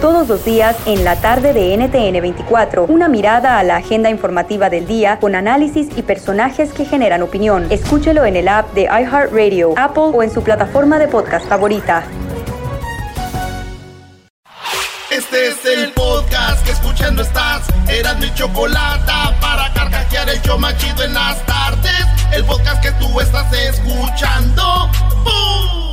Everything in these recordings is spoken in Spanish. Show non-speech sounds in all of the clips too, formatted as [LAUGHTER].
Todos los días en la tarde de NTN 24, una mirada a la agenda informativa del día con análisis y personajes que generan opinión. Escúchelo en el app de iHeartRadio, Apple o en su plataforma de podcast favorita. Este es el podcast que escuchando estás. Eran mi chocolate para carcajear el yo machido en las tardes. El podcast que tú estás escuchando. ¡Bum!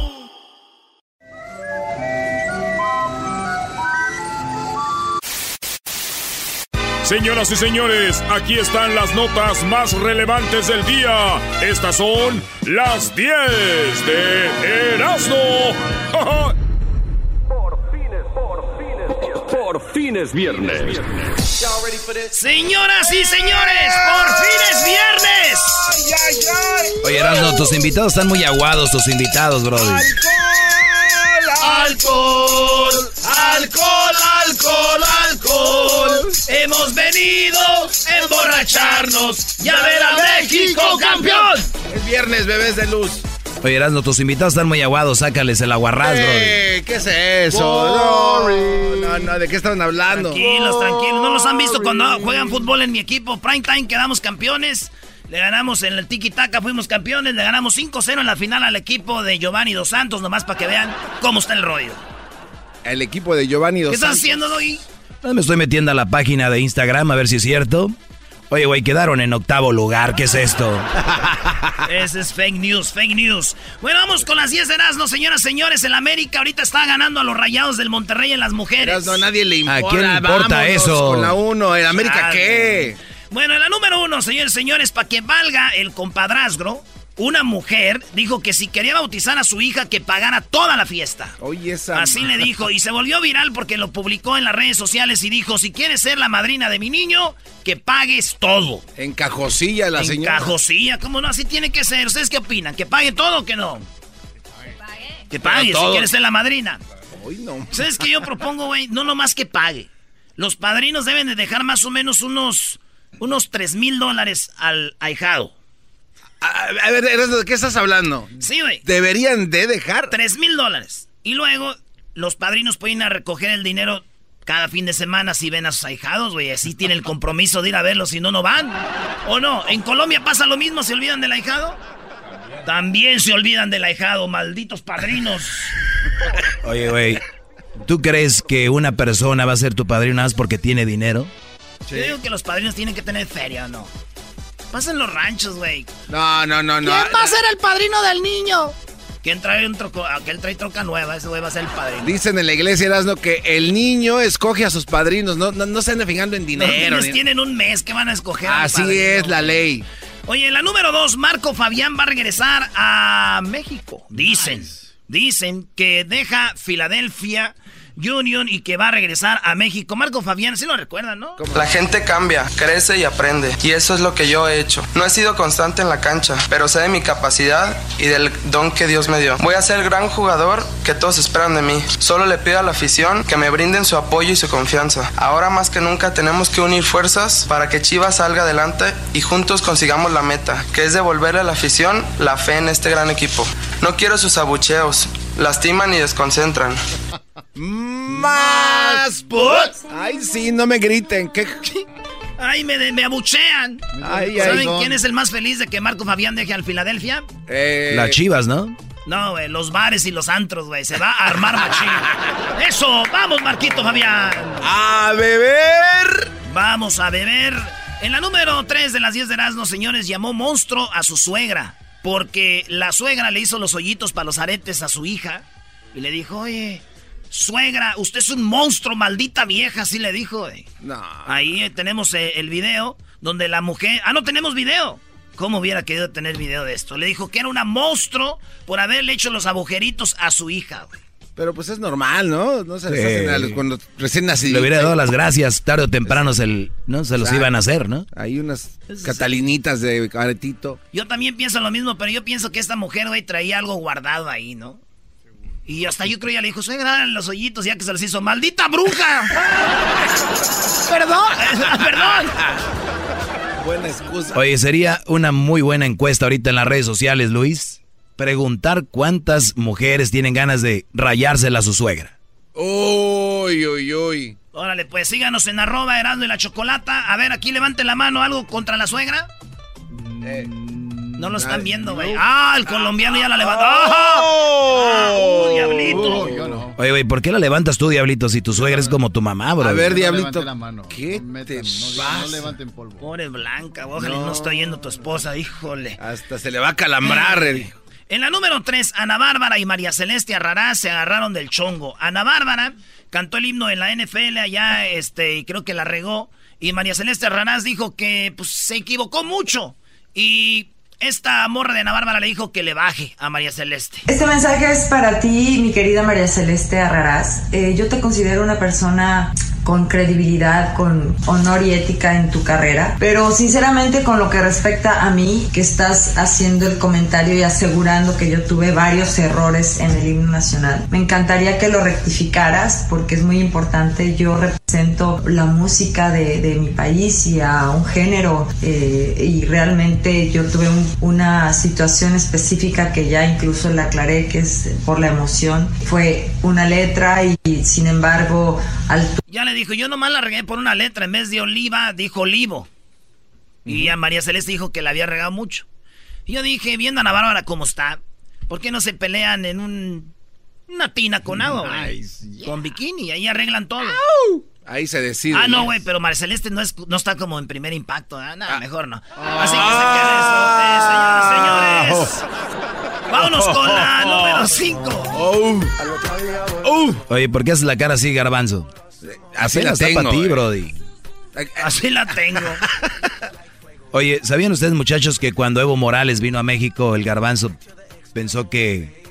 Señoras y señores, aquí están las notas más relevantes del día. Estas son las 10 de Erasmo. por fines, por fines, por fines viernes. Señoras y señores, por fin es viernes. Oye, Erasmo, tus invitados están muy aguados, tus invitados, brother. Alcohol, alcohol, alcohol, alcohol. Hemos venido a emborracharnos y a ver a México campeón. Es viernes, bebés de luz. Oye, Erasmo, tus invitados están muy aguados, sácales el aguarrás, brother. Eh, ¿Qué es eso? No, no, no, ¿de qué estaban hablando? Tranquilos, tranquilos. ¿No los han visto cuando juegan fútbol en mi equipo? Prime Time quedamos campeones. Le ganamos en el Tiki Taka, fuimos campeones. Le ganamos 5-0 en la final al equipo de Giovanni Dos Santos, nomás para que vean cómo está el rollo. El equipo de Giovanni Dos ¿Qué estás Santos. haciendo, Doggy? Me estoy metiendo a la página de Instagram a ver si es cierto. Oye, güey, quedaron en octavo lugar. ¿Qué es esto? [LAUGHS] Ese es fake news, fake news. Bueno, vamos con las 10 de Erasmo, señoras y señores. El América ahorita está ganando a los rayados del Monterrey en las mujeres. Erasmo, a nadie le importa. ¿A quién le importa Vámonos eso? Con la uno, ¿el América Chale. qué? Bueno, en la número uno, señores señores, para que valga el compadrazgo, una mujer dijo que si quería bautizar a su hija, que pagara toda la fiesta. Oye, esa. Así le dijo, y se volvió viral porque lo publicó en las redes sociales y dijo, si quieres ser la madrina de mi niño, que pagues todo. En cajosilla la en señora. cajosilla, ¿cómo no? Así tiene que ser. ¿Ustedes qué opinan? ¿Que pague todo o que no? Que pague, si todo. quieres ser la madrina. Uy, no. ¿Sabes qué yo propongo, güey? No nomás que pague. Los padrinos deben de dejar más o menos unos, unos 3 mil dólares al ahijado. A, a ver, ¿de qué estás hablando? Sí, güey. ¿Deberían de dejar? 3 mil dólares. Y luego los padrinos pueden ir a recoger el dinero cada fin de semana si ven a sus ahijados, güey. Así tienen el compromiso de ir a verlos, si no, no van. ¿O no? ¿En Colombia pasa lo mismo? ¿Se olvidan del ahijado? También se olvidan del ahijado, malditos padrinos. Oye, güey, ¿tú crees que una persona va a ser tu padrino nada más porque tiene dinero? Yo digo que los padrinos tienen que tener feria, ¿o no? Pasen los ranchos, güey. No, no, no, no. ser el padrino del niño? ¿Quién trae un troco? Aquel trae troca nueva, ese güey va a ser el padrino. Dicen en la iglesia, Erasmo, que el niño escoge a sus padrinos. No, no, no se ande fijando en Los dinero. niños ni- tienen un mes que van a escoger. Así es la ley. Oye, la número dos, Marco Fabián va a regresar a México. Dicen, dicen que deja Filadelfia Union y que va a regresar a México. Marco Fabián, sí lo recuerdan, ¿no? La gente cambia, crece y aprende. Y eso es lo que yo he hecho. No he sido constante en la cancha, pero sé de mi capacidad y del don que Dios me dio. Voy a ser el gran jugador que todos esperan de mí. Solo le pido a la afición que me brinden su apoyo y su confianza. Ahora más que nunca tenemos que unir fuerzas para que Chivas salga adelante y juntos consigamos la meta, que es devolverle a la afición la fe en este gran equipo. No quiero sus abucheos. Lastiman y desconcentran. Más put. Ay, sí, no me griten. ¿Qué? [LAUGHS] Ay, me, me abuchean. Ay, ay, ¿Saben no. quién es el más feliz de que Marco Fabián deje al Filadelfia? Eh, Las chivas, ¿no? No, güey, los bares y los antros, güey. Se va a armar machín. [LAUGHS] ¡Eso! ¡Vamos, Marquito Fabián! A beber. Vamos a beber. En la número 3 de las 10 de Erasmo, señores, llamó monstruo a su suegra. Porque la suegra le hizo los hoyitos para los aretes a su hija. Y le dijo, oye, suegra, usted es un monstruo, maldita vieja, así le dijo. güey. No. Ahí eh, tenemos eh, el video donde la mujer... Ah, no tenemos video. ¿Cómo hubiera querido tener video de esto? Le dijo que era una monstruo por haberle hecho los agujeritos a su hija, güey. Pero pues es normal, ¿no? No se les hacen a los- cuando recién nacidos. Le hubiera dado las gracias, tarde o temprano se, el- ¿no? se los iban a hacer, ¿no? Hay unas catalinitas de aretito. Yo también pienso lo mismo, pero yo pienso que esta mujer, güey, traía algo guardado ahí, ¿no? Y hasta yo creo ya le dijo, suegra, los hoyitos ya que se los hizo. ¡Maldita bruja! [LAUGHS] ¡Perdón! ¡Perdón! Buena excusa. Oye, sería una muy buena encuesta ahorita en las redes sociales, Luis. Preguntar cuántas mujeres tienen ganas de rayársela a su suegra. Uy, uy, uy. Órale, pues síganos en arroba Erasmo y la Chocolata. A ver, aquí levante la mano, ¿algo contra la suegra? No lo están viendo, güey. ¡Ah, el colombiano ya la levantó! ¡Ah! ¡Uh, diablito! yo no. Oye, güey, ¿por qué la levantas tú, Diablito, si tu suegra es como tu mamá, bro? A ver, Diablito. levanten la mano. ¿Qué No metan, te pasa? No levanten polvo. Pobre Blanca, ojalá no. No. está yendo tu esposa, híjole. Hasta se le va a calambrar. el- En la número 3, Ana Bárbara y María Celeste Arrarás se agarraron del chongo. Ana Bárbara cantó el himno en la NFL allá, este, y creo que la regó. Y María Celeste Arrarás dijo que pues, se equivocó mucho. Y esta morra de Ana Bárbara le dijo que le baje a María Celeste. Este mensaje es para ti, mi querida María Celeste Arrarás. Eh, yo te considero una persona con credibilidad, con honor y ética en tu carrera, pero sinceramente con lo que respecta a mí, que estás haciendo el comentario y asegurando que yo tuve varios errores en el himno nacional, me encantaría que lo rectificaras porque es muy importante. Yo represento la música de, de mi país y a un género eh, y realmente yo tuve un- una situación específica que ya incluso le aclaré que es por la emoción. Fue una letra y, sin embargo al Ya le dijo, yo nomás la regué por una letra. En vez de oliva, dijo olivo. Y a María Celeste dijo que la había regado mucho. Y yo dije, viendo a Ana Bárbara cómo está, ¿por qué no se pelean en un, una tina con agua, güey? Con bikini, ahí arreglan todo. Ahí se decide. Ah, no, güey, pero María Celeste no, es, no está como en primer impacto. ¿eh? Nada, mejor no. Ah. Así que se quede eso, eh, señoras, señores. Vámonos con la número 5. Oye, ¿por qué haces la cara así, garbanzo? Así la tengo, para ti, güey. brody. [LAUGHS] Así la tengo. Oye, ¿sabían ustedes, muchachos, que cuando Evo Morales vino a México, el garbanzo pensó que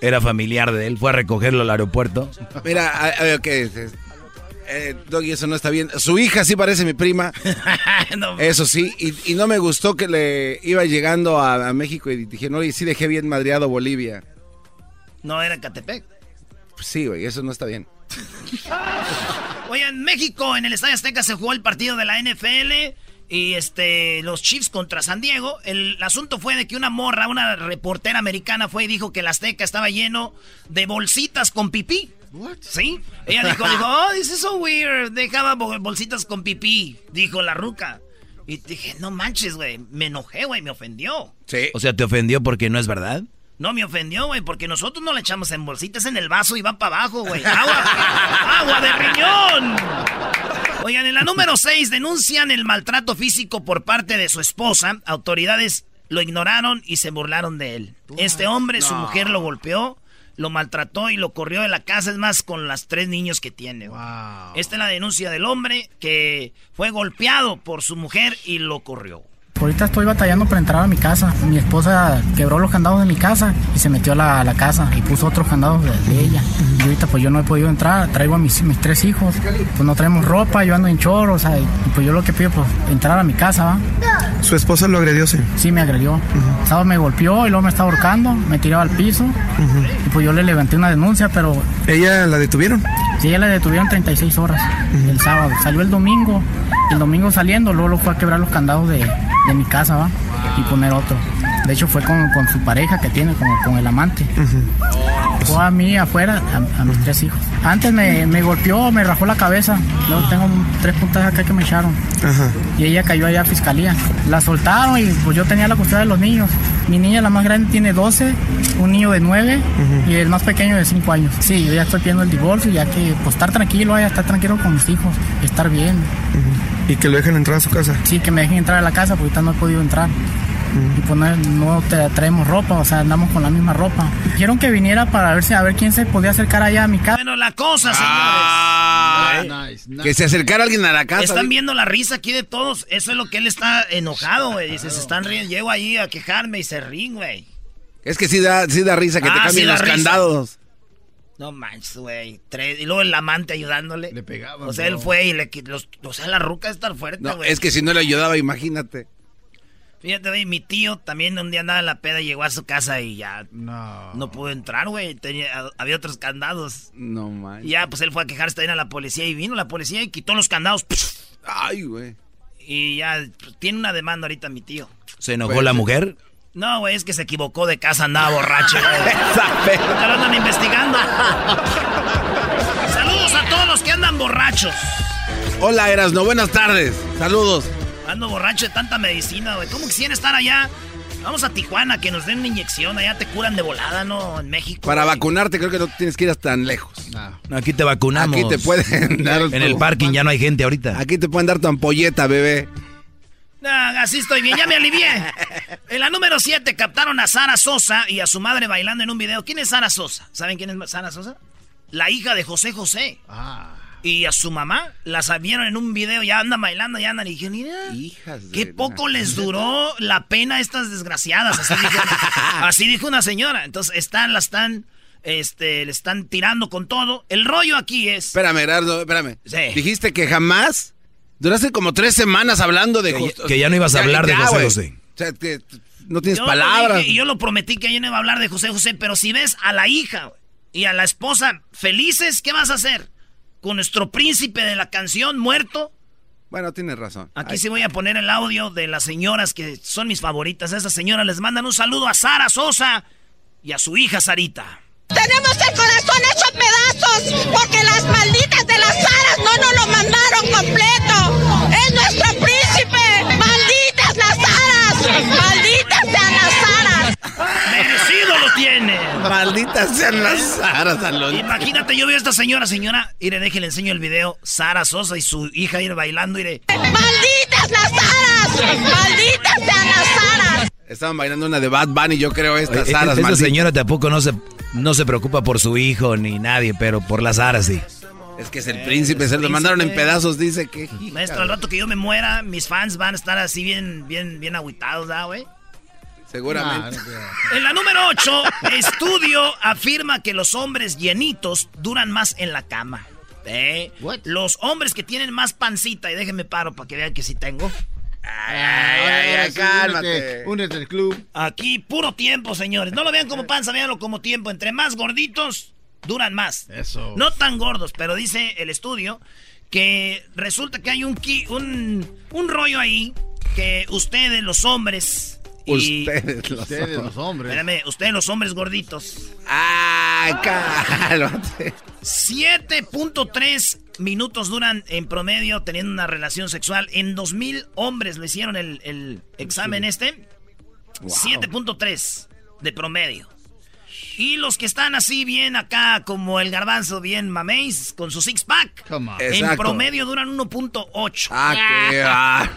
era familiar de él? Fue a recogerlo al aeropuerto. Mira, ok, eh, eh, Doggy, eso no está bien. Su hija sí parece mi prima. [LAUGHS] No, Eso sí, y, y no me gustó que le iba llegando a, a México y dije, no, y sí dejé bien madreado Bolivia. no era Catepec. Pues sí, güey, eso no está bien. [LAUGHS] Oye, en México, en el Estadio Azteca se jugó el partido de la NFL y este los Chiefs contra San Diego. El asunto fue de que una morra, una reportera americana fue y dijo que el Azteca estaba lleno de bolsitas con pipí. ¿Sí? Ella dijo, [LAUGHS] dijo, oh, this is so weird. Dejaba bo- bolsitas con pipí, dijo la ruca. Y dije, no manches, güey. Me enojé, güey, me ofendió. Sí. O sea, ¿te ofendió porque no es verdad? No me ofendió, güey, porque nosotros no le echamos en bolsitas en el vaso y va para abajo, güey. ¡Agua! [LAUGHS] ¡Agua de riñón! Oigan, en la número 6 denuncian el maltrato físico por parte de su esposa. Autoridades lo ignoraron y se burlaron de él. Este hombre, su mujer lo golpeó, lo maltrató y lo corrió de la casa, es más, con las tres niños que tiene. güey. Esta es la denuncia del hombre que fue golpeado por su mujer y lo corrió. Ahorita estoy batallando para entrar a mi casa. Mi esposa quebró los candados de mi casa y se metió a la, a la casa y puso otros candados de, de ella. Y ahorita pues yo no he podido entrar. Traigo a mis, mis tres hijos. Pues no traemos ropa, yo ando en chorro, o sea, y, pues yo lo que pido pues entrar a mi casa, ¿va? ¿Su esposa lo agredió, sí? Sí, me agredió. Sábado me golpeó y luego me estaba ahorcando, me tiraba al piso y pues yo le levanté una denuncia, pero ¿Ella la detuvieron? Sí, ella la detuvieron 36 horas el sábado. Salió el domingo. El domingo saliendo, luego lo fue a quebrar los candados de, de mi casa, ¿va? Y poner otro. De hecho, fue con, con su pareja que tiene, con, con el amante. Fue a mí afuera, a, a mis tres hijos. Antes me, me golpeó, me rajó la cabeza. Luego tengo tres puntas acá que me echaron. Y ella cayó allá a fiscalía. La soltaron y pues yo tenía la custodia de los niños. Mi niña, la más grande, tiene 12, un niño de 9 y el más pequeño de 5 años. Sí, yo ya estoy pidiendo el divorcio, ya que pues estar tranquilo, ya estar tranquilo con mis hijos, estar bien. ¿Y que lo dejen entrar a su casa? Sí, que me dejen entrar a la casa porque ahorita no he podido entrar. Y pues no, no te traemos ropa, o sea, andamos con la misma ropa. Dijeron que viniera para ver si a ver quién se podía acercar allá a mi casa. Bueno, la cosa, señores. Ah, Nice, nice. que se acercara alguien a la casa. Están viendo la risa aquí de todos. Eso es lo que él está enojado, güey. Dice, se están riendo. Llego ahí a quejarme y se ríen, güey. Es que sí da, sí da risa que te Ah, cambien sí los risa. candados. No manches, güey. Tres. Y luego el amante ayudándole. Le pegaba. O sea, él fue y le quitó. los- O sea, la ruca es tan fuerte, No, güey. es que si no le ayudaba, imagínate. Fíjate, güey, mi tío también un día andaba en la peda, llegó a su casa y ya No. no pudo entrar, güey. Tenía- Había otros candados. No manches. Y ya, pues él fue a quejarse también a la policía y vino la policía y quitó los candados. Ay, güey. Y ya pues, tiene una demanda ahorita mi tío. ¿Se enojó la mujer? No, güey, es que se equivocó de casa, andaba borracho. [LAUGHS] lo andan investigando. Saludos a todos los que andan borrachos. Hola, Erasno, buenas tardes. Saludos. Ando borracho de tanta medicina, güey. ¿Cómo quisiera estar allá? Vamos a Tijuana, que nos den una inyección. Allá te curan de volada, ¿no? En México. Para güey. vacunarte creo que no tienes que ir hasta tan lejos. No, aquí te vacunamos. Aquí te pueden dar En el parking ya no hay gente ahorita. Aquí te pueden dar tu ampolleta, bebé. Ah, así estoy bien, ya me alivié. En la número 7 captaron a Sara Sosa y a su madre bailando en un video. ¿Quién es Sara Sosa? ¿Saben quién es Sara Sosa? La hija de José José. Y a su mamá las vieron en un video, ya andan bailando, ya andan. Y dije, mira, Hijas de qué la- poco les duró la pena a estas desgraciadas. Así dijo, [LAUGHS] así dijo una señora. Entonces están, la están, este, le están tirando con todo. El rollo aquí es. Espérame, Erasno, espérame. Sí. Dijiste que jamás. Duraste como tres semanas hablando de Que Jos- ya- que ya no ibas a hablar de José. José. O sea, que no tienes Yo palabras. dije y yo lo prometí que yo no iba a hablar de José José, pero si ves a la hija y a la esposa felices, ¿qué vas a hacer? Con nuestro príncipe de la canción muerto. Bueno, tienes razón. Aquí Ay, sí voy a poner el audio de las señoras que son mis favoritas. Esas señoras les mandan un saludo a Sara Sosa y a su hija Sarita. Tenemos el corazón hecho pedazos porque las malditas de las Saras no nos lo mandaron completo. Es nuestro príncipe. Malditas las Saras. Malditas sean las Saras. ¡Merecido lo tiene! Malditas sean las Alonso. Imagínate, yo veo a esta señora, señora, iré, déjale enseño el video. Sara Sosa y su hija ir bailando, iré. Malditas las Saras. Malditas sean las Saras. Estaban bailando una de Bad Bunny, yo creo, estas Oye, Saras. Esa malditas. señora tampoco no se, no se preocupa por su hijo ni nadie, pero por las aras sí. Es que es el príncipe, se lo mandaron en pedazos, dice que. Maestro, al rato que yo me muera, mis fans van a estar así bien, bien, bien agüitados, ¿ah, güey? Seguramente. En la número 8, estudio afirma que los hombres llenitos duran más en la cama. ¿Eh? Los hombres que tienen más pancita, y déjenme paro para que vean que sí tengo. Ay, ay, ay, cálmate. Únete al club. Aquí, puro tiempo, señores. No lo vean como panza, véanlo como tiempo. Entre más gorditos, duran más. Eso. No tan gordos, pero dice el estudio que resulta que hay un, un, un rollo ahí que ustedes, los hombres. y- Ustedes los Ustedes, los hombres. Espérame, ustedes, los hombres gorditos. Ay, cálmate. 7.3 minutos duran en promedio teniendo una relación sexual. En 2000 hombres le hicieron el, el examen este. 7.3 de promedio. Y los que están así bien acá, como el garbanzo, bien mameis, con su six pack. Come on. En promedio duran 1.8. Ah,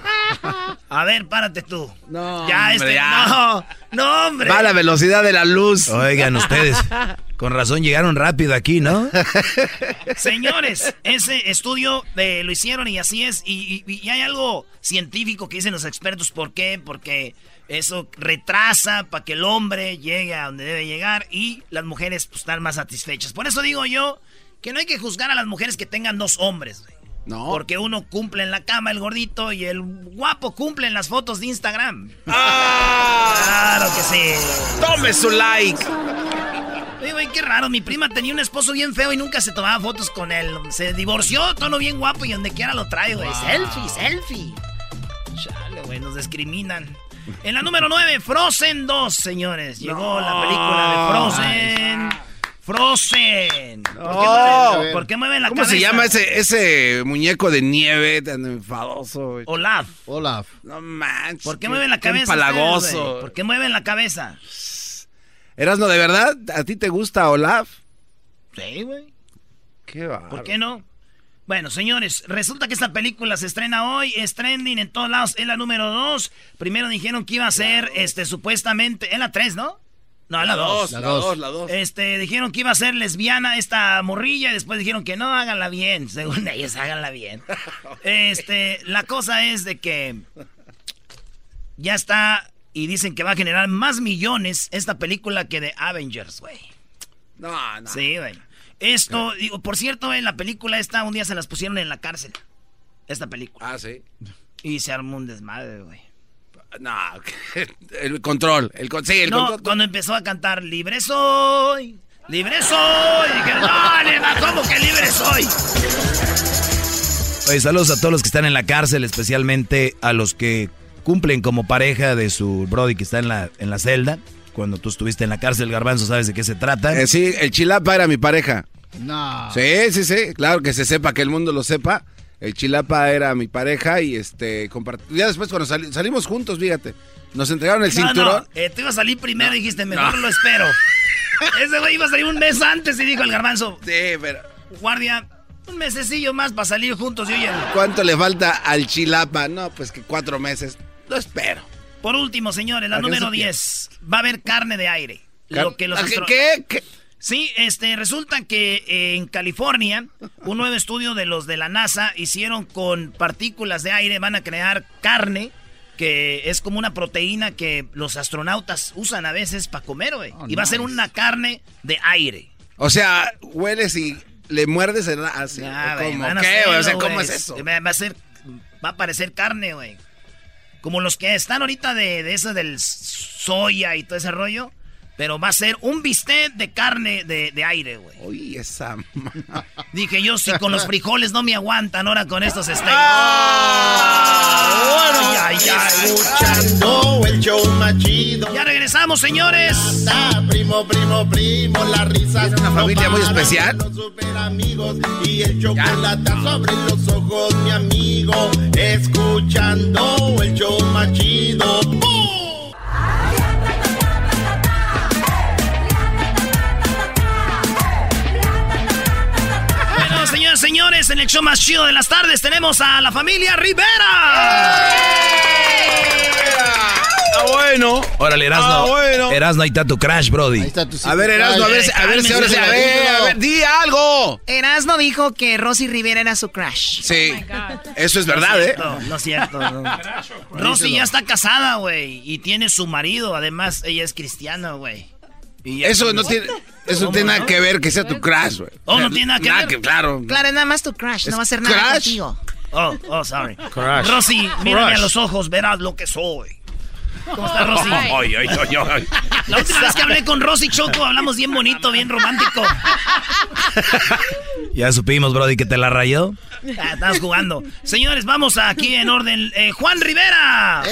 va. [LAUGHS] A ver, párate tú. No, Ya, hombre, este. ya. No, no, hombre. Va a la velocidad de la luz. Oigan ustedes, [LAUGHS] con razón llegaron rápido aquí, ¿no? [LAUGHS] Señores, ese estudio eh, lo hicieron y así es. Y, y- y hay algo científico que dicen los expertos. ¿Por qué? Porque eso retrasa para que el hombre llegue a donde debe llegar y las mujeres pues, están más satisfechas. Por eso digo yo que no hay que juzgar a las mujeres que tengan dos hombres. güey. No. Porque uno cumple en la cama el gordito y el guapo cumple en las fotos de Instagram. Claro que sí. Tome su like. Oye, güey, qué raro. Mi prima tenía un esposo bien feo y nunca se tomaba fotos con él. Se divorció, tono bien guapo y donde quiera lo trae, güey. Selfie, selfie. Chale, güey, nos discriminan. En la número 9, Frozen 2, señores. Llegó la película de Frozen. Frozen. ¿Por, qué No. mueven, por qué mueven la ¿Cómo cabeza? se llama ese, ese muñeco de nieve tan enfadoso? güey? Olaf. Olaf. No manches. ¿Por qué qué- mueven la qué cabeza? empalagoso. ustedes? ¿Por qué mueven la cabeza? Erasno, ¿de verdad? ¿A ti te gusta Olaf? Sí, güey. Qué va. ¿Por qué no? Bueno, señores, resulta que esta película se estrena hoy, es trending en todos lados, es la número 2. Primero dijeron que iba a ser, este, supuestamente, es la 3, ¿no? No, es la 2. La dos, la dos. Este, dijeron que iba a ser lesbiana esta morrilla y después dijeron que no, háganla bien, [LAUGHS] según ellos, háganla bien. [LAUGHS] Este, la cosa es de que ya está y dicen que va a generar más millones esta película que de Avengers, güey. No, no. Sí, güey. Esto, digo, por cierto, en la película esta, un día se las pusieron en la cárcel. Esta película. Ah, sí. Y se armó un desmadre, güey. No, [LAUGHS] el control. El, con- sí, el no, control. cuando empezó a cantar Libre soy, libre soy, dije, no, nena, ¿cómo que libre soy? Oye, saludos a todos los que están en la cárcel, especialmente a los que cumplen como pareja de su brody que está en la, en la celda. Cuando tú estuviste en la cárcel, Garbanzo, sabes de qué se trata. Eh, sí, el Chilapa era mi pareja. No. Sí, sí, sí. Claro que se sepa, que el mundo lo sepa. El Chilapa era mi pareja y este Ya después cuando sali- salimos juntos, fíjate. Nos entregaron el No, cinturón. no, eh, tú ibas a salir primero y dijiste, mejor lo espero. [LAUGHS] Ese güey iba a salir un mes antes y dijo el garbanzo. Sí, pero... Guardia, un mesecillo más para salir juntos y oye. ¿Cuánto le falta al Chilapa? No, pues que cuatro meses. Lo espero. Por último, señores, la ¿A qué número se pierde? 10. Va a haber carne de aire. Car- Lo que los ¿A qué- astro- qué? ¿Qué? Sí, este, resulta que eh, en California, un nuevo estudio de los de la NASA hicieron con partículas de aire, van a crear carne, que es como una proteína que los astronautas usan a veces para comer, güey. Oh, y va a ser una carne de aire. O sea, hueles y le muerdes el así. Ah, ¿o güey, ¿Cómo? ¿Qué? O sea, ¿cómo es eso? Va va a ser, va a parecer carne, güey. Como los que están ahorita de, de eso del soya y todo ese rollo. Pero va a ser un bistec de carne de, de aire, güey. Uy, esa... Dije yo, si con los frijoles no me aguantan, ahora con estos steaks. bueno, ya, ya. Escuchando el show más chido. Ya regresamos, señores. Primo, primo, primo, la risa es una familia muy especial. Los super amigos y el chocolate sobre los ojos, mi amigo. Escuchando el show más chido. ¡Bum! Señores, en el show más chido de las tardes tenemos a la familia Rivera. Ah, bueno. Órale, Erasno. Ah, bueno. Erasno, ahí está tu crash, Brody. A ver, Erasmo, a ver, si- a ver si ahora sí. A ver, a ver, di algo. Erasmo dijo que Rosy Rivera era su crush. Sí. Eso es verdad, ¿eh? No, no es cierto. no. Rosy ya está casada, güey, y tiene su marido. Además, ella es cristiana, güey. Y Eso no tiene, eso no ¿Cómo, tiene nada no? que ver que sea tu crush, güey. Oh, no tiene nada que ver. claro. Claro, es nada más tu crush, no va a hacer nada crush? contigo. Oh, oh, sorry. Crush. Rosy, mírame Crush. a los ojos, verás lo que soy. ¿Cómo está Rosy? Ay, ay, ay, ay. La última vez que hablé con Rosy Choco, hablamos bien bonito, bien romántico. Ya supimos, Brody, que te la rayó. Ah, estamos jugando. Señores, vamos aquí en orden. Eh, Juan Rivera.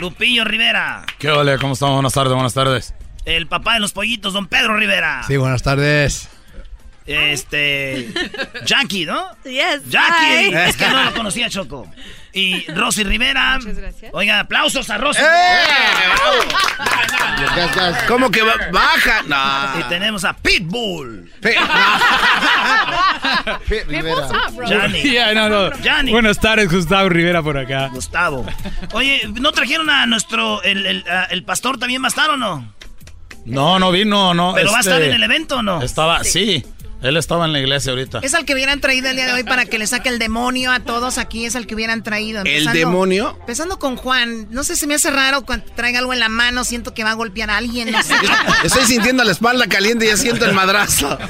Lupillo Rivera. ¿Qué ole? ¿Cómo estamos? Buenas tardes, buenas tardes. El papá de los pollitos, don Pedro Rivera. Sí, buenas tardes. Este. Jackie, ¿no? Yes. Jackie. hi. Es que no lo conocía, Choco. Y Rosy Rivera. Oiga, aplausos a Rosy. ¿Cómo que ba- baja? No. Y tenemos a Pitbull. Johnny. Yeah, no, no. Johnny. Buenas tardes, Gustavo Rivera por acá. Gustavo. Oye, ¿no trajeron a nuestro. El, el, a- el pastor también va a estar o no? No, no vino, no. ¿Pero va a este, estar en el evento o no? Estaba, sí. Él estaba en la iglesia ahorita. Es al que hubieran traído el día de hoy para que le saque el demonio a todos aquí, es al que hubieran traído. ¿El demonio? Empezando con Juan, no sé, se me hace raro cuando traiga algo en la mano, siento que va a golpear a alguien. no sé. [LAUGHS] Estoy sintiendo la espalda caliente y ya siento el madrazo. [LAUGHS]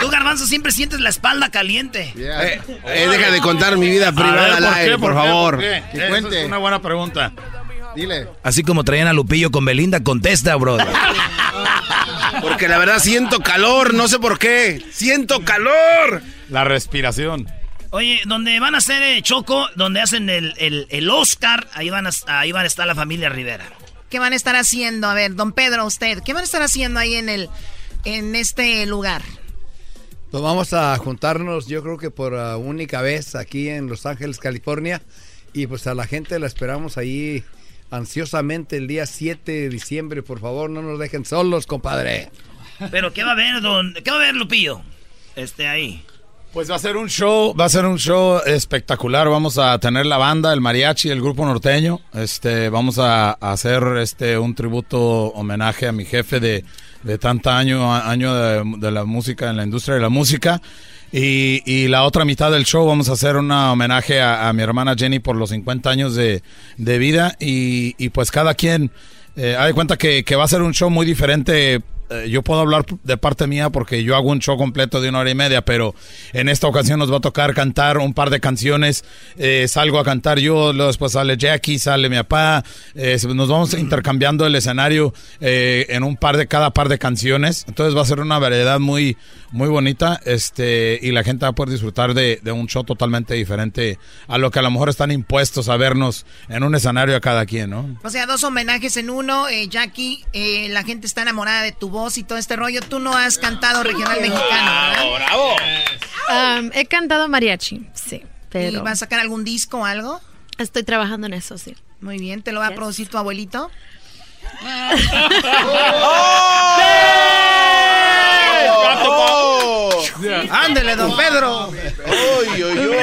Tú, Garbanzo, siempre sientes la espalda caliente. Eh, eh, deja de contar mi vida privada ver, al ¿por aire, qué? por, ¿Por qué? favor. ¿Por qué? Esa es una buena pregunta. Dile. Así como traían a Lupillo con Belinda, contesta, Brody. [LAUGHS] Porque la verdad siento calor, no sé por qué. Siento calor. La respiración. Oye, donde van a hacer eh, Choco, donde hacen el, el, el Oscar, ahí van, a, ahí van a estar la familia Rivera. ¿Qué van a estar haciendo? A ver, don Pedro, usted, ¿qué van a estar haciendo ahí en el en este lugar? Pues vamos a juntarnos, yo creo que por uh, única vez aquí en Los Ángeles, California. Y pues a la gente la esperamos ahí ansiosamente el día 7 de diciembre. Por favor, no nos dejen solos, compadre. Pero ¿qué va a haber, don? ¿Qué va a haber, Lupillo? Este, ahí. Pues va a ser un show, va a ser un show espectacular. Vamos a tener la banda, el mariachi, el grupo norteño. Este, vamos a, a hacer este un tributo homenaje a mi jefe de, de tanta año, año de, de la música en la industria de la música. Y, y la otra mitad del show vamos a hacer un homenaje a, mi hermana Jenny por los 50 años de, de vida. Y, y pues cada quien, eh, hay cuenta que va a ser un show muy diferente eh, yo puedo hablar de parte mía porque yo hago un show completo de una hora y media, pero en esta ocasión nos va a tocar cantar un par de canciones. Eh, salgo a cantar yo, después sale Jackie, sale mi papá. eh, nos vamos intercambiando el escenario en un par de cada par de canciones. Entonces va a ser una variedad muy, muy bonita este y la gente va a poder disfrutar de, de un show totalmente diferente a lo que a lo mejor están impuestos a vernos en un escenario a cada quien, ¿no? O sea, dos homenajes en uno. Jackie, la gente está enamorada de tu voz y todo este rollo. Tú no has cantado regional mexicano, ¿verdad? Um, he cantado mariachi, sí. Pero ¿Y vas a sacar algún disco o algo? Estoy trabajando en eso, sí. Muy bien, ¿te lo va a producir tu abuelito? [LAUGHS] ¡Ándele, don Pedro! ¡Uy, uy, uy!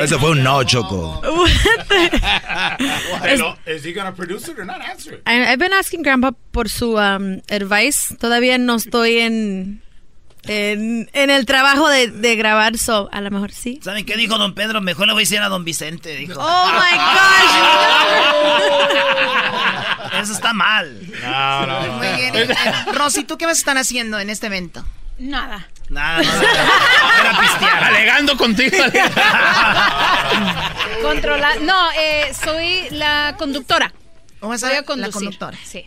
Ese fue un no, Choco. [LAUGHS] Bueno, ¿is he gonna produce it or not answer it? I- I've been asking Grandpa por su um, advice. Todavía no estoy en, en, en el trabajo de, de grabar, so a lo mejor sí. ¿Saben qué dijo don Pedro? Mejor le voy a decir a don Vicente, dijo. Oh my gosh. Eso está mal. No, no. Muy bien. Rosy, ¿tú qué vas a estar haciendo en este evento? Nada. Nada, [LAUGHS] Era pistear. Alegando contigo. [LAUGHS] Controlar. No, eh, soy la conductora. ¿Cómo Voy a conducir. la conductora? Sí.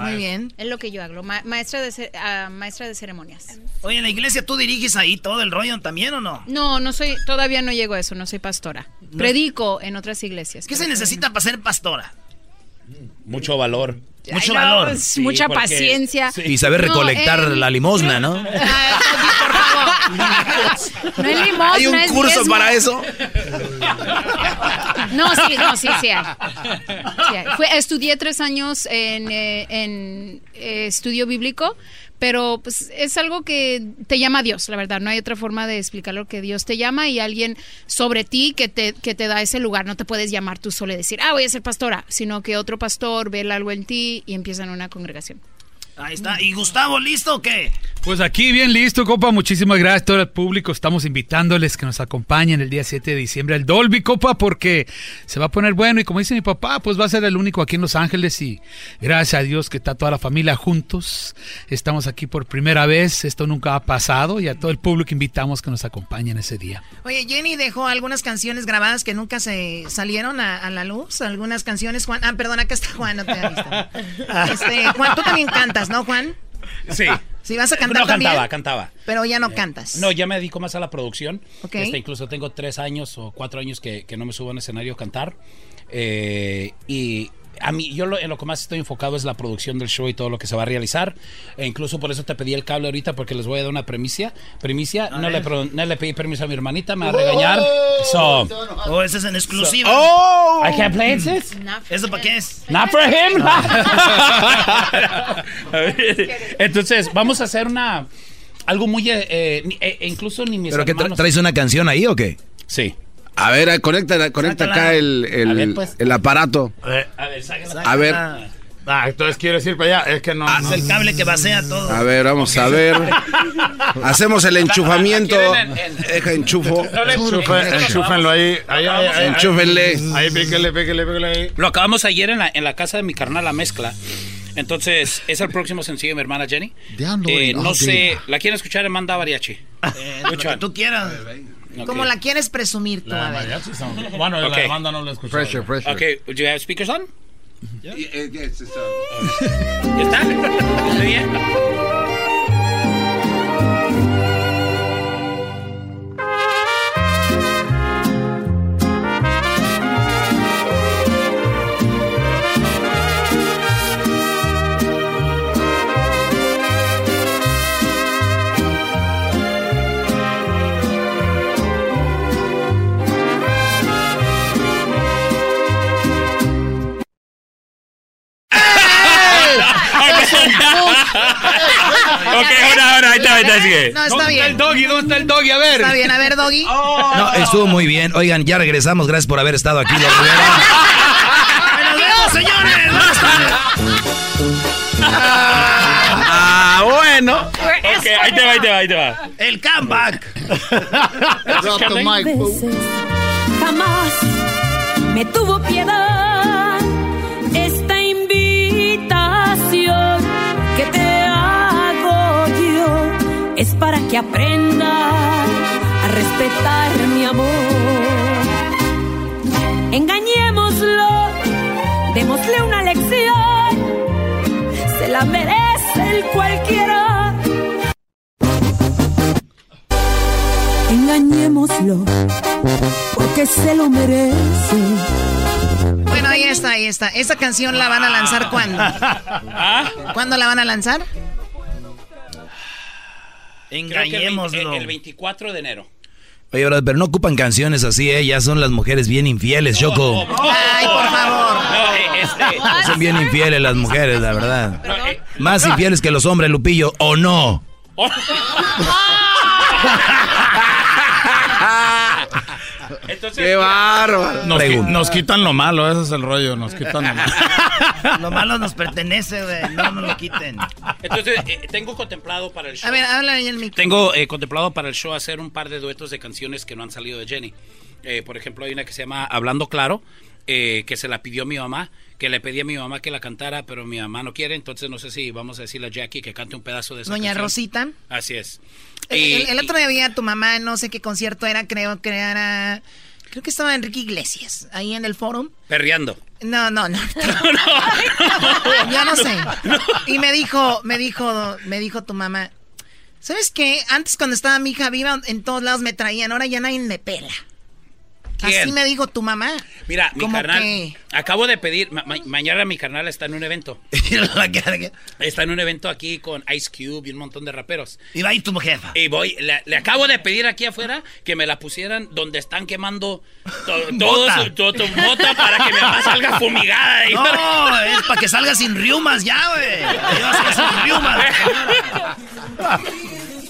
Muy bien. Es lo que yo hago, ma- maestra, de ah, maestra de ceremonias. Oye, en la iglesia tú diriges ahí todo el rollo también o no? No, no soy, todavía no llego a eso, no soy pastora. Predico en otras iglesias. ¿Qué se necesita para ser pastora? Mucho valor. Mucho Ay, no, valor. es mucha porque- paciencia. Y saber No, recolectar eh, la limosna, ¿no? [LAUGHS] No es limosna, ¿Hay un es curso diezmo. para eso? No, sí, no, sí, sí hay. Sí hay. Fue- estudié tres años en, eh, en, eh, estudio bíblico, pero pues es algo que te llama Dios, la verdad. No hay otra forma de explicarlo que Dios te llama y alguien sobre ti que te, que te da ese lugar. No te puedes llamar tú solo y decir, ah, voy a ser pastora, sino que otro pastor ve algo en ti y empiezan una congregación. Ahí está. ¿Y Gustavo, listo o qué? Pues aquí bien listo, copa. Muchísimas gracias a todo el público. Estamos invitándoles que nos acompañen el día 7 de diciembre al Dolby, copa, porque se va a poner bueno. Y como dice mi papá, pues va a ser el único aquí en Los Ángeles. Y gracias a Dios que está toda la familia juntos. Estamos aquí por primera vez. Esto nunca ha pasado. Y a todo el público invitamos que nos acompañen ese día. Oye, Jenny dejó algunas canciones grabadas que nunca se salieron a, a la luz. Algunas canciones, Juan. Ah, perdón, acá está Juan, no te había visto. [LAUGHS] Este, Juan, tú también cantas, ¿no, Juan? Sí. Sí, vas a cantar No, también. cantaba, cantaba. Pero ya no cantas. No, ya me dedico más a la producción. Ok. Este, incluso tengo tres años o cuatro años que, que no me subo a un escenario a cantar. Eh, y a mí, yo lo, en lo que más estoy enfocado es la producción del show y todo lo que se va a realizar. E incluso por eso te pedí el cable ahorita, porque les voy a dar una premicia. Primicia, no le, no le pedí permiso a mi hermanita, me va a regañar. So, Oh, ese es en exclusiva. Oh, I can't play this. ¿Eso para qué es? Not for him. [LAUGHS] Entonces, vamos a hacer una algo muy eh, eh, eh, incluso ni mis ¿Pero que tra- hermanos- traes una canción ahí o qué? Sí. A ver, eh, conecta, conecta acá el, el, A ver, pues. el aparato. A ver, sácala. A ver. Ah, entonces quieres ir para allá. Es que no. Es el cable que vacía todo. A ver, vamos a ver. Hacemos el enchufamiento. Deja enchufo. Enchufe- enchúfenlo ahí. Ahí, ahí, ahí, Enchúfenle. Ahí, píquele, píquele, píquele ahí. Lo acabamos ayer en la, en la casa de mi carnal, la mezcla. Entonces, es el próximo sencillo de mi hermana Jenny. Eh, no sé, ¿la quieren escuchar Manda Mariachi? Eh, lo que tú quieras. Como la quieres presumir tú, a ver. Bueno, Ok. la banda no la escuchó. Pressure, pressure. Ok, do you have speakers on? Yeah, yeah, it's uh, [LAUGHS] ¿Ya está? [LAUGHS] ¿Está bien? Ok, ahora, ahora, ahí está, ahí está, sigue. No, está bien. el doggy? ¿Dónde está el doggy? A ver. Está bien, a ver, Doggy. No, estuvo muy bien. Oigan, ya regresamos. Gracias por haber estado aquí. Los Rivera. ¡Nos vemos, señores! ¡Buenas tardes! Ah, bueno. Ok, ahí te va, ahí te va, ahí te va. El comeback. drop the mic. Jamás me tuvo piedad es para que aprenda a respetar mi amor. Engañémoslo, démosle una lección, se la merece el cualquiera. Engañémoslo, porque se lo merece. Bueno, ahí está, ahí está. ¿Esa canción la van a lanzar cuándo? [LAUGHS] ¿Cuándo la van a lanzar? Engañémoslo. El, 24 de enero. Oye, bro, pero no ocupan canciones así, ¿eh? Ya son las mujeres bien infieles, Choco. Ay, por favor. No, eh, este, [LAUGHS] Son bien infieles las mujeres, la verdad. Más infieles que los hombres, Lupillo, ¿o no? [LAUGHS] [LAUGHS] Entonces, ¡Qué bárbaro! Nos, qui- nos quitan lo malo, ese es el rollo, nos quitan lo malo. Lo malo nos pertenece, güey. No nos lo quiten. Entonces, eh, tengo contemplado para el show. A ver, habla ahí el micro. Tengo eh, contemplado para el show hacer un par de duetos de canciones que no han salido de Jenny. Eh, por ejemplo, hay una que se llama Hablando Claro, eh, que se la pidió mi mamá, que le pedí a mi mamá que la cantara, pero mi mamá no quiere, entonces no sé si vamos a decirle a Jackie que cante un pedazo de esa Doña canción. Rosita. Así es. El, otro día vi a tu mamá, no sé qué concierto era, creo que era... Creo que estaba Enrique Iglesias, ahí en el forum. Perreando. No, no, no. Yo [LAUGHS] [LAUGHS] no sé. [LAUGHS] Y me dijo, me dijo, me dijo tu mamá, ¿sabes qué? Antes cuando estaba mi hija viva, en todos lados me traían, ahora ya nadie me pela. ¿Quién? Así me dijo tu mamá. Mira, mi carnal, que- acabo de pedir, ma- ma- mañana mi carnal está en un evento. [LAUGHS] está en un evento aquí con Ice Cube y un montón de raperos. Y va a ir tu jefa. Y voy, le, le acabo de pedir aquí afuera que me la pusieran donde están quemando to- [LAUGHS] todo to- mota para que mi mamá [LAUGHS] salga fumigada. Y- No, es para que salga sin riumas ya, güey. Ahí sin riumas.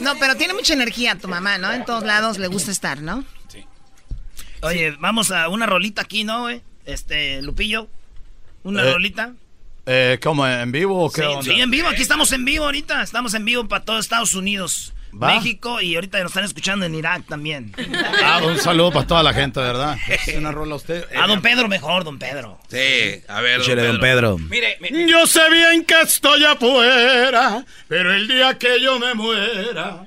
No, pero tiene mucha energía tu mamá, ¿no? En todos lados le gusta estar, ¿no? Oye, vamos a una rolita aquí, ¿no, güey? Este, Lupillo. Una Eh, rolita. Eh, ¿Cómo, en vivo o qué Sí, onda? sí, en vivo. Aquí estamos en vivo ahorita. Estamos en vivo para todo Estados Unidos, Va. México y ahorita nos están escuchando en Irak también. [LAUGHS] Ah, un saludo para toda la gente, ¿verdad? Es una rola a usted. A don Pedro mejor, don Pedro. Sí, a ver, Échale, don Pedro. Mire, Yo sé bien que estoy afuera, pero el día que yo me muera,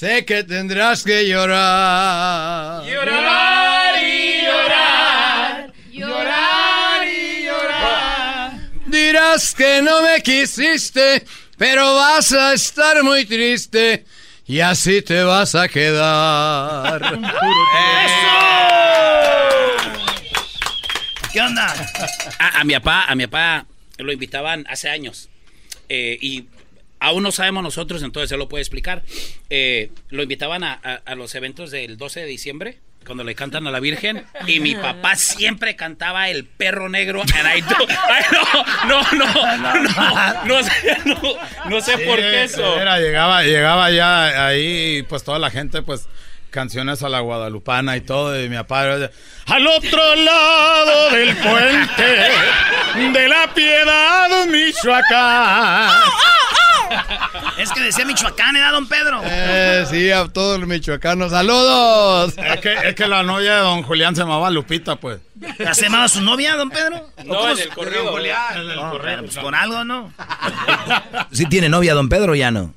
Sé que tendrás que llorar. Llorar y llorar. Llorar y llorar. Dirás que no me quisiste, pero vas a estar muy triste y así te vas a quedar. [LAUGHS] ¿Qué onda? A, a mi papá, a mi papá lo invitaban hace años. Eh, y aún no sabemos nosotros, entonces él lo puede explicar. Eh, lo invitaban a, a- a los eventos del 12 de diciembre, cuando le cantan a la Virgen. Y mi papá siempre cantaba El Perro Negro. and I do- [LAUGHS] Ay, no, no, no, no, no sé, no, no sé por qué eso. Era, llegaba, llegaba ya ahí, pues toda la gente, pues canciones a la guadalupana y todo, y mi papá era, al otro lado del puente de la piedad, Michoacán. Es que decía Michoacán, ¿era don Pedro? Eh, sí, a todos los michoacanos, saludos. Es que, es que la novia de don Julián se llamaba Lupita, pues. ¿Ya se llamaba su novia, don Pedro? ¿O No, en el corrido. No, corrido. bueno, pues con algo, ¿no? ¿Sí tiene novia, don Pedro, o ya no?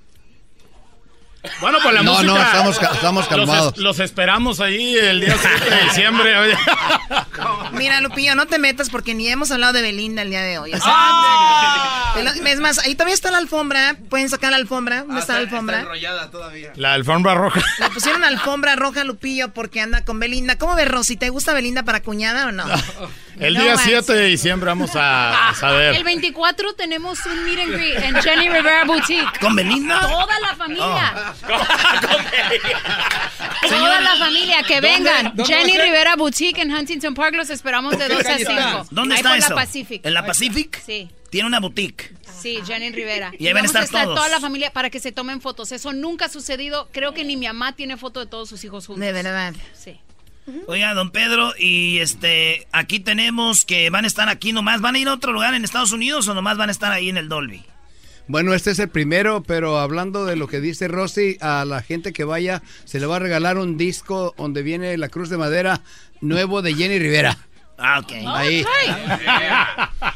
Bueno, pues la No, música. no, estamos ca- estamos los calmados. es- Los, esperamos ahí el día 7 de diciembre. oye. [LAUGHS] Mira, Lupillo, no te metas porque ni hemos hablado de Belinda el día de hoy. o sea, Ah. Es más, ahí todavía está la alfombra. ¿Pueden sacar la alfombra? ¿Dónde está la alfombra? enrollada todavía. La alfombra roja. Le pusieron alfombra roja a Lupillo porque anda con Belinda. ¿Cómo ves, Rosy? ¿Te gusta Belinda para cuñada o no? [LAUGHS] El No día más. 7 de diciembre vamos a [LAUGHS] El saber. 24 tenemos un meet and greet en Jenny Rivera Boutique. ¿Con Belinda? Toda la familia. Toda la familia, que vengan. dónde Jenny? Rivera Boutique en Huntington Park. Los esperamos de ¿Qué 2 a calle 5. está? ¿Dónde está eso? la Pacific. ¿En la Pacific? Sí. Tiene una boutique. Sí, Jenny Rivera. Y ahí van a vamos estar todos. toda la familia para que se tomen fotos. Eso nunca ha sucedido. Creo que ni mi mamá tiene foto de todos sus hijos juntos. De verdad. Sí. Oiga, don Pedro, y este, aquí tenemos que van a estar aquí nomás. ¿Van a ir a otro lugar en Estados Unidos o nomás van a estar ahí en el Dolby? Bueno, este es el primero, pero hablando de lo que dice Rosy, a la gente que vaya se le va a regalar un disco donde viene la cruz de madera nuevo de Jenny Rivera. Ah, ok. Ahí. [LAUGHS]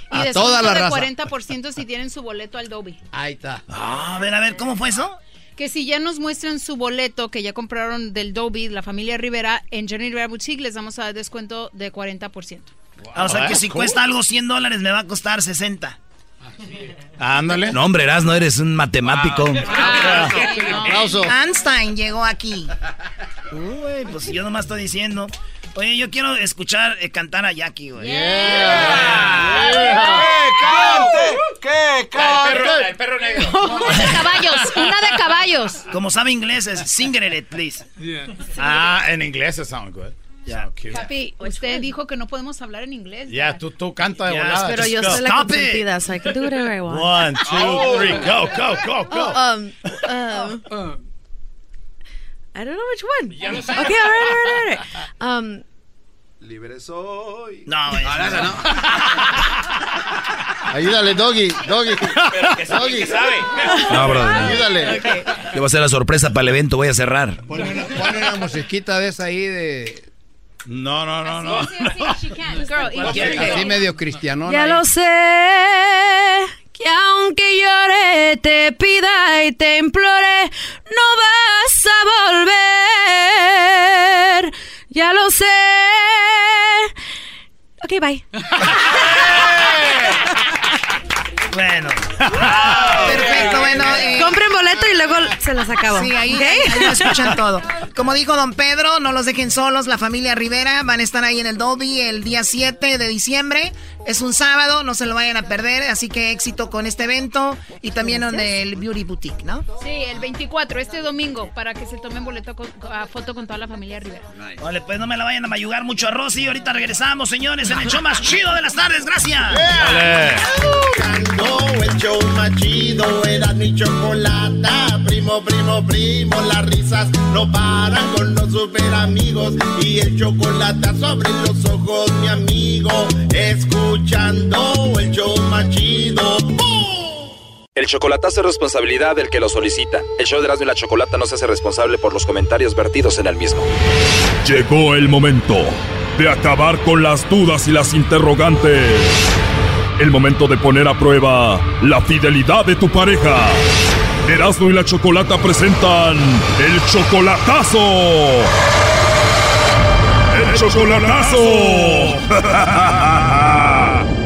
Y A descuento toda la de raza. 40% si tienen su boleto al Dolby. Ahí está. Ah, a ver, a ver, ¿cómo fue eso? Que si ya nos muestran su boleto que ya compraron del Dolby, la familia Rivera, en Johnny Rivera Boutique les vamos a dar descuento de 40%. Ah, o sea que si cuesta algo 100 dólares, me va a costar 60. Ándale. No, hombre, no eres un matemático. Einstein llegó aquí. Uy, pues yo nomás estoy diciendo. Oye, yo quiero escuchar eh, cantar a Jackie, güey. ¡Que cante! El perro negro. [LAUGHS] Una de caballos, una de caballos. Como sabe inglés, es sing it, please. Ah, en inglés it sound good. Sound cute. Papi, usted dijo que no podemos hablar en inglés. Ya, tú, tú canta de Yes, volada. Pero yo soy la consentida, so I can do whatever I want. One, two, Oh. three, go, go, go, go. Oh, um, um, I don't know which one. Ya lo sé. Okay, all right, all right, all right. Um, Libre soy. No, güey. [LAUGHS] Ayúdale, Doggy, Doggy. que sabe, que sabe. No, bro. Ayúdale. Yo voy a hacer la sorpresa para el evento, voy a cerrar. Ponle una, ponle una musiquita de esa ahí de... No, no, no, no. [LAUGHS] Girl, Así medio cristianón. ya lo sé, que aunque llore, te pida y te implore, no vas a volver. Ya lo sé. Ok, bye. [LAUGHS] Bueno. Perfecto, bueno. eh, Compren boleto y luego se los acabo. Sí, ahí, ¿ok? ahí- ahí lo escuchan [LAUGHS] todo. Como dijo don Pedro, no los dejen solos. La familia Rivera van a estar ahí en el Dolby el día 7 de diciembre. Es un sábado, no se lo vayan a perder. Así que éxito con este evento y también en el Beauty Boutique, ¿no? Sí, el 24, este domingo, para que se tomen boleto con- a foto con toda la familia Rivera. Vale, pues no me la vayan a mayugar mucho a Rosy. Ahorita regresamos, señores, en el show más chido de las tardes. Gracias. Escuchando el show más chido era mi chocolata. Primo, primo, primo, las risas no paran con los super amigos. Y el chocolate sobre los ojos, mi amigo. Escuchando el show más. El chocolatazo es responsabilidad del que lo solicita. El show de Erasmo y la Chocolata no se hace responsable por los comentarios vertidos en el mismo. Llegó el momento de acabar con las dudas y las interrogantes. El momento de poner a prueba la fidelidad de tu pareja. Erasmo y la Chocolata presentan el chocolatazo. El chocolatazo. [LAUGHS]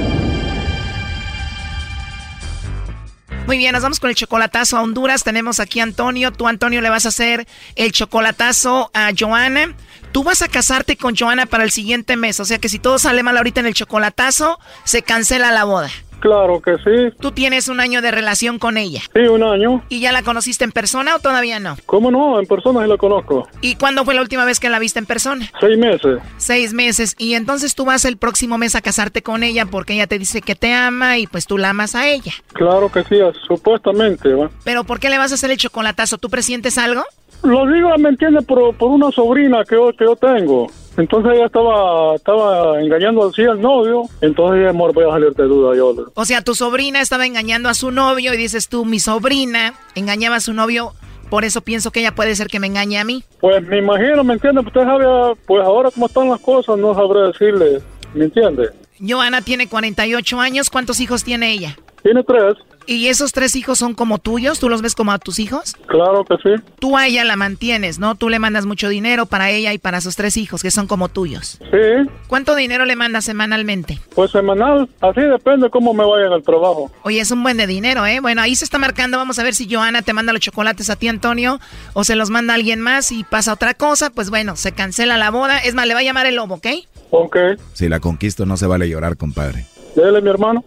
Muy bien, nos vamos con el chocolatazo a Honduras. Tenemos aquí a Antonio. Tú, Antonio, le vas a hacer el chocolatazo a Joana. Tú vas a casarte con Joana para el siguiente mes. O sea que si todo sale mal ahorita en el chocolatazo, se cancela la boda. Claro que sí. Tú tienes un año de relación con ella. Sí, un año. ¿Y ya la conociste en persona o todavía no? ¿Cómo no? En persona sí la conozco. ¿Y cuándo fue la última vez que la viste en persona? Seis meses. Seis meses. Y entonces tú vas el próximo mes a casarte con ella porque ella te dice que te ama y pues tú la amas a ella. Claro que sí, supuestamente. ¿va? Pero ¿por qué le vas a hacer el chocolatazo? ¿Tú presientes algo? Lo digo, ¿me entiende? Por, por una sobrina que yo, que yo tengo. Entonces ella estaba, estaba engañando así al novio. Entonces, amor, voy a salir de duda yo. O sea, tu sobrina estaba engañando a su novio y dices tú, mi sobrina engañaba a su novio, por eso pienso que ella puede ser que me engañe a mí. Pues me imagino, ¿me entiende? Usted sabe, pues ahora cómo están las cosas, no sabré decirle. ¿Me entiende? Joana tiene 48 años, ¿cuántos hijos tiene ella? Tiene tres. ¿Y esos tres hijos son como tuyos? ¿Tú los ves como a tus hijos? Claro que sí. Tú a ella la mantienes, ¿no? Tú le mandas mucho dinero para ella y para sus tres hijos, que son como tuyos. Sí, ¿Cuánto dinero le mandas semanalmente? pues semanal. Así depende cómo me vaya en el trabajo. Oye, es un buen de dinero, ¿eh? Bueno, ahí se está marcando. Vamos a ver si Joana te manda los chocolates a ti, Antonio, o se los manda alguien más y pasa otra cosa. Pues bueno, se cancela la boda. Es más, le va a llamar el lobo, ¿ok? Ok. Si la conquisto no se vale llorar, compadre. Dele, mi hermano.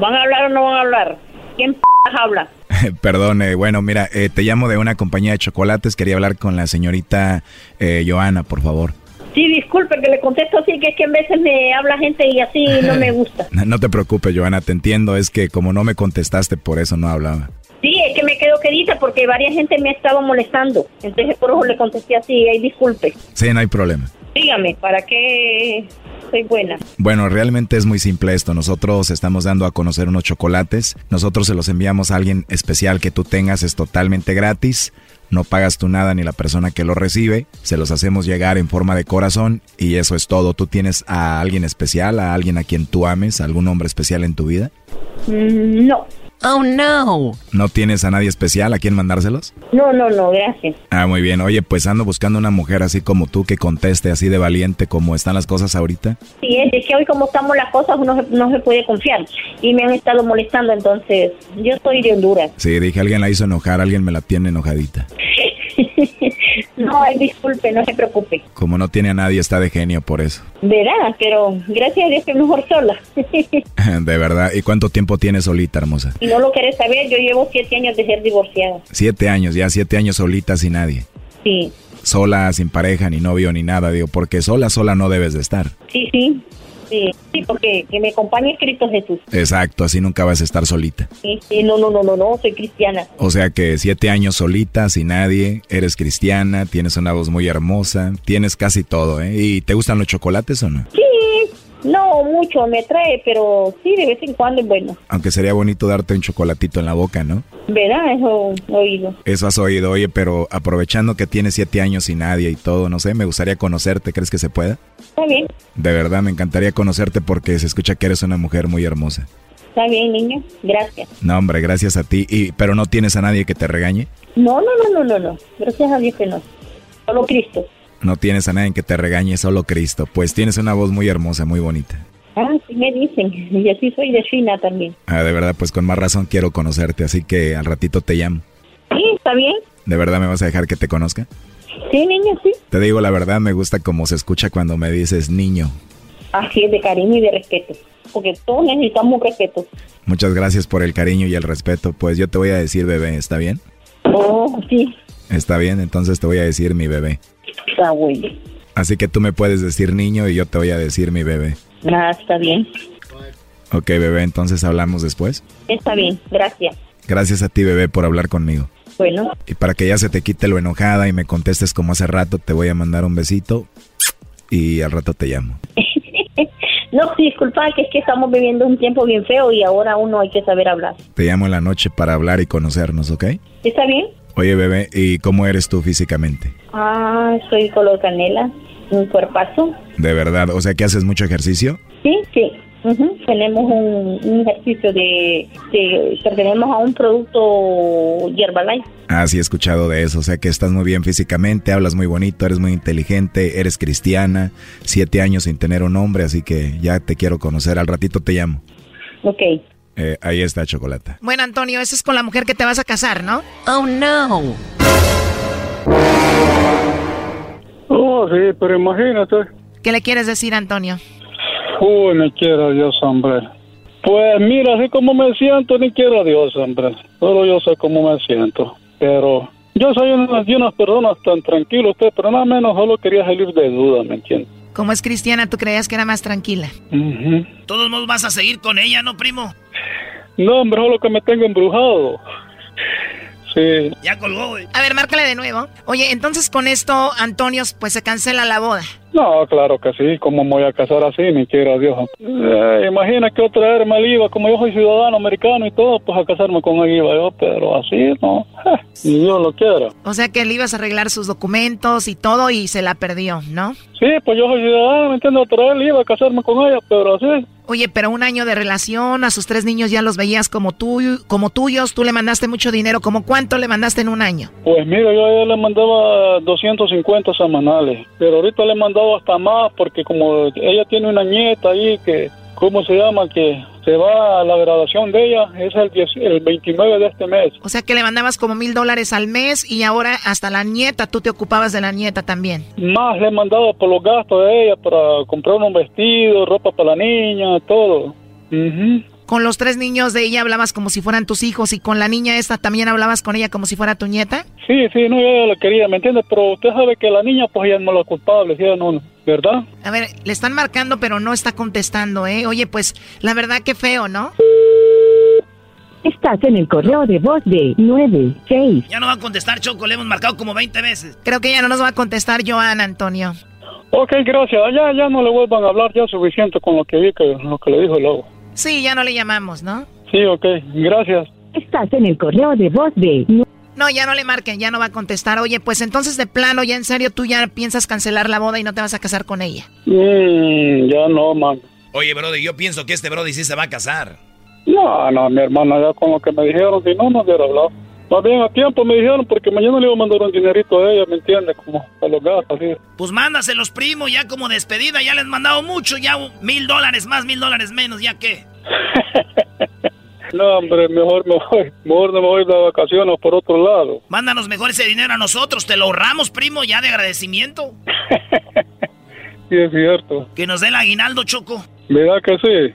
¿Van a hablar o no van a hablar? ¿Quién p habla? [LAUGHS] Perdón, eh, bueno, mira, eh, te llamo de una compañía de chocolates. Quería hablar con la señorita eh, Joana, por favor. Sí, disculpe que le contesto así, que es que a veces me habla gente y así no me [LAUGHS] gusta. No te preocupes, Joana, te entiendo. Es que como no me contestaste, por eso no hablaba. Sí, es que me quedo quedita porque varias gente me ha estado molestando. Entonces por eso le contesté así, disculpe. Sí, no hay problema. Dígame, ¿para qué soy buena? Bueno, realmente es muy simple esto. Nosotros estamos dando a conocer unos chocolates. Nosotros se los enviamos a alguien especial que tú tengas. Es totalmente gratis. No pagas tú nada ni la persona que lo recibe. Se los hacemos llegar en forma de corazón y eso es todo. ¿Tú tienes a alguien especial, a alguien a quien tú ames, algún hombre especial en tu vida? Mm, no. Oh, no. ¿No tienes a nadie especial a quien mandárselos? No, no, no, gracias. Ah, muy bien. Oye, pues ando buscando una mujer así como tú que conteste así de valiente como están las cosas ahorita. Sí, es que hoy como estamos las cosas uno se- no se puede confiar. Y me han estado molestando, entonces yo soy de Honduras. Sí, dije, alguien la hizo enojar, alguien me la tiene enojadita. [LAUGHS] no, ay, disculpe, no se preocupe. Como no tiene a nadie, está de genio por eso. Verá, pero gracias a Dios que mejor sola. [LAUGHS] [LAUGHS] De verdad. ¿Y cuánto tiempo tienes solita, hermosa? no lo querés saber, yo llevo siete años de ser divorciada. Siete años, ya siete años solita sin nadie. Sí, Sola, sin pareja, ni novio, ni nada. Digo, porque sola, sola no debes de estar. sí, sí. Sí, sí, porque que me acompañe Cristo Jesús. Exacto, así nunca vas a estar solita. Sí, sí, no, no, no, no, no, soy cristiana. O sea que siete años solita, sin nadie, eres cristiana, tienes una voz muy hermosa, tienes casi todo, ¿eh? ¿Y te gustan los chocolates o no? Sí, no mucho me trae, pero sí, de vez en cuando es bueno. Aunque sería bonito darte un chocolatito en la boca, ¿no? ¿Verdad? Eso he oído. Eso has oído, oye, pero aprovechando que tienes siete años sin nadie y todo, no sé, me gustaría conocerte, ¿crees que se pueda? Está bien, De verdad, me encantaría conocerte porque se escucha que eres una mujer muy hermosa. está bien, niño. Gracias. No, hombre, gracias a ti. Y, pero no tienes a nadie que te regañe. No, no, no, no, no, no. Gracias a Dios que no. Solo Cristo. No tienes a nadie que te regañe, solo Cristo. Pues tienes una voz muy hermosa, muy bonita. Ah, sí me dicen. Y así soy de China también. Ah, de verdad, pues con más razón quiero conocerte, así que al ratito te llamo. Sí, está bien. ¿De verdad me vas a dejar que te conozca? Sí, niño, sí. Te digo la verdad, me gusta cómo se escucha cuando me dices niño. Así es, de cariño y de respeto. Porque todos necesitamos respeto. Muchas gracias por el cariño y el respeto. Pues yo te voy a decir bebé, ¿está bien? Oh, sí. Está bien, entonces te voy a decir mi bebé. Así que tú me puedes decir niño y yo te voy a decir mi bebé. Ah, está bien. Ok, bebé, entonces hablamos después. Está bien. Gracias. Gracias a ti, bebé, por hablar conmigo. Bueno, Y para que ya se te quite lo enojada y me contestes como hace rato, te voy a mandar un besito y al rato te llamo. [LAUGHS] no, disculpa, que es que estamos viviendo un tiempo bien feo y ahora uno hay que saber hablar. Te llamo en la noche para hablar y conocernos, ¿ok? ¿Está bien? Oye, bebé, ¿y cómo eres tú físicamente? Ah, soy color canela, un cuerpazo. De verdad, o sea que haces mucho ejercicio. Sí, sí. Ujú, Tenemos un, un ejercicio de, de- pertenecemos a un producto Herbalife. Ah, sí, he escuchado de eso, o sea que estás muy bien físicamente, hablas muy bonito, eres muy inteligente, eres cristiana, siete años sin tener un hombre, así que ya te quiero conocer, al ratito te llamo. Ok. Eh, ahí está Chocolata. Bueno, Antonio, esa es con la mujer que te vas a casar, ¿no? Oh, no. Oh, sí, pero imagínate. ¿Qué le quieres decir, Antonio? Uy, me quiera Dios, hombre. Pues mira, así como me siento, ni quiero a Dios, hombre. Solo yo sé cómo me siento. Pero yo soy una de unas personas tan tranquilo usted, pero nada menos solo quería salir de duda, ¿me entiende? Como es cristiana, tú creías que era más tranquila. Todos modos vas a seguir con ella, ¿no, primo? No, hombre, solo que me tengo embrujado. Sí. Ya colgó, güey. A ver, márcale de nuevo. Oye, entonces con esto, Antonio, pues se cancela la boda. No, claro que sí. ¿Cómo me voy a casar así? Ni quiera Dios. Eh, imagina que otra vez me iba, como yo soy ciudadano americano y todo, pues a casarme con él iba yo, pero así no. Ni Dios lo quiera. O sea que él ibas a arreglar sus documentos y todo y se la perdió, ¿no? Sí, pues yo soy ciudadano, ¿me entiendes? Otra vez iba a casarme con ella, pero así. Oye, pero un año de relación, a sus tres niños ya los veías como, tuyo, como tuyos, tú le mandaste mucho dinero, ¿como cuánto le mandaste en un año? Pues mira, yo a ella le mandaba 250 semanales, pero ahorita le he mandado hasta más porque como ella tiene una nieta ahí que, ¿cómo se llama? Que se va a la graduación de ella, es el, 10 el 29 de este mes. O sea que le mandabas como mil dólares al mes y ahora hasta la nieta, tú te ocupabas de la nieta también. Más le he mandado por los gastos de ella para comprar un vestido, ropa para la niña, todo. Ujú. Con los tres niños de ella hablabas como si fueran tus hijos y con la niña esta también hablabas con ella como si fuera tu nieta. Sí, sí, no, yo la quería, ¿me entiende? Pero usted sabe que la niña, pues ella no es la culpable, ¿sí? no, ¿verdad? A ver, le están marcando pero no está contestando, ¿eh? Oye, pues la verdad que feo, ¿no? Estás en el correo de voz de 96. Ya no va a contestar Choco, le hemos marcado como 20 veces. Creo que ya no nos va a contestar Joan, Antonio. Ok, gracias. Ya, ya no le vuelvan a hablar, ya suficiente con lo que vi, que, lo que le dijo el lobo. Sí, ya no le llamamos, ¿no? Sí, ok, gracias. Estás en el correo de voz de... No, ya no le marquen, ya no va a contestar. Oye, pues entonces de plano, ya en serio, tú ya piensas cancelar la boda y no te vas a casar con ella. Mm, ya no, man. Oye, Brody, yo pienso que este Brody sí se va a casar. No, no, mi hermana, ya con lo que me dijeron, si no, no hubiera hablado. Más bien a tiempo me dijeron, porque mañana le iba a mandar un dinerito a ella, ¿me entiendes? Como a los gastos, así. Pues mándaselos, primo, ya como despedida, ya les han mandado mucho, ya mil dólares más, mil dólares menos, ¿ya qué? [LAUGHS] No, hombre, mejor me voy, mejor no me voy de vacaciones por otro lado. Mándanos mejor ese dinero a nosotros, te lo ahorramos, primo, ya de agradecimiento. [LAUGHS] Sí, es cierto. Que nos dé el aguinaldo, Choco. ¿Verdad que sí?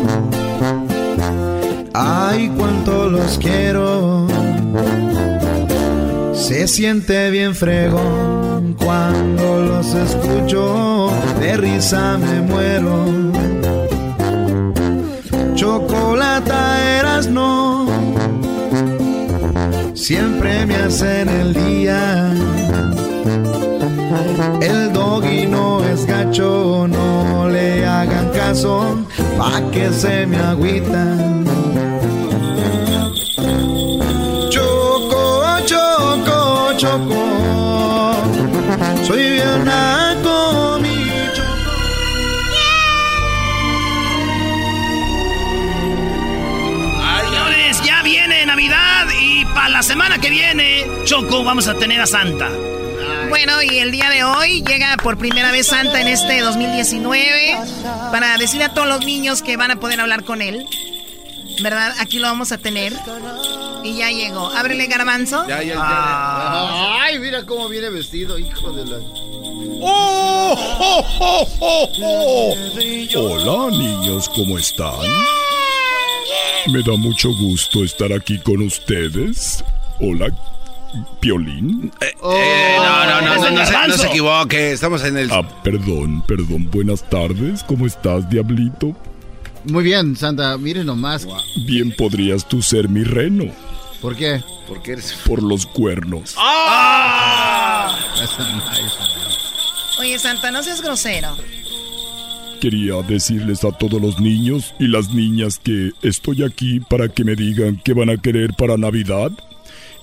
Ay, cuánto los quiero. Se siente bien fregón cuando los escucho. De risa me muero. Chocolata eras no. Siempre me hacen el día. El doggy no es gacho, no le hagan caso, pa' que se me agüitan. Choco, choco, choco, soy bien la semana que viene, Choco, vamos a tener a Santa. Bueno, y el día de hoy llega por primera vez Santa en este 2019 para decirle a todos los niños que van a poder hablar con él. ¿Verdad? Aquí lo vamos a tener. Y ya llegó. Ábrele, garbanzo. Ya, ya, ya. Ah. Ay, mira cómo viene vestido, hijo de la. ¡Oh, oh, oh, oh, oh! Hola, niños, ¿cómo están? Me da mucho gusto estar aquí con ustedes. Hola, Piolín. Eh, no, no, no, no, no, se, no se equivoque. Estamos en el. Ah, perdón, perdón. Buenas tardes. ¿Cómo estás, Diablito? Muy bien, Santa, miren nomás. Bien podrías tú ser mi reno. ¿Por qué? Porque eres. Por los cuernos. ¡Ah! Oye, Santa, no seas grosero. Quería decirles a todos los niños y las niñas que estoy aquí para que me digan qué van a querer para Navidad.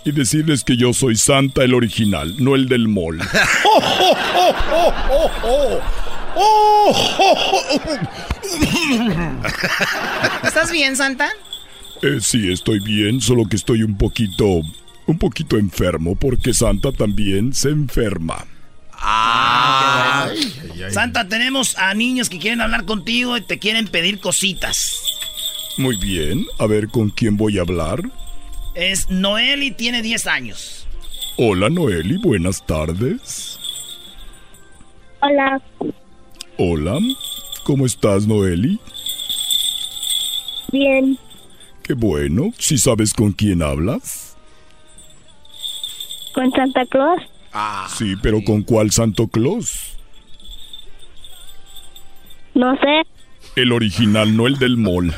Y decirles que yo soy Santa el original, no el del mall. [LAUGHS] ¿Estás bien, Santa? Eh, sí, estoy bien, solo que estoy un poquito, un poquito enfermo porque Santa también se enferma. Ah, Santa, tenemos a niños que quieren hablar contigo y te quieren pedir cositas. Muy bien, a ver con quién voy a hablar. Es Noel y tiene 10 años. Hola Noeli, buenas tardes. Hola, Hola, ¿cómo estás Noeli? bien. Qué bueno, si sabes con quién hablas. ¿Con Santa Claus? sí, pero ¿con cuál Santo Claus? No sé. El original, no el del mall. [LAUGHS]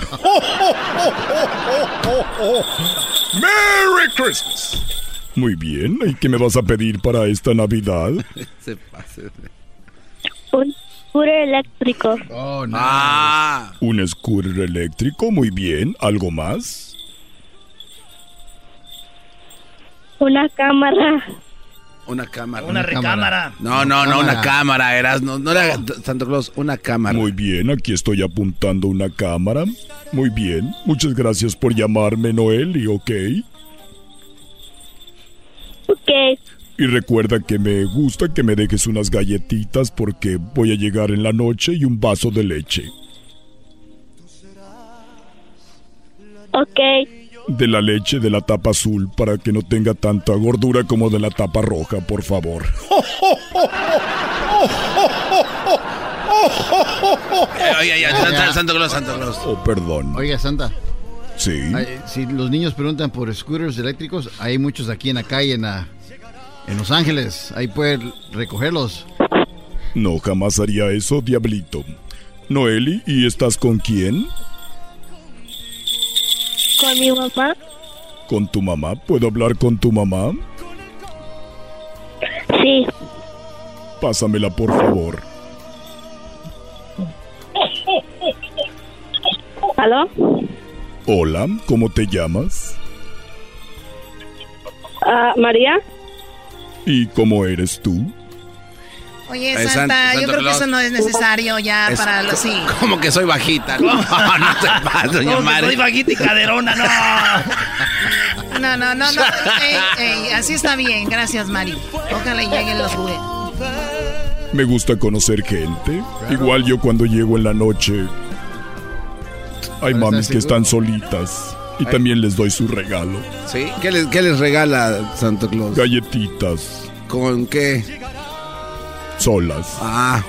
¡Merry Christmas! Muy bien, ¿y qué me vas a pedir para esta Navidad? [LAUGHS] Se pase. Un scooter eléctrico. Oh, no. Ah. Un scooter eléctrico, muy bien. ¿Algo más? Una cámara. Una cámara. Una recámara. No, no, no, una cámara, eras. No, no era Santa Claus, una cámara. Muy bien, aquí estoy apuntando una cámara. Muy bien, muchas gracias por llamarme Noeli, ¿ok? Ok. Y recuerda que me gusta que me dejes unas galletitas porque voy a llegar en la noche y un vaso de leche. Ok. De la leche de la tapa azul para que no tenga tanta gordura como de la tapa roja, por favor. Eh, Oye, ya, Santa, Santa Claus, Santa Claus. Oh, perdón. Oiga, Santa. Sí. Si los niños preguntan por scooters eléctricos, hay muchos aquí en la calle, en, la- en Los Ángeles. Ahí pueden recogerlos. No, jamás haría eso, diablito. Noeli, ¿y estás con quién? Con mi mamá. ¿Con tu mamá? ¿Puedo hablar con tu mamá? Sí. Pásamela, por favor. ¿Aló? Hola, ¿cómo te llamas? Ah, María. ¿Y cómo eres tú? Oye, Santa, Santa- yo Santa creo que eso no es necesario ya Es- para los sí. Como que soy bajita. No, [LAUGHS] [LAUGHS] no se pasa, doña Mari. soy bajita y caderona, no. [LAUGHS] No, no, no, no. Ey, ey, así está bien, gracias, Mari. Ojalá y lleguen los juguetes. Me gusta conocer gente. Igual yo cuando llego en la noche. Hay mamis que están solitas. Y Ay. también les doy su regalo. ¿Sí? ¿Qué les, qué les regala Santa Claus? Galletitas. ¿Con qué? Solas. Ah.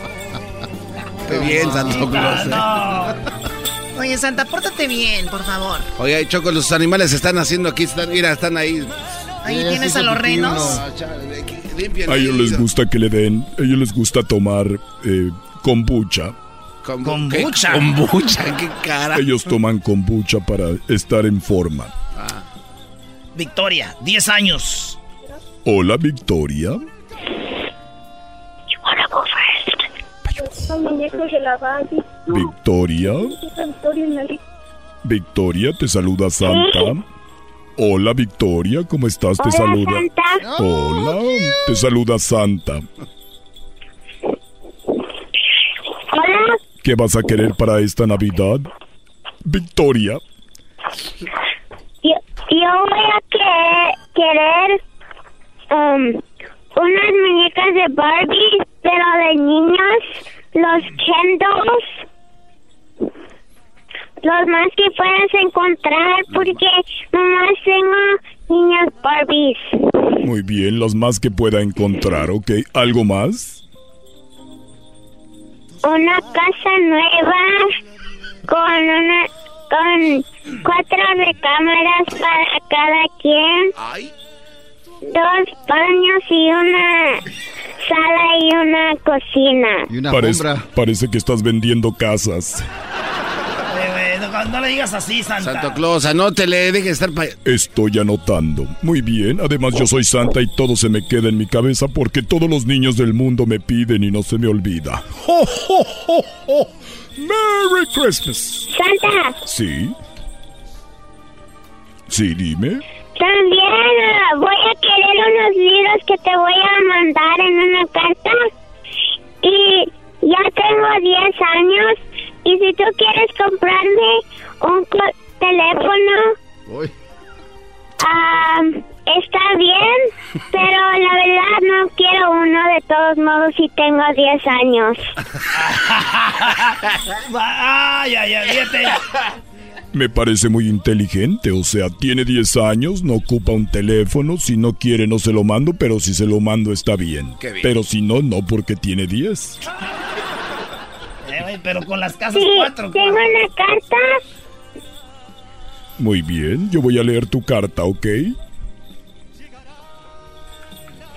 Qué bien, Santa Claus. Oye, Santa, pórtate bien, por favor. Oye, Choco, los animales están haciendo aquí. Están, mira, están ahí. Ahí tienes a los renos. A ellos les gusta que le den. A ellos les gusta tomar eh, kombucha. Kombucha. Kombucha, qué cara. Ellos toman kombucha para estar en forma. Victoria, 10 años. Hola, Victoria. Son muñecos de la Barbie. Victoria. Victoria te saluda Santa. Hola, Victoria, ¿cómo estás? Te Hola, saluda. Santa. Hola, te saluda Santa. Hola. ¿Qué vas a querer para esta Navidad? Victoria, Yo, yo voy a que- querer um, unas muñecas de Barbie, pero de niños, los Kendalls, los más que puedas encontrar, porque nomás tengo niñas Barbies. muy bien, las más que pueda encontrar, ¿ok? ¿Algo más? Una casa nueva con una con cuatro recámaras para cada quien. Dos baños y una sala y una cocina. parece, parece que estás vendiendo casas. Eh, güey, no, no le digas así, Santa. Santa Claus, anótele, deje de estar pa- Estoy anotando. Muy bien, además yo soy Santa y todo se me queda en mi cabeza porque todos los niños del mundo me piden y no se me olvida. ¡Ho, ho, ho, ho! ¡Merry Christmas! Santa, ¿Sí? Sí, dime. También voy a querer unos libros que te voy a mandar en una carta. Y ya tengo 10 años. Y si tú quieres comprarme un teléfono, ah, está bien. Pero la verdad no quiero uno de todos modos si tengo 10 años. [LAUGHS] Ay, ay, ay. Me parece muy inteligente, o sea, tiene 10 años, no ocupa un teléfono, si no quiere no se lo mando, pero si se lo mando está bien. Qué bien. Pero si no, no porque tiene 10. Eh, pero con las casas Sí, cuatro. tengo una carta. Muy bien, yo voy a leer tu carta, ¿ok?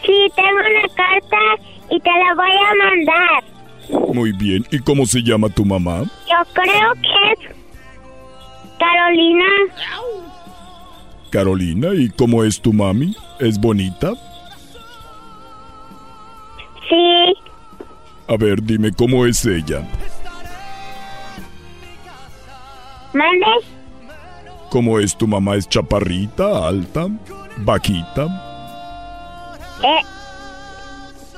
Sí, tengo una carta y te la voy a mandar. Muy bien, ¿y cómo se llama tu mamá? Yo creo que es Carolina. Carolina, ¿y cómo es tu mami? ¿Es bonita? Sí, A ver, dime cómo es ella. mande. ¿Cómo es tu mamá? ¿Es chaparrita, alta, bajita? Eh,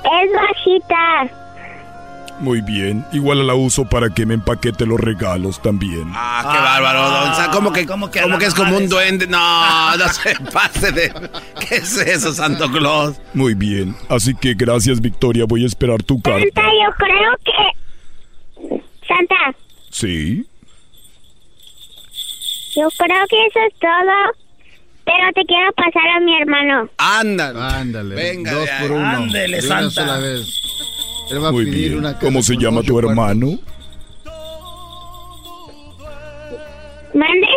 es bajita. Muy bien, igual la uso para que me empaquete los regalos también. Ah, qué bárbaro, don Sa- ¿Cómo que, ¿Cómo que cómo la que es como un de- duende? No, no [LAUGHS] se pase de... ¿Qué es eso, Santo Claus? Muy bien, así que gracias Victoria, voy a esperar tu carta. Santa, yo creo que... Santa, Sí, yo creo que eso es todo. yo te quiero pasar a mi hermano. Ándale. Ándale. Venga, Dos ya. por uno. Una Santa. sola vez. Él va a Muy pedir bien. una casa ¿Cómo se llama tu cuartos. hermano? ¿Mande?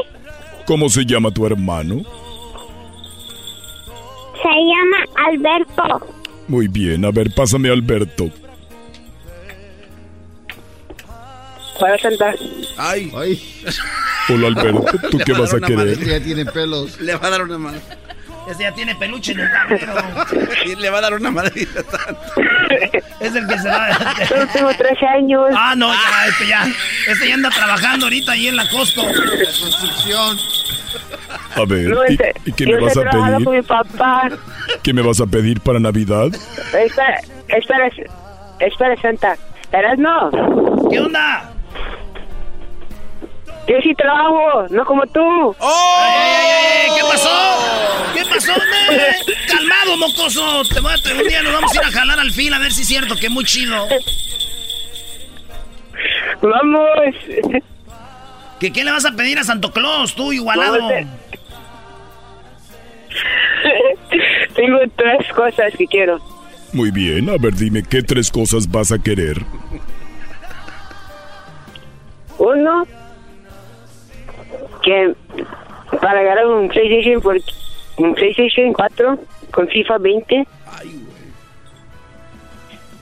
¿Cómo se llama tu hermano? Se llama Alberto. Muy bien, a ver, pásame a Alberto. Para sentar. Ay. Ay. Hola Alberto, [LAUGHS] ¿tú qué vas a querer? Ya tiene pelos. Le va a dar una mano. Ese ya tiene peluche en el tablero. [LAUGHS] Y le va a dar una madrita. Es el que se va. Yo tengo 13 años. Ah, no, ya, este ya. Este ya anda trabajando ahorita ahí en la Costco. La construcción. A ver, No, ¿y, este, y qué me vas a con pedir? mi papá. ¿Qué me vas a pedir para Navidad? Espera, espera, espera, Santa. ¿Eras no? ¿Qué onda? Yo sí trabajo, no como tú. ¡Oh! ¡Ey, ey, ey, ey! ¿Qué pasó? ¿Qué pasó, nene? Calmado, mocoso. Te voy a un día, nos vamos a ir a jalar al fin a ver si es cierto que muy chido. Vamos. ¿Que qué le vas a pedir a Santo Claus, tú, igualado? [LAUGHS] Tengo tres cosas que quiero. Muy bien, a ver, dime, ¿qué tres cosas vas a querer? Uno, que para ganar un PlayStation, por, un PlayStation 4 con FIFA 20.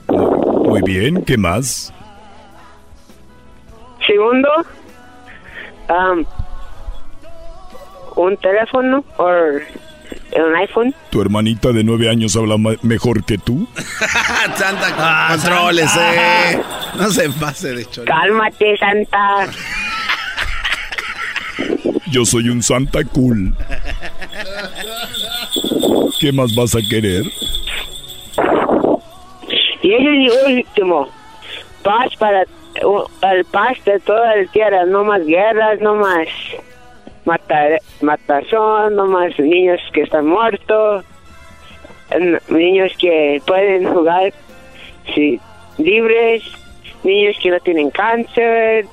Muy bien, ¿qué más? Segundo, um, un teléfono o un iPhone. ¿Tu hermanita de nueve años habla mejor que tú? [LAUGHS] Santa, Ah, controles, Santa. eh. No se pase de chorizo. Cálmate, Santa. Yo soy un Santa cool. ¿Qué más vas a querer? Y es el último. Paz para el paz de toda la tierra. No más guerras, no más matar, matazón, no más niños que están muertos. Niños que pueden jugar sí, libres. Niños que no tienen cáncer.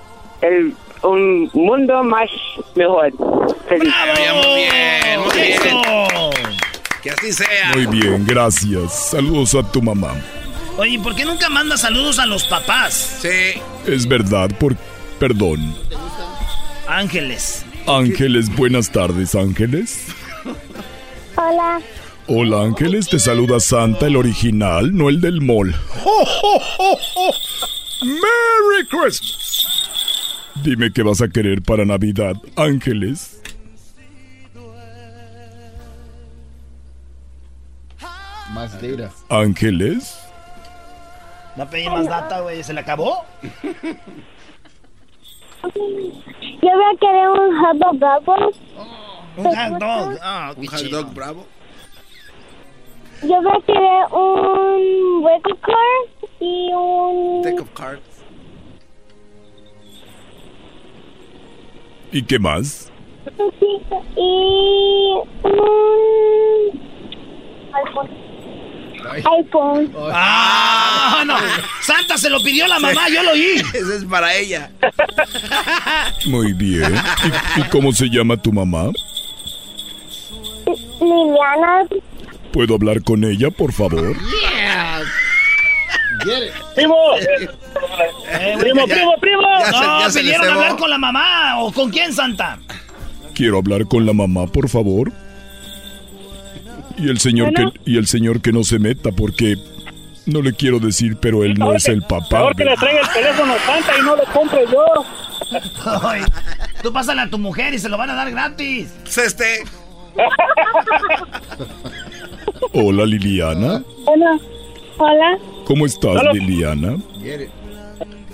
El, un mundo más mejor. Feliz. Muy bien, muy bien. ¡Eso! Que así sea. Muy bien, gracias. Saludos a tu mamá. Oye, ¿y ¿por qué nunca manda saludos a los papás? Sí. Es verdad, por... Perdón. Ángeles. Ángeles, buenas tardes, Ángeles. Hola. Hola, Ángeles, te saluda Santa, el original, no el del mall. ¡Merry Christmas! Dime qué vas a querer para Navidad, Ángeles. Más data. Ángeles. A pedir más data, güey. ¿Se le acabó? Yo voy a querer un hot dog bravo. Un hot dog. Ah, Un hot dog bravo. Yo voy a querer un car y un... Deck of cards. ¿Y qué más? y un... iPhone. iPhone. Ah, no. Santa se lo pidió la mamá, yo lo oí. [LAUGHS] Ese es para ella. Muy bien. ¿Y, y cómo se llama tu mamá? Liliana. ¿Puedo hablar con ella, por favor? ¡Primo! Eh, ¡Primo, ya- primo, primo! Ya se- No, ya se pidieron hablar con la mamá. ¿O con quién, Santa? Quiero hablar con la mamá, por favor. Y el señor Bueno. que y el señor que no se meta porque no le quiero decir, pero él no es el papá. Mejor que le traiga el teléfono a Santa y no lo compre yo. Ay, tú pásale a tu mujer y se lo van a dar gratis. Pues este. Hola Liliana, Hola. Hola. ¿Cómo estás Hola. Liliana?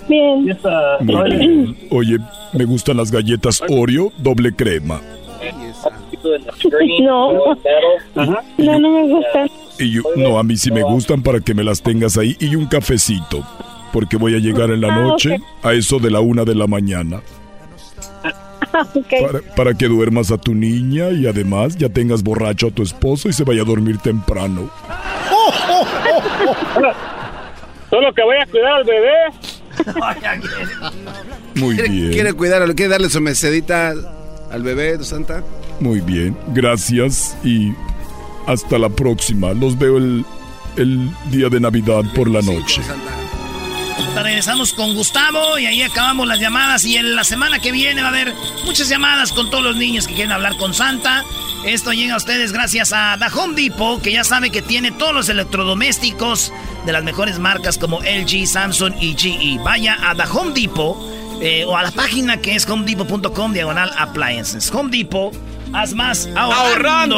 Bien. Muy bien. Oye, me gustan las galletas Oreo doble crema No. No, no me gusta. y yo- no a mí sí me gustan para que me las tengas ahí y un cafecito porque voy a llegar en la Ah, noche a eso de la una de la mañana ok. para, para que duermas a tu niña y además ya tengas borracho a tu esposo y se vaya a dormir temprano. Solo que voy a cuidar al bebé. [LAUGHS] Muy ¿Quiere, bien. quiere cuidar, quiere darle su mesedita al bebé, Santa? Muy bien, gracias y hasta la próxima. Los veo el, el día de Navidad por la noche. Regresamos con Gustavo y ahí acabamos las llamadas. Y en la semana que viene va a haber muchas llamadas con todos los niños que quieren hablar con Santa. Esto llega a ustedes gracias a The Home Depot, que ya sabe que tiene todos los electrodomésticos de las mejores marcas como LG, Samsung y GE. Vaya a The Home Depot eh, o a la página que es homedepot.com diagonal appliances. Home Depot, haz más ahorrando.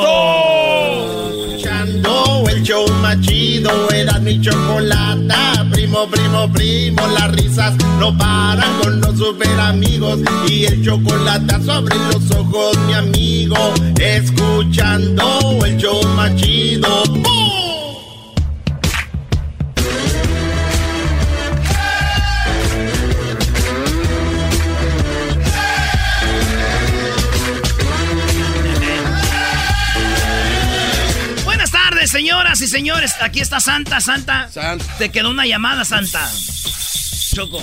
Escuchando el show más chido, era mi chocolata. Primo, primo, primo, las risas no paran con los super amigos. Y el chocolate sobre los ojos, mi amigo. Escuchando el show más chido. ¡Bum! Señoras y señores. Aquí está Santa, Santa. Te quedó una llamada, Santa. Choco.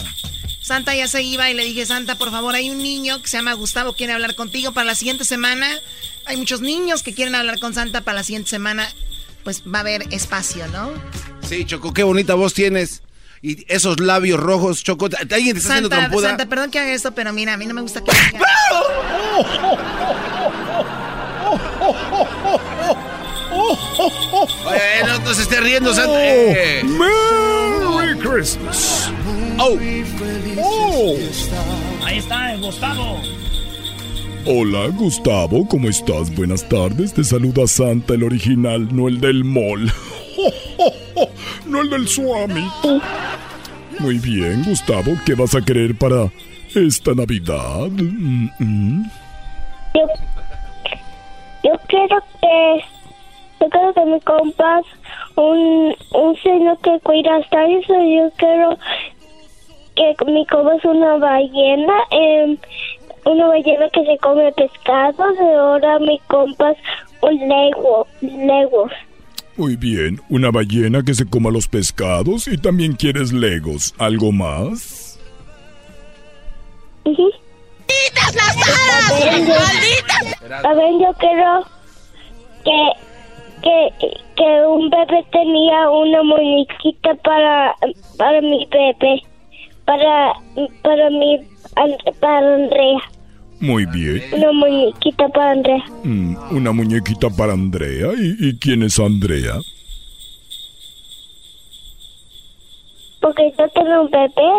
Santa ya se iba y le dije, Santa, por favor, hay un niño que se llama Gustavo, quiere hablar contigo para la siguiente semana. Hay muchos niños que quieren hablar con Santa para la siguiente semana. Pues va a haber espacio, ¿no? Sí, Choco, qué bonita voz tienes. Y esos labios rojos, Choco. ¿Alguien te está haciendo Santa, trompuda? Santa, perdón que haga esto, pero mira, a mí no me gusta que... Bueno, no se esté riendo, Santa. Eh. Merry Christmas. Oh. Oh. Ahí está, Gustavo. Hola, Gustavo, ¿cómo estás? Buenas tardes. Te saluda Santa, el original, no el del mall. [LAUGHS] No el del Swami. Muy bien, Gustavo, ¿qué vas a querer para esta Navidad? Mm, mm. Yo, yo quiero que yo quiero que me compras un, un señor que cuida hasta eso. Yo quiero que me compras una ballena, em, una ballena que se come pescados. Y ahora me compras un lego, legos. Muy bien, una ballena que se coma los pescados y también quieres legos. ¿Algo más? Ujú. ¡Malditas las aras! ¡Malditas! A ver, yo quiero que, que, que un bebé tenía una muñequita para, para mi bebé, para, para mi, para Andrea, Muy bien. una muñequita para Andrea. Mm, una muñequita para Andrea. ¿Y, y quién es Andrea? Porque yo tengo un bebé,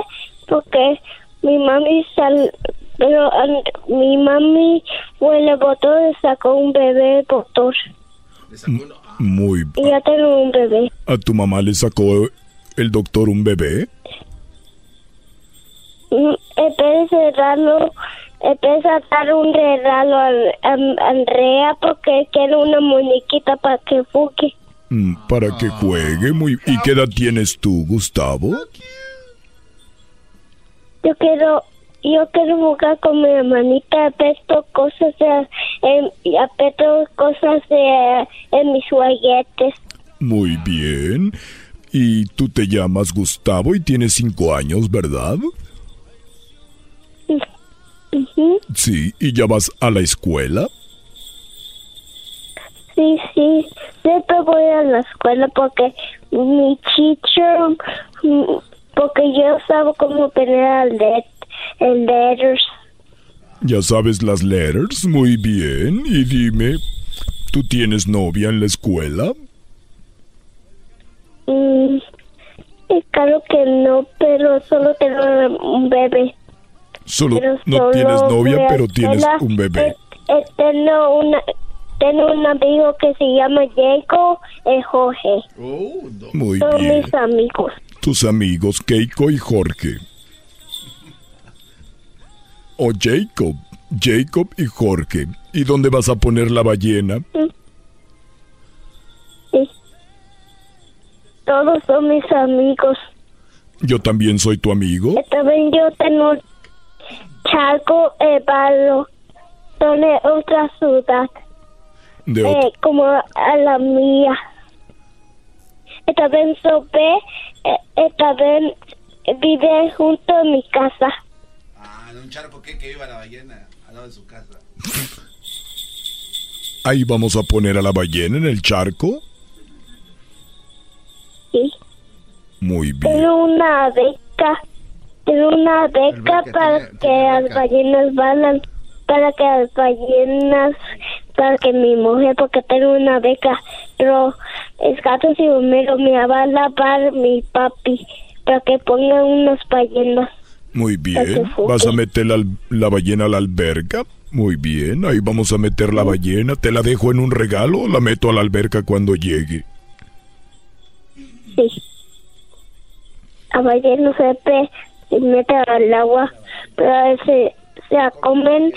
porque mi mami sal, pero an- mi mami fue le botó y sacó un bebé doctor. Muy Y ya tengo un bebé. ¿A tu mamá le sacó el doctor un bebé? Mm, vez de darlo, vez de dar un regalo a, a- a Andrea porque quiere una muñequita para que juegue. Mm, para que juegue. Muy... ¿Y qué edad tienes tú, Gustavo? Yo quiero, yo quiero jugar con mi hermanita, apesto cosas de, en, y apesto cosas de, en mis juguetes. Muy bien. Y tú te llamas Gustavo y tienes cinco años, ¿verdad? Sí. ¿Y ya vas a la escuela? Sí, sí, siempre voy a la escuela porque mi teacher, mm, porque yo sabo cómo pelear el, el letters. Ya sabes las letters. Muy bien. Y dime, ¿tú tienes novia en la escuela? Mm, claro que no, pero solo tengo un bebé. Solo Pero no solo tienes novia, pero tienes escuela. un bebé. Eh, eh, tengo, una, tengo un amigo que se llama Diego y Jorge. Muy Son bien. mis amigos. Tus amigos Keiko y Jorge. O Jacob. Jacob y Jorge. ¿Y dónde vas a poner la ballena? Todos son mis amigos. Yo también soy tu amigo. Eh, También yo tengo Chaco y Barro. Son de otra ciudad. De eh, otro- como a la mía. También Sobe, eh, eh, también vive junto a mi casa. Charco que, que iba la ballena al lado de su casa. Ahí vamos a poner a la ballena en el charco. Sí. Muy bien. Tengo una beca. Tengo una beca para que las ballenas vayan. Para que las ballenas. Para que mi mujer, porque tengo una beca. Pero es gatos y Homero me va a lavar mi papi. Para que pongan unas ballenas. Muy bien. ¿Vas a meter la, la ballena a la alberca? Muy bien. Ahí vamos a meter la ballena. ¿Te la dejo en un regalo o la meto a la alberca cuando llegue? Sí. La ballena se pe y mete al agua. Pero a veces se comen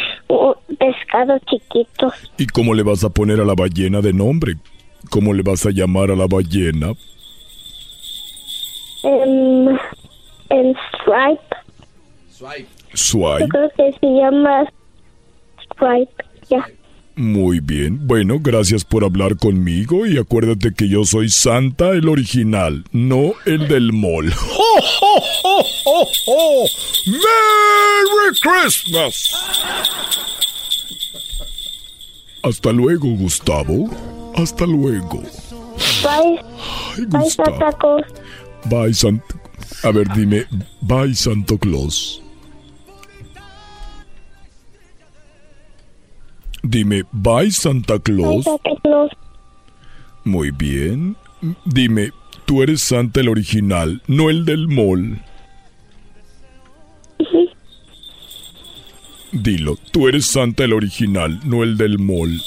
pescados chiquitos. ¿Y cómo le vas a poner a la ballena de nombre? ¿Cómo le vas a llamar a la ballena? En, en Stripe. Swipe. Yo creo que se llama Stripe. Ya. Muy bien. Bueno, gracias por hablar conmigo y acuérdate que yo soy Santa el original, no el del mall. ¡Ho, [LAUGHS] ho, ho, ho, ho! ¡Merry Christmas! Hasta luego, Gustavo. Hasta luego. Bye. Bye, Gustavo. Santa Claus. Bye, Santa. A ver, dime, bye, Santo Claus. Dime, bye, Santa Bye, Claus. Santa Claus. Muy bien. Dime, tú eres Santa el original, no el del mall. Dilo, tú eres Santa el original, no el del mall.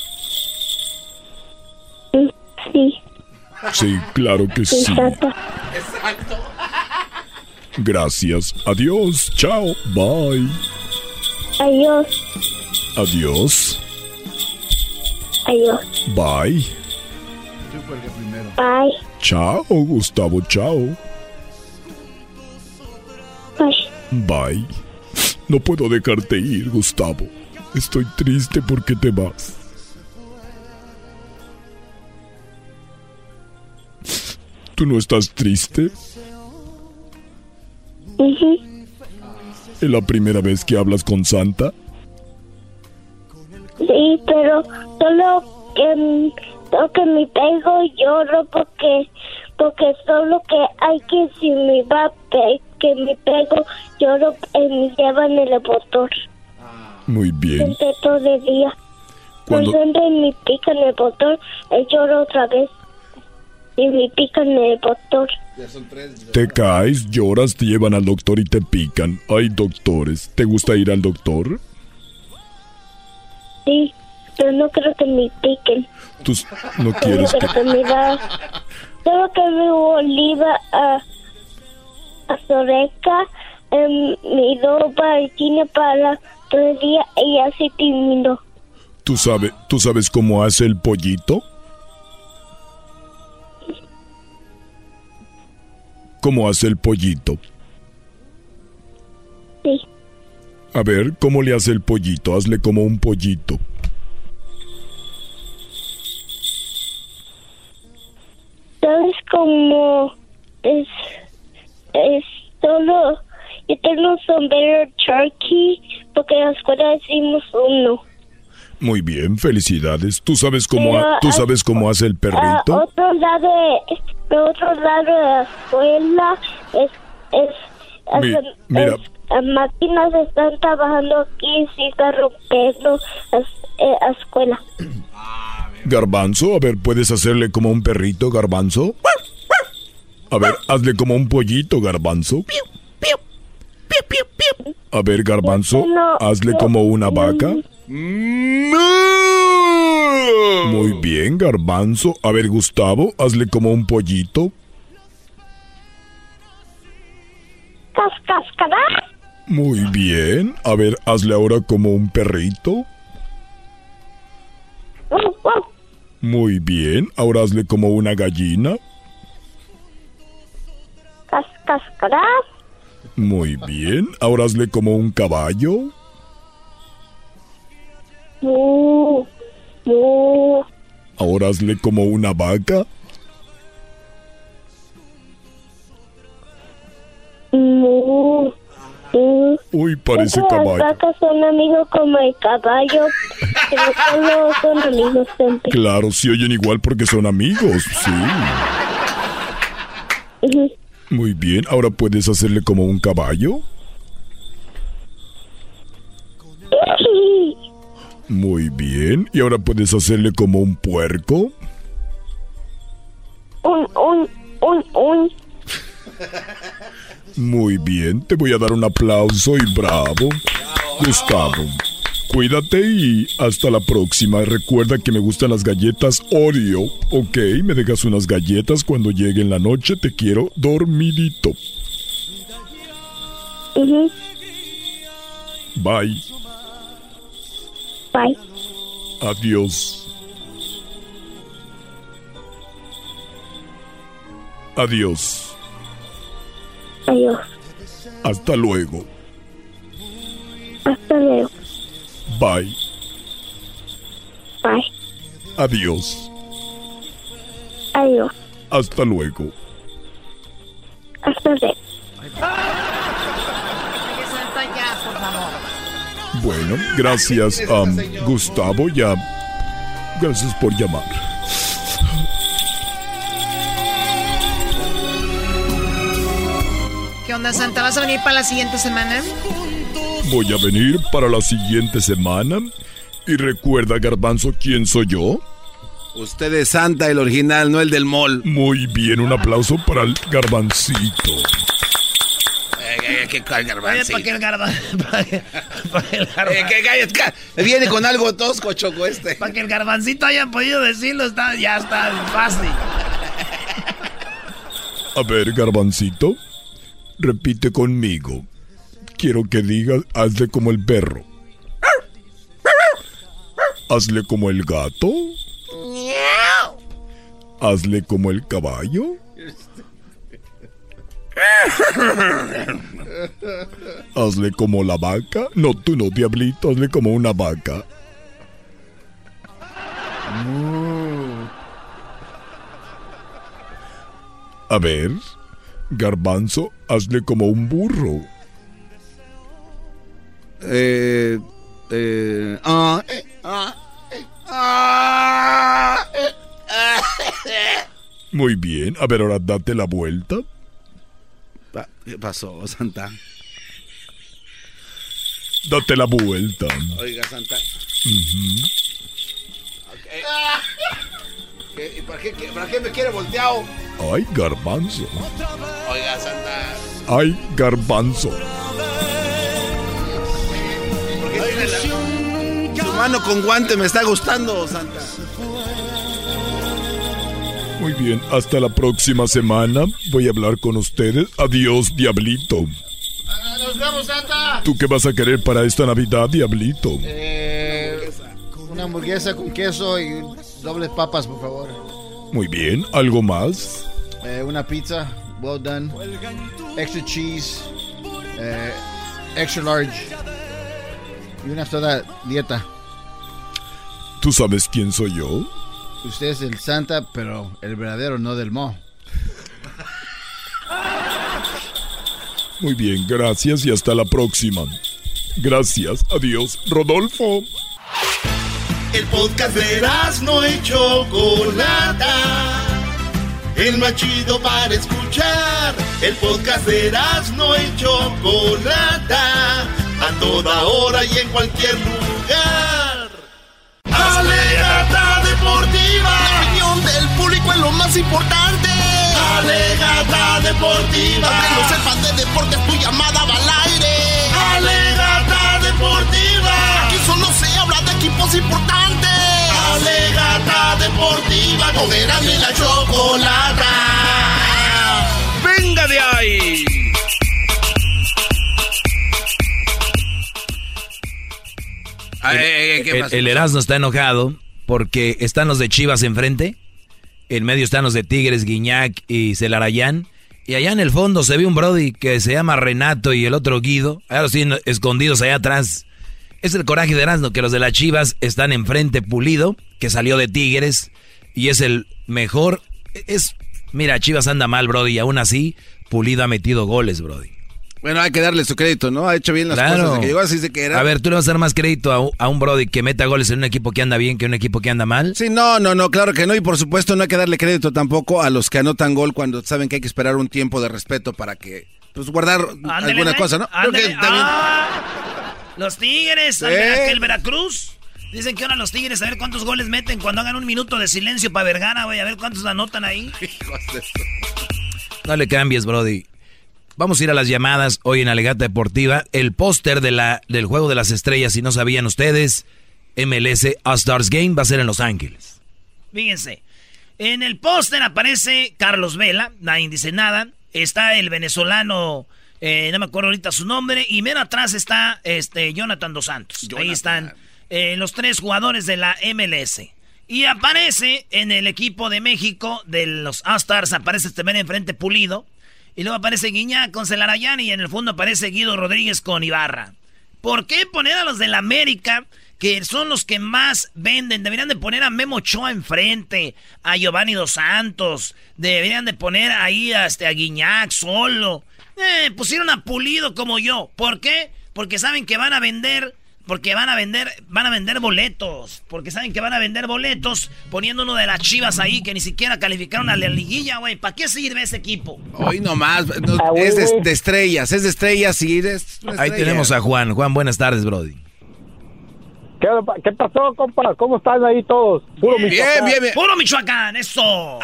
Sí. Sí, claro que Sí, sí. Santa. Gracias. Adiós. Chao. Bye. Adiós. Adiós. Adiós. Bye. Bye. Chao, Gustavo. Chao. Bye. Bye. No puedo dejarte ir, Gustavo. Estoy triste porque te vas. ¿Tú no estás triste? Ujú. ¿Es la primera vez que hablas con Santa? Sí, pero solo que, solo que me pego y lloro porque porque solo que hay que si me va que me pego lloro y me llevan el botón Muy bien. siempre todo el día. Cuando- Cuando me pican el botón, eh, lloro otra vez y me pican el botón. Te caes, lloras, te llevan al doctor y te pican. Hay doctores. ¿Te gusta ir al doctor? Sí, pero no creo que me piquen. Tú no quieres Solo que... que me da, solo que me oliva a, a Soreca, em, me dio tiene para todo el día y así terminó. ¿Tú, sabe, ¿Tú sabes cómo hace el pollito? ¿Cómo hace el pollito? Sí. A ver, ¿cómo le hace el pollito? Hazle como un pollito. Entonces como es, es solo, yo tengo un sombrero turkey porque en la escuela decimos uno. Muy bien, felicidades. ¿Tú sabes cómo, ha- ¿tú sabes cómo hace el A perrito? otro lado de, de otro lado de la escuela es, es, Mi- es- mira. Las máquinas están trabajando aquí y sigue rompiendo la eh, la escuela. [CLEARS THROAT] Garbanzo, a ver, ¿puedes hacerle como un perrito, garbanzo? A ver, hazle como un pollito, garbanzo. A ver, garbanzo, hazle como una vaca. Muy bien, garbanzo. A ver, Gustavo, hazle como un pollito. Cascascará. Muy bien. A ver, hazle ahora como un perrito. Muy bien. Ahora hazle como una gallina. Cascascará. Muy bien. Ahora hazle como un caballo. Mu, mu, Ahora hazle como una vaca. mu, Uy, parece Las caballo. vacas son amigos como el caballo. Pero solo son amigos tontos. Claro, se oyen igual porque son amigos, sí. Muy bien, ahora puedes hacerle como un caballo. Muy bien, y ahora puedes hacerle como un puerco. Un, un, un, un. Muy bien, te voy a dar un aplauso y bravo. Gustavo, cuídate y hasta la próxima. Recuerda que me gustan las galletas Oreo, ¿ok? Me dejas unas galletas cuando llegue en la noche. Te quiero dormidito. Bye. Bye. Adiós. Adiós. Adiós. Hasta luego. Hasta luego. Bye. Bye. Adiós. Adiós. Hasta luego. Hasta luego. Bueno, gracias, um, Gustavo. Ya. Gracias por llamar. Onda, Santa? ¿Vas a venir para la siguiente semana? Voy a venir para la siguiente semana. Y recuerda, Garbanzo, ¿quién soy yo? Usted es Santa, el original, no el del mall. Muy bien, un aplauso para el Garbancito. ¿Qué garbanzo? ¿para qué el garbanzo? [LAUGHS] ¿Para qué, para qué el Eh, Me viene con algo tosco, choco este. Para que el garbancito haya podido decirlo, está, ya está fácil. A ver, Garbancito, repite conmigo. Quiero que digas, hazle como el perro. Hazle como el gato. Hazle como el caballo. Hazle como la vaca. No, tú no, diablito, hazle como una vaca. A ver, garbanzo, hazle como un burro. Eh, eh, ah, eh, ah, eh, ah, ah. Muy bien, a ver, ahora date la vuelta. ¿Qué pasó, Santa? Date la vuelta. Oiga, Santa. ¿Qué- ¿Y para qué, qué- para qué me quiere volteado? Ay, garbanzo. Oiga, Santa. Ay, garbanzo. ¿por qué tiene la- Su mano con guante me está gustando, Santa. Muy bien, hasta la próxima semana. Voy a hablar con ustedes. Adiós, diablito. ¡Nos vemos, Santa! ¿Tú qué vas a querer para esta Navidad, diablito? Eh, una hamburguesa con queso y dobles papas, por favor. Muy bien, ¿algo más? Eh, una pizza, well done. Extra cheese, eh, extra large. Y una soda dieta. ¿Tú sabes quién soy yo? Usted es el Santa, pero el verdadero, no del mo. Muy bien, gracias y hasta la próxima. Gracias, adiós, Rodolfo. El podcast de no y Chocolata. El más chido para escuchar. El podcast de no y Chocolata. A toda hora y en cualquier lugar. Alegata deportiva. La opinión del público es lo más importante. Alegata deportiva. Aunque no sepas de deportes, tu llamada va al aire. Alegata deportiva. Equipos importantes. Alegata deportiva. Con Erasmo y la chocolata. ¡Venga de ahí! ¿qué el, pasó? el Erasmo está enojado porque están los de Chivas enfrente. En medio están los de Tigres, Guiñac y Celarayán. Y allá en el fondo se ve un Brody que se llama Renato y el otro Guido. Ahora sí, escondidos allá atrás. Es el coraje de Erasmo que los de las Chivas están enfrente Pulido, que salió de Tigres. Y es el mejor. Es. Mira, Chivas anda mal, Brody. Y aún así, Pulido ha metido goles, Brody. Bueno, hay que darle su crédito, ¿no? Ha hecho bien las cosas. desde que llegó así de que era. A ver, ¿tú le vas a dar más crédito a un, a un Brody que meta goles en un equipo que anda bien que en un equipo que anda mal? Sí, no, no, no, claro que no. Y por supuesto no hay que darle crédito tampoco a los que anotan gol cuando saben que hay que esperar un tiempo de respeto para que, pues, guardar Ándele, alguna güey, cosa, ¿no? Creo ándele. que también- Ah, los Tigres, al Sí. Vera- que el Veracruz. Dicen que ahora los Tigres, a ver cuántos goles meten cuando hagan un minuto de silencio para Vergara, güey, a ver cuántos anotan ahí. [LAUGHS] No le cambies, Brody. Vamos a ir a las llamadas hoy en Alegata Deportiva. El póster de la, del Juego de las Estrellas, si no sabían ustedes, MLS All-Stars Game va a ser en Los Ángeles. Fíjense, en el póster aparece Carlos Vela, nadie dice nada. Está el venezolano, eh, no me acuerdo ahorita su nombre, y menos atrás está este Jonathan Dos Santos. Ahí están eh, los tres jugadores de la MLS. Y aparece en el equipo de México, de los All-Stars, aparece también enfrente Pulido. Y luego aparece Guiñac con Celarayán y en el fondo aparece Guido Rodríguez con Ibarra. ¿Por qué poner a los del América, que son los que más venden? Deberían de poner a Memo Ochoa enfrente, a Giovanni Dos Santos, deberían de poner ahí a, este, a Guiñac solo. Eh, pusieron a Pulido como yo. ¿Por qué? Porque saben que van a vender, porque van a vender, van a vender boletos. Porque saben que van a vender boletos poniendo uno de las chivas ahí que ni siquiera calificaron a la liguilla, güey. ¿Para qué sirve ese equipo? Hoy nomás, no, es de, de estrellas, es de estrellas y es una Ahí estrella. tenemos a Juan. Juan, buenas tardes, Brody. ¿Qué, qué pasó, compa? ¿Cómo están ahí todos? Puro Michoacán. Puro Michoacán, eso.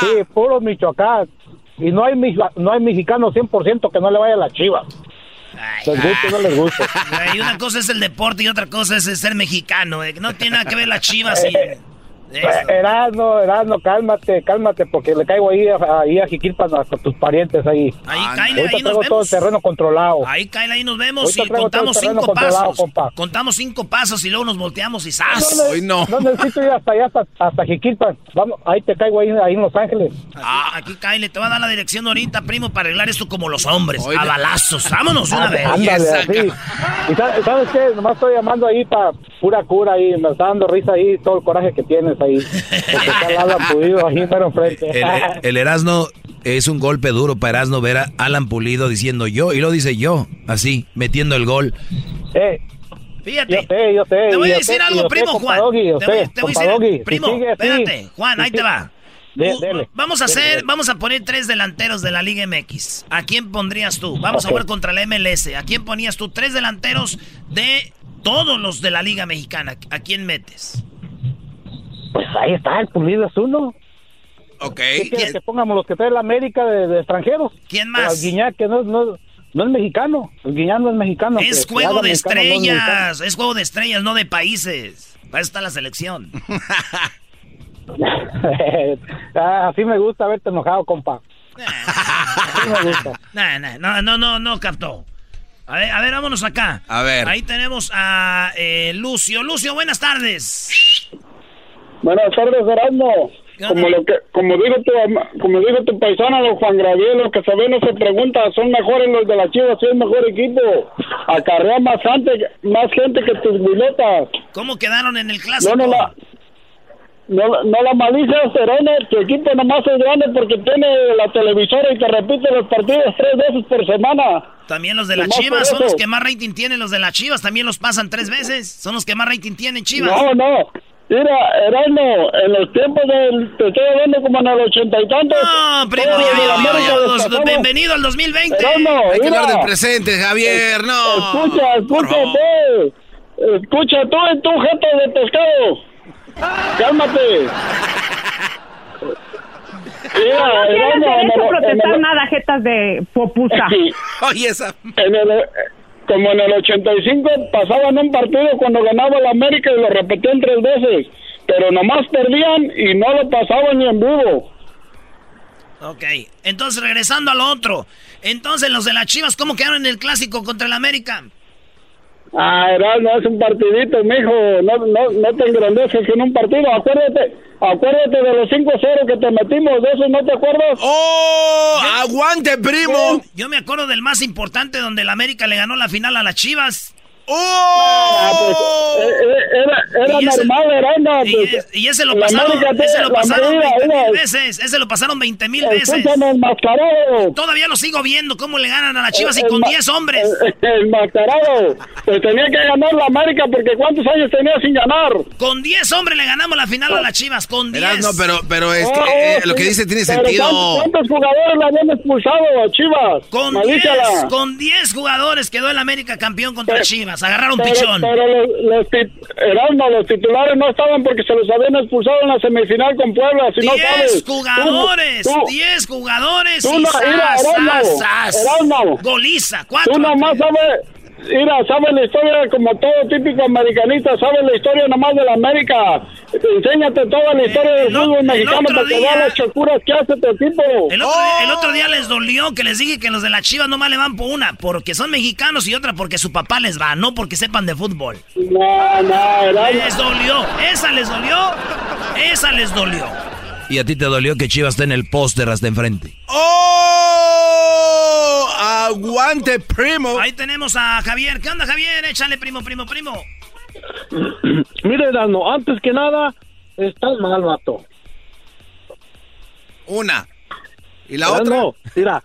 Sí, puro Michoacán. Y no hay, no hay mexicano 100% que no le vaya a la chiva. Les gusta o no les gusta. [LAUGHS] Güey, una cosa es el deporte y otra cosa es ser mexicano. eh, No tiene nada que ver las chivas y... [LAUGHS] Eh, Erasno, Erasno, cálmate, cálmate, porque le caigo ahí, a- ahí a Jiquilpan a tus parientes ahí. Ahí, cáele, Ahorita ahí nos traigo todo el vemos. terreno controlado. Ahí, Kyle, ahí nos vemos Ahorita y contamos cinco pasos. compa. Contamos cinco pasos y luego nos volteamos y ¡zas! no. No necesito ir hasta allá, hasta, hasta Jiquilpan. Vamos, ahí te caigo ahí, ahí en Los Ángeles. Ah, aquí, Kyle, te va a dar la dirección ahorita, primo, para arreglar esto como los hombres. A balazos. Vámonos una vez. Ándale, así. Y sa- sabes qué, nomás estoy llamando ahí para pura cura ahí, me está dando risa ahí todo el coraje que tienes ahí. Porque está el Alan Pulido ahí mero enfrente. El, el Erasno es un golpe duro para Erasno ver a Alan Pulido diciendo yo y lo dice yo, así, metiendo el gol. Eh, Fíjate. Yo sé, yo sé. Te voy a decir algo, primo Juan. Te voy, a decir, si primo, espérate, Juan, ahí te va. De- Uh, dele, vamos a dele, hacer, dele. vamos a poner tres delanteros de la Liga MX. ¿A quién pondrías tú? Vamos a jugar contra la MLS. ¿A quién ponías tú? Tres delanteros de todos los de la Liga Mexicana. ¿A quién metes? Pues ahí está, el Pulido es uno. Ok. ¿Qué quieres que pongamos los que trae la América de, de extranjeros? ¿Quién más? El Guiñac, que no, es- no, no es mexicano. El Guiñac no es mexicano. Es que- juego de no es estrellas. Es juego de estrellas, no de países. Para eso está la selección. [LAUGHS] Ah, así me gusta verte enojado, compa. [LAUGHS] Así me gusta. Nah, no, no, no, no captó. A ver, a ver, vámonos acá. A ver. Ahí tenemos a eh, Lucio. Lucio, buenas tardes. Buenas tardes, Erasmo. Como lo que, como digo tu, como digo tu paisano, los Juan Graviel, lo que se ve no se pregunta, son mejores los de la Chivas, es mejor equipo. Acarrea más gente, más gente que tus biletas. ¿Cómo quedaron en el clásico? No, no la, no, no la malicia, Serena, tu equipo nomás es grande porque tiene la televisora y te repite los partidos tres veces por semana. También los de las Chivas son los que más rating tienen. Los de las Chivas también los pasan tres veces. Son los que más rating tienen, Chivas. No, no. Mira, Erasmo, en los tiempos del... Te estoy hablando como en el ochenta y tantos. No, primo, bienvenido al 2020. Erasmo, Hay que mira. hablar del presente, Javier, no. Escucha, escúchate. Escucha tú y tu gente de pescado. Cálmate. Mira, no tienes en derecho a protestar el- nada, jetas de popusa. Oye, esa. en el, como en el 85 pasaban un partido cuando ganaba el América y lo repetían tres veces, pero nomás perdían y no lo pasaban ni en vivo. Ok, entonces regresando a lo otro. Entonces los de las Chivas, ¿cómo quedaron en el clásico contra el América? Ah, Erasmo, es un partidito, mijo, no, no, no te engrandeces en un partido, acuérdate, acuérdate de los 5-0 que te metimos, de eso no te acuerdas. ¡Oh! ¡Aguante, primo! Yo me acuerdo del más importante donde el América le ganó la final a las Chivas. Ah, pues, eh, eh, era era Y ese- normal, pues, es- y ese lo pasaron, América ese lo pasaron América, 20 mil veces. Ese lo pasaron 20 mil veces. Enmascarado. Todavía lo sigo viendo cómo le ganan a las chivas y con Enma- 10 hombres. eh, Enmascarado. Pues tenía que ganar la América porque ¿cuántos años tenía sin ganar? Con 10 hombres le ganamos la final a las chivas. Con 10. Erasno, pero, pero es que, Oh, eh, oh, lo que dice tiene sentido. ¿cuántos, jugadores la habían expulsado a Chivas? Con Malícala. 10, con 10 jugadores quedó el América campeón contra Chivas. Agarraron Pero, pichón. pero los, los, tit- los titulares no estaban porque se los habían expulsado en la semifinal con Puebla, si no 10 sabes. Jugadores, tú- 10 jugadores tú y no- mira. Goliza, 4. Tú nomás sabes, mira, sabes la historia como todo típico americanista, sabes la historia nomás de la América. Enséñate toda la historia del fútbol mexicano para que veas las chocuras que hace este tipo. El otro, el otro día les dolió que les dije que los de las chivas nomás le van por una, porque son mexicanos y otra porque su papá les va, no porque sepan de fútbol. No, no, Erasmo. Les dolió, esa les dolió, esa les dolió. Y a ti te dolió que Chivas esté en el póster hasta enfrente. ¡Oh! ¡Aguante, primo! Ahí tenemos a Javier. ¿Qué onda, Javier? Échale, primo, primo, primo. [CLEARS THROAT] Mire, Dano, antes que nada, estás mal, vato. Una. ¿Y la otra? No, mira.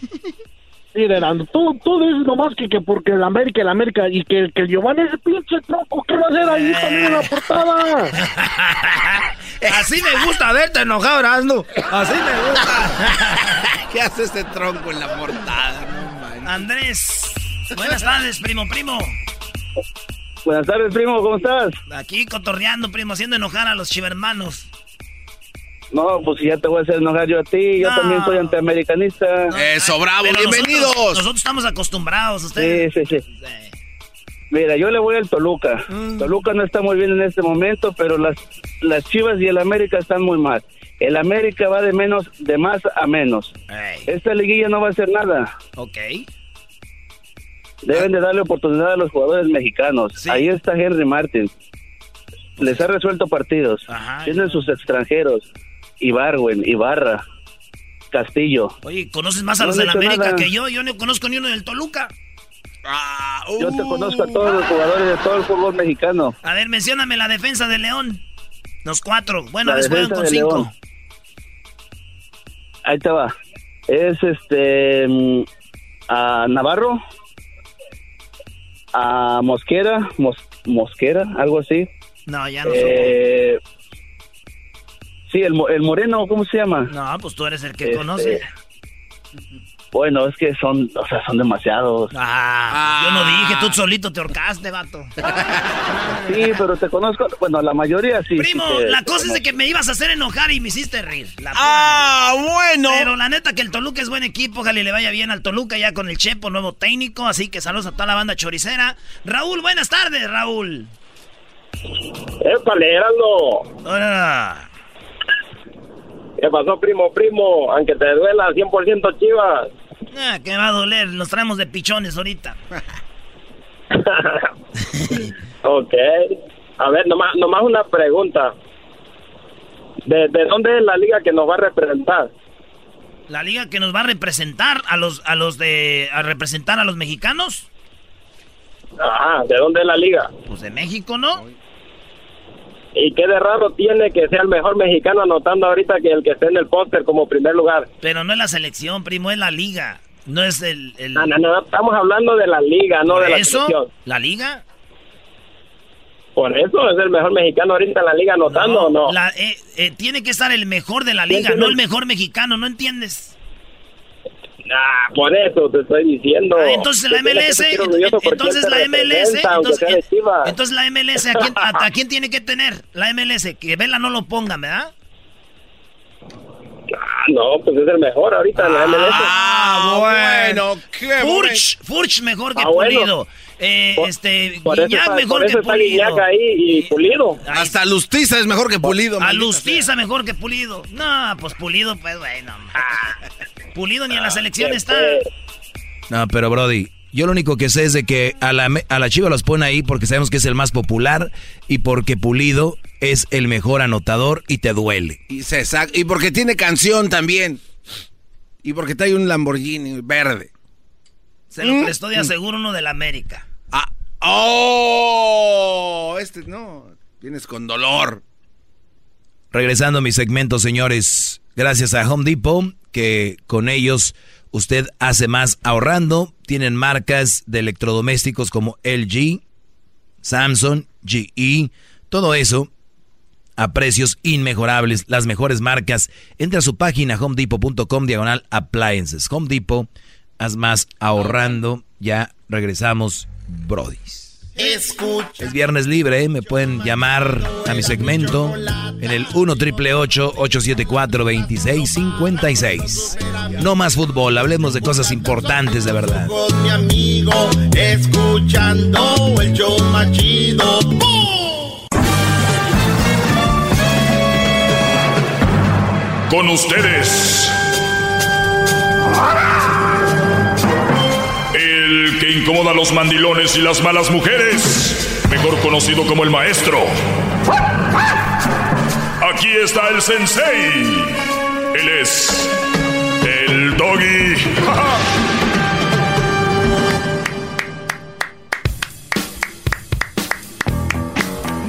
[LAUGHS] Tú, tú dices nomás que, que porque el América, el América, y que, que el Giovanni ese pinche tronco, ¿qué va a hacer ahí también en la portada? [LAUGHS] Así me gusta verte enojado, Erasmo. Así me gusta. [LAUGHS] ¿Qué hace este tronco en la portada? No. Andrés. Buenas tardes, primo, primo. Buenas tardes, primo, ¿cómo estás? Aquí cotorreando, primo, haciendo enojar a los chivermanos. No, pues si ya te voy a hacer enojar yo a ti, yo No. también soy antiamericanista. Eso, bravo, Pero bienvenidos. Nosotros, nosotros estamos acostumbrados, ustedes. Sí, sí, sí. Mira, yo le voy al Toluca. Mm. Toluca no está muy bien en este momento, pero las, las Chivas y el América están muy mal. El América va de menos, de más a menos. Esta liguilla no va a hacer nada. Ok. Deben de darle oportunidad a los jugadores mexicanos. Ahí está Henry Martin. Les ha resuelto partidos. Tienen sus extranjeros. Ibarwen, Ibarra, Castillo. Oye, ¿conoces más a No los del hecho América nada. que yo? Yo no conozco ni uno del Toluca. Yo te conozco a todos los jugadores de todo el fútbol mexicano. A ver, mencióname la defensa de León. Los cuatro. Bueno, La juegan con de cinco. León. Ahí te va. Es este mm, a Navarro, a Mosquera, Mos- Mosquera, algo así. No, ya no Eh, sí, el, el moreno, ¿cómo se llama? No, pues tú eres el que Este, conoce. Bueno, es que son, o sea, son demasiados. Ah, yo no dije, tú solito te horcaste, vato. Sí, pero te conozco, bueno, la mayoría sí. Primo, sí te- la cosa es de que me ibas a hacer enojar y me hiciste reír. La Ah, pura bueno. Pero la neta que el Toluca es buen equipo, ojalá y le vaya bien al Toluca ya con el Chepo, nuevo técnico, así que saludos a toda la banda choricera. Raúl, buenas tardes, Raúl. ¡Épale! Hola. ¿Qué pasó, primo, primo? Aunque te duela 100% chivas. Ah, que va a doler, los traemos de pichones ahorita. [LAUGHS] Ok. A ver, nomás, nomás una pregunta. ¿De, ¿De dónde es la liga que nos va a representar? La liga que nos va a representar a los a los de a representar a los mexicanos, Ajá, ¿de dónde es la liga? pues de México, ¿no? ¿Y qué de raro tiene que sea el mejor mexicano anotando ahorita que el que esté en el póster como primer lugar? Pero no es la selección, primo, es la liga. No es el, el- No, no, no, estamos hablando de la liga, no ¿Por de la eso? selección. ¿La liga? Por eso es el mejor mexicano ahorita en la liga anotando o no. La- eh, eh, tiene que estar el mejor de la ¿Quién liga, no el mejor mexicano, ¿no entiendes? Ah, por eso te estoy diciendo. Ah, entonces la MLS, porque entonces la MLS, entonces, la MLS, ¿a quién, a- a quién tiene que tener? La MLS, que Vela no lo ponga, ¿verdad? Ah, no, pues es el mejor ahorita en la MLS. Ah, bueno, qué Furch, Furch mejor que Ah, bueno. Pulido. Eh, este, Por eso Guiñac está, mejor por eso que está Pulido. Ahí y Pulido. Hasta Lustiza es mejor que Pulido. A Lustiza mejor que Pulido. No, pues Pulido, pues bueno. [LAUGHS] Pulido ni en la selección qué está. No, pero Brody, yo lo único que sé es de que a la, a la Chiva los pone ahí porque sabemos que es el más popular y porque Pulido es el mejor anotador y te duele. Y, se saca- y porque tiene canción también. Y porque trae un Lamborghini verde. Se lo prestó de aseguro uno del América. ¡Oh! Este no. Vienes con dolor. Regresando a mi segmento, señores. Gracias a Home Depot, que con ellos usted hace más ahorrando. Tienen marcas de electrodomésticos como LG, Samsung, GE, todo eso a precios inmejorables, las mejores marcas. Entra a su página homedepot.com diagonal appliances. Home Depot, haz más ahorrando. Ya regresamos, brodis. Escucha. Es viernes libre, ¿eh? me pueden llamar a mi segmento en el 1 triple 874 2656. No más fútbol, hablemos de cosas importantes de verdad. Con mi amigo, escuchando el show más chido. ¡Bum! Con ustedes. El que incomoda a los mandilones y las malas mujeres. Mejor conocido como el maestro. Aquí está el sensei. Él es el doggy.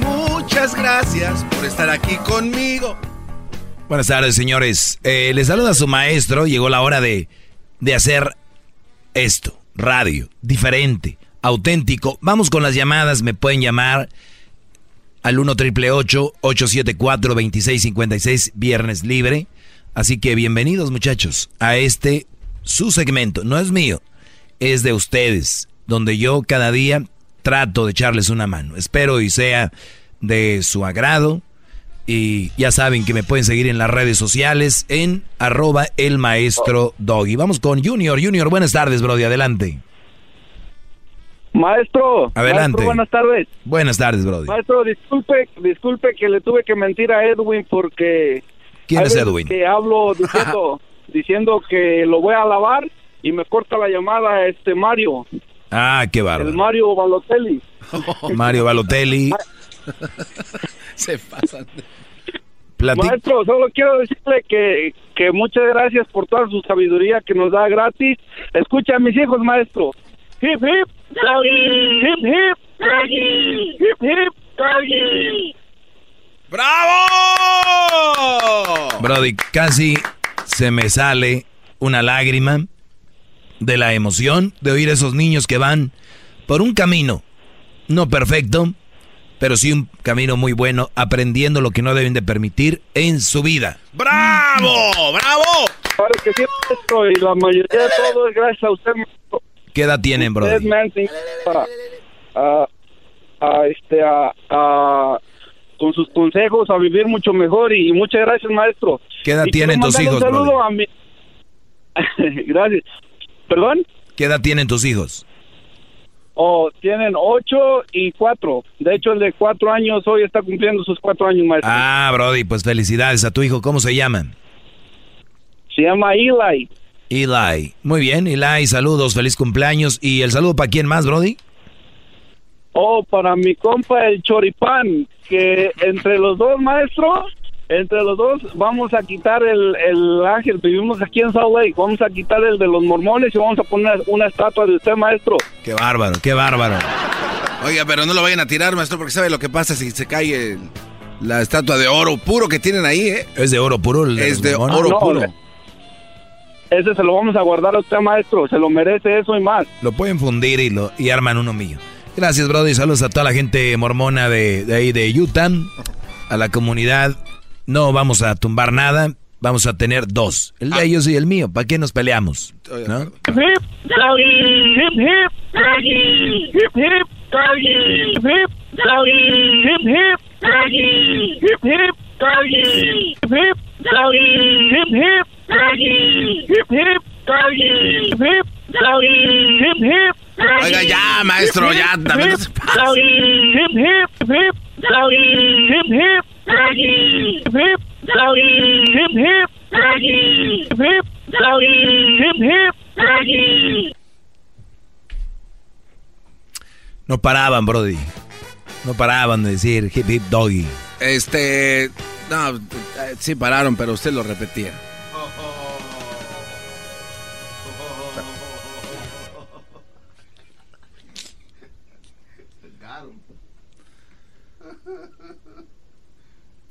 [LAUGHS] Muchas gracias por estar aquí conmigo. Buenas tardes, señores. Eh, les saluda su maestro. Llegó la hora de, de hacer esto. Radio. Diferente. Auténtico. Vamos con las llamadas. Me pueden llamar al 1 triple 874 2656 Viernes libre. Así que bienvenidos, muchachos, a este su segmento. No es mío, es de ustedes. Donde yo cada día trato de echarles una mano. Espero y sea de su agrado. Y ya saben que me pueden seguir en las redes sociales en arroba el maestro Doggy. Vamos con Junior. Junior, buenas tardes, Brody. Adelante. Maestro, Adelante. maestro, buenas tardes. Buenas tardes, Brody. Maestro, disculpe, disculpe que le tuve que mentir a Edwin porque ¿Quién es Edwin? Que hablo [LAUGHS] diciendo, diciendo que lo voy a lavar y me corta la llamada este Mario, Ah, qué el bárbaro. Mario Balotelli. Mario Balotelli. [LAUGHS] [LAUGHS] Se pasan. Plati- Maestro, solo quiero decirle que, que muchas gracias por toda su sabiduría que nos da gratis. Escucha a mis hijos, maestro. Hip, hip, doggy, hip, hip, doggy, hip, hip, doggy. ¡Bravo! Brody, casi se me sale una lágrima de la emoción de oír a esos niños que van por un camino, no perfecto, pero sí un camino muy bueno, aprendiendo lo que no deben de permitir en su vida. ¡Bravo! ¡Bravo! Claro que sí, maestro, y la mayoría de todo es gracias a usted, maestro. ¿Qué edad tienen, Ustedes Brody? me han enseñado a, a, este, a, a- con sus consejos a vivir mucho mejor y muchas gracias, maestro. ¿Qué edad Y tienen tus hijos, Un saludo Brody? a mi... [LAUGHS] gracias. ¿Perdón? ¿Qué edad tienen tus hijos? Oh, tienen ocho y cuatro. De hecho, el de cuatro años hoy está cumpliendo sus cuatro años, maestro. Ah, Brody, pues felicidades a tu hijo. ¿Cómo se llaman? Se llama Eli. Eli. Muy bien, Eli, saludos, feliz cumpleaños. ¿Y el saludo para quién más, Brody? Oh, para mi compa el choripán, que entre los dos, maestro, entre los dos vamos a quitar el, el ángel. Vivimos aquí en Salt Lake. Vamos a quitar el de los mormones y vamos a poner una estatua de usted, maestro. Qué bárbaro, qué bárbaro. Oiga, pero no lo vayan a tirar, maestro, porque sabe lo que pasa si se cae el- la estatua de oro puro que tienen ahí, ¿eh? Es de oro puro. el Es de mormones. oro No, puro. Ese se lo vamos a guardar a usted, maestro. Se lo merece eso y más. Lo pueden fundir y, lo, y arman uno mío. Gracias, Brody. Saludos a toda la gente mormona de, de ahí de Utah. A la comunidad no vamos a tumbar nada, vamos a tener dos, el de ellos y el mío, ¿para qué nos peleamos? ¿No? Oiga, ya, maestro, ya, también no pasa doggy, hip, hip, hip, doggy, hip, hip, doggy, hip, hip, doggy, hip, hip, doggy, hip, hip, doggy, hip, hip, doggy. No paraban, Brody. No paraban de decir hip hip doggy. Este. No, eh, sí pararon, pero usted lo repetía.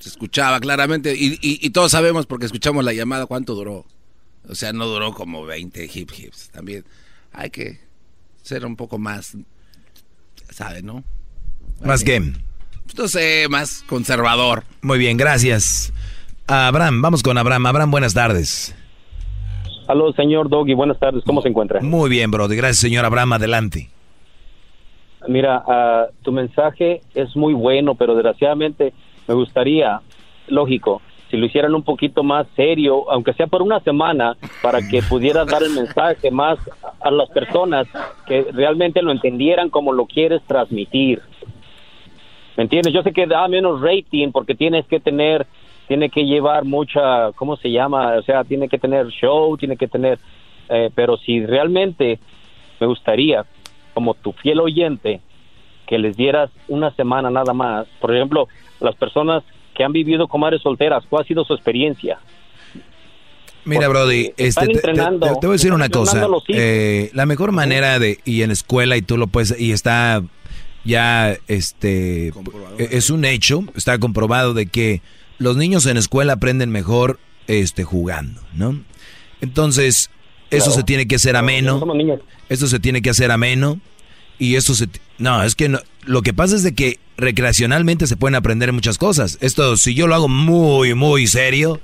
Escuchaba claramente y, y, y, todos sabemos porque escuchamos la llamada cuánto duró. O sea, no duró como 20 hip hips. También hay que ser un poco más, ¿sabe, no? Más game. No sé, más conservador. Muy bien, gracias. Abraham, vamos con Abraham. Abraham, buenas tardes. Aló, señor Doggy, buenas tardes. ¿Cómo se encuentra? Muy bien, Brody. Gracias, señor Abraham. Adelante. Mira, uh, tu mensaje es muy bueno, pero desgraciadamente me gustaría, lógico, si lo hicieran un poquito más serio, aunque sea por una semana, para que [LAUGHS] pudieras dar el mensaje más a las personas que realmente lo entendieran como lo quieres transmitir. ¿Me entiendes? Yo sé que da menos rating porque tienes que tener, tiene que llevar mucha, ¿cómo se llama? O sea, tiene que tener show, tiene que tener, eh, pero si realmente me gustaría, como tu fiel oyente, que les dieras una semana nada más. Por ejemplo, las personas que han vivido con madres solteras, ¿cuál ha sido su experiencia? Mira, Brody, este, te, te, te, voy a decir una cosa. Eh, la mejor manera de, y en escuela, y tú lo puedes, y está ya, este, es un hecho, está comprobado de que los niños en escuela aprenden mejor, este, jugando, ¿no? Entonces, eso se tiene que hacer ameno. Eso se tiene que hacer ameno. Y eso se... No, es que no, lo que pasa es de que recreacionalmente se pueden aprender muchas cosas. Esto, si yo lo hago muy, muy serio,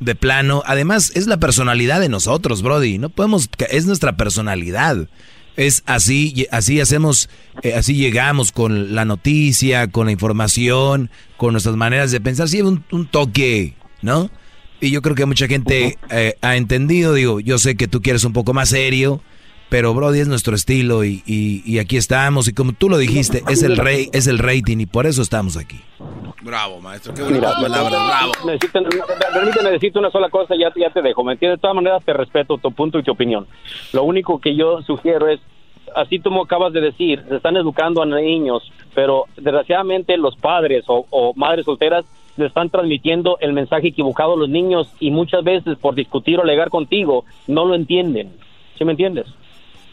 de plano, además es la personalidad de nosotros, Brody. No podemos, es nuestra personalidad. Es así, así hacemos, eh, así llegamos con la noticia, con la información, con nuestras maneras de pensar. Sí, un, un toque, ¿no? Y yo creo que mucha gente eh, ha entendido, digo, yo sé que tú quieres un poco más serio, pero Brody es nuestro estilo y, y, y, aquí estamos y como tú lo dijiste, es el rey, es el rating y por eso estamos aquí. Bravo, maestro, qué bonitas palabras, bravo. Necesito, permíteme decirte una sola cosa, ya, ya te dejo, ¿me entiendes? De todas maneras te respeto tu punto y tu opinión. Lo único que yo sugiero es, así como acabas de decir, se están educando a niños, pero desgraciadamente los padres o, o madres solteras le están transmitiendo el mensaje equivocado a los niños y muchas veces por discutir o alegar contigo no lo entienden. ¿Sí me entiendes?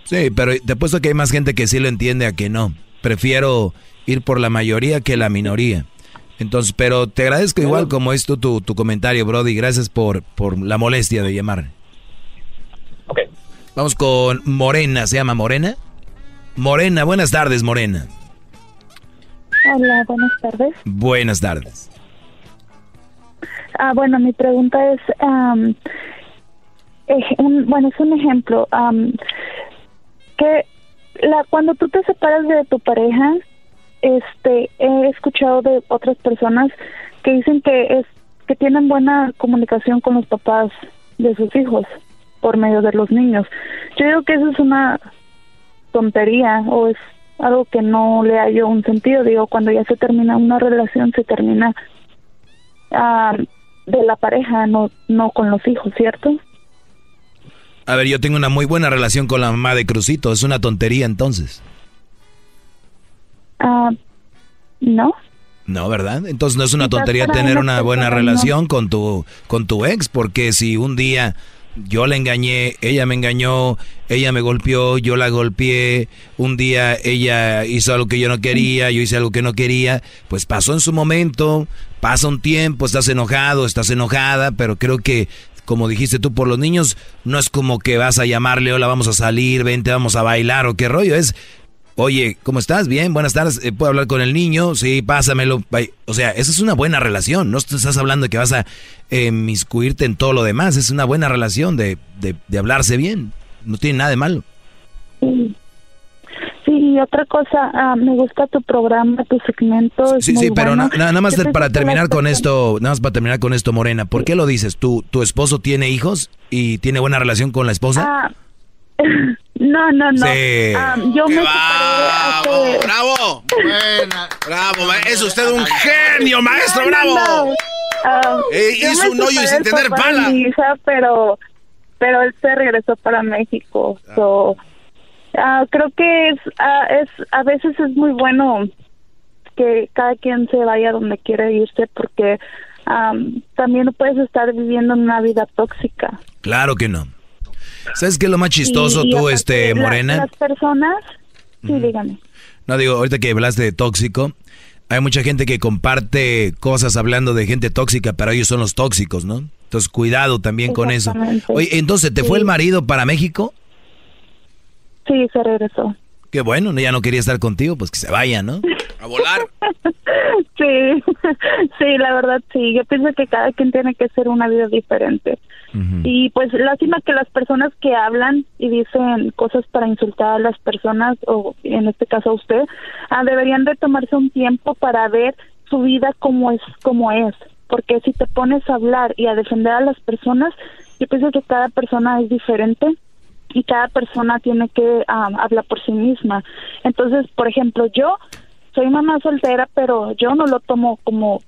Sí, pero te apuesto que hay más gente que sí lo entiende a que no. Prefiero ir por la mayoría que la minoría. Entonces, pero te agradezco igual como es tu, tu, tu comentario, Brody. Gracias por, por la molestia de llamar. Ok. Vamos con Morena. ¿Se llama Morena? Morena, buenas tardes, Morena. Hola, buenas tardes. Buenas tardes. Ah, bueno, mi pregunta es, um, un, bueno, es un ejemplo. Um, que la, cuando tú te separas de tu pareja, este, he escuchado de otras personas que dicen que es que tienen buena comunicación con los papás de sus hijos por medio de los niños. Yo digo que eso es una tontería o es algo que no le hallo un sentido. Digo, cuando ya se termina una relación, se termina uh, de la pareja, no, no con los hijos, ¿cierto? A ver, yo tengo una muy buena relación con la mamá de Crucito. ¿Es una tontería entonces? Ah, no. No, ¿verdad? Entonces no es una tontería tener una buena relación con tu con tu ex, porque si un día yo la engañé, ella me engañó, ella me golpeó, yo la golpeé, un día ella hizo algo que yo no quería, yo hice algo que no quería, pues pasó en su momento, pasa un tiempo, estás enojado, estás enojada, pero creo que como dijiste tú, por los niños, no es como que vas a llamarle, hola, vamos a salir, vente, vamos a bailar o qué rollo, es, oye, ¿cómo estás? Bien, buenas tardes, eh, ¿puedo hablar con el niño? Sí, pásamelo. O sea, esa es una buena relación, no estás hablando de que vas a eh, en todo lo demás, es una buena relación de, de, de hablarse bien, no tiene nada de malo. Sí. Otra cosa, uh, me gusta tu programa, tu segmento. Es sí, muy sí, pero bueno. na- nada más para terminar con esto, nada más para terminar con esto, Morena, ¿por qué lo dices? ¿Tu, tu esposo tiene hijos y tiene buena relación con la esposa? Ah, [LAUGHS] no, no, no. Sí. Ah, yo me hace... ¡Bravo! Buena. ¡Bravo! Es usted un genio, maestro! No, ¡Bravo! no. Ah, Eh, hizo un hoyo y sin tener pala. mi hija, pero, pero él se regresó para México. So, ah, creo que es, ah, es, a veces es muy bueno que cada quien se vaya donde quiere irse porque am, también no puedes estar viviendo una vida tóxica. Claro que no. ¿Sabes qué es lo más chistoso Y- tú, este, la- Morena? las personas, sí, dígame. No digo, ahorita que hablaste de tóxico, Hay mucha gente que comparte cosas hablando de gente tóxica, pero ellos son los tóxicos, ¿no? Entonces, cuidado también con eso. Oye, entonces, ¿te fue el marido para México? Sí, se regresó. Qué bueno, ya no quería estar contigo, pues que se vaya, ¿no? A volar. [LAUGHS] Sí, [LAUGHS] sí, la verdad sí. Yo pienso que cada quien tiene que ser una vida diferente. Y pues lástima que las personas que hablan y dicen cosas para insultar a las personas, o en este caso a usted, ah, deberían de tomarse un tiempo para ver su vida como es, como es. Porque si te pones a hablar y a defender a las personas, yo pienso que cada persona es diferente y cada persona tiene que ah, hablar por sí misma. Entonces, por ejemplo, yo soy mamá soltera, pero yo no lo tomo como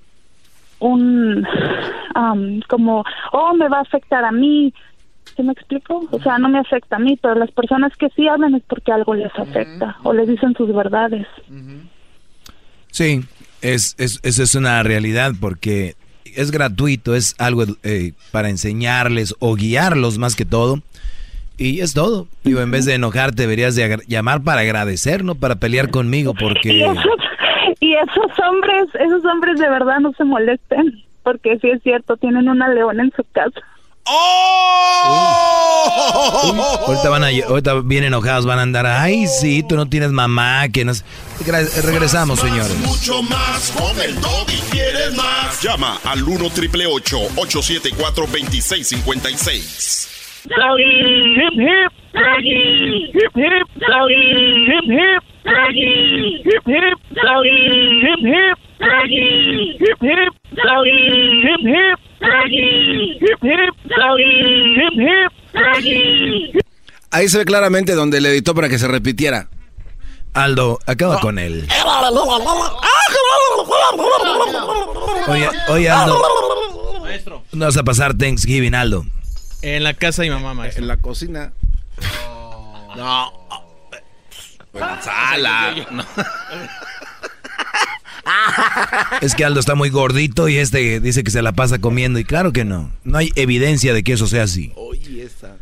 un, como, oh, me va a afectar a mí. ¿Sí me explico? O sea, no me afecta a mí, pero las personas que sí hablan es porque algo les afecta o les dicen sus verdades. Sí, es, es, eso es una realidad porque es gratuito, es algo eh, para enseñarles o guiarlos más que todo. Y es todo. Digo, en vez de enojarte, deberías de llamar para agradecer, no para pelear conmigo, [LAUGHS] Y porque... esos, y esos hombres, esos hombres de verdad no se molesten, porque sí es cierto, tienen una leona en su casa. Ahorita van a, ahorita bien enojados van a andar, ay, sí, tú no tienes mamá, que no... sé". Gra- Regresamos, señores. Mucho más con el doggy. ¿Quieres más? Llama al 1 triple 874 2656. Doggy, hip hip, doggy, hip hip, doggy, hip hip, doggy, hip hip, doggy, hip hip, doggy, hip hip, doggy, hip hip, doggy, hip hip, doggy, hip hip, doggy. Ahí se ve claramente donde le editó para que se repitiera. Aldo, acaba con él. Oye, oye, Aldo, Maestro. no vas a pasar Thanksgiving, Aldo. En la casa de mi mamá, maestro. En la cocina. No. En la sala. [LAUGHS] No. [LAUGHS] Es que Aldo está muy gordito y este dice que se la pasa comiendo y claro que no. No hay evidencia de que eso sea así. Oye, esa.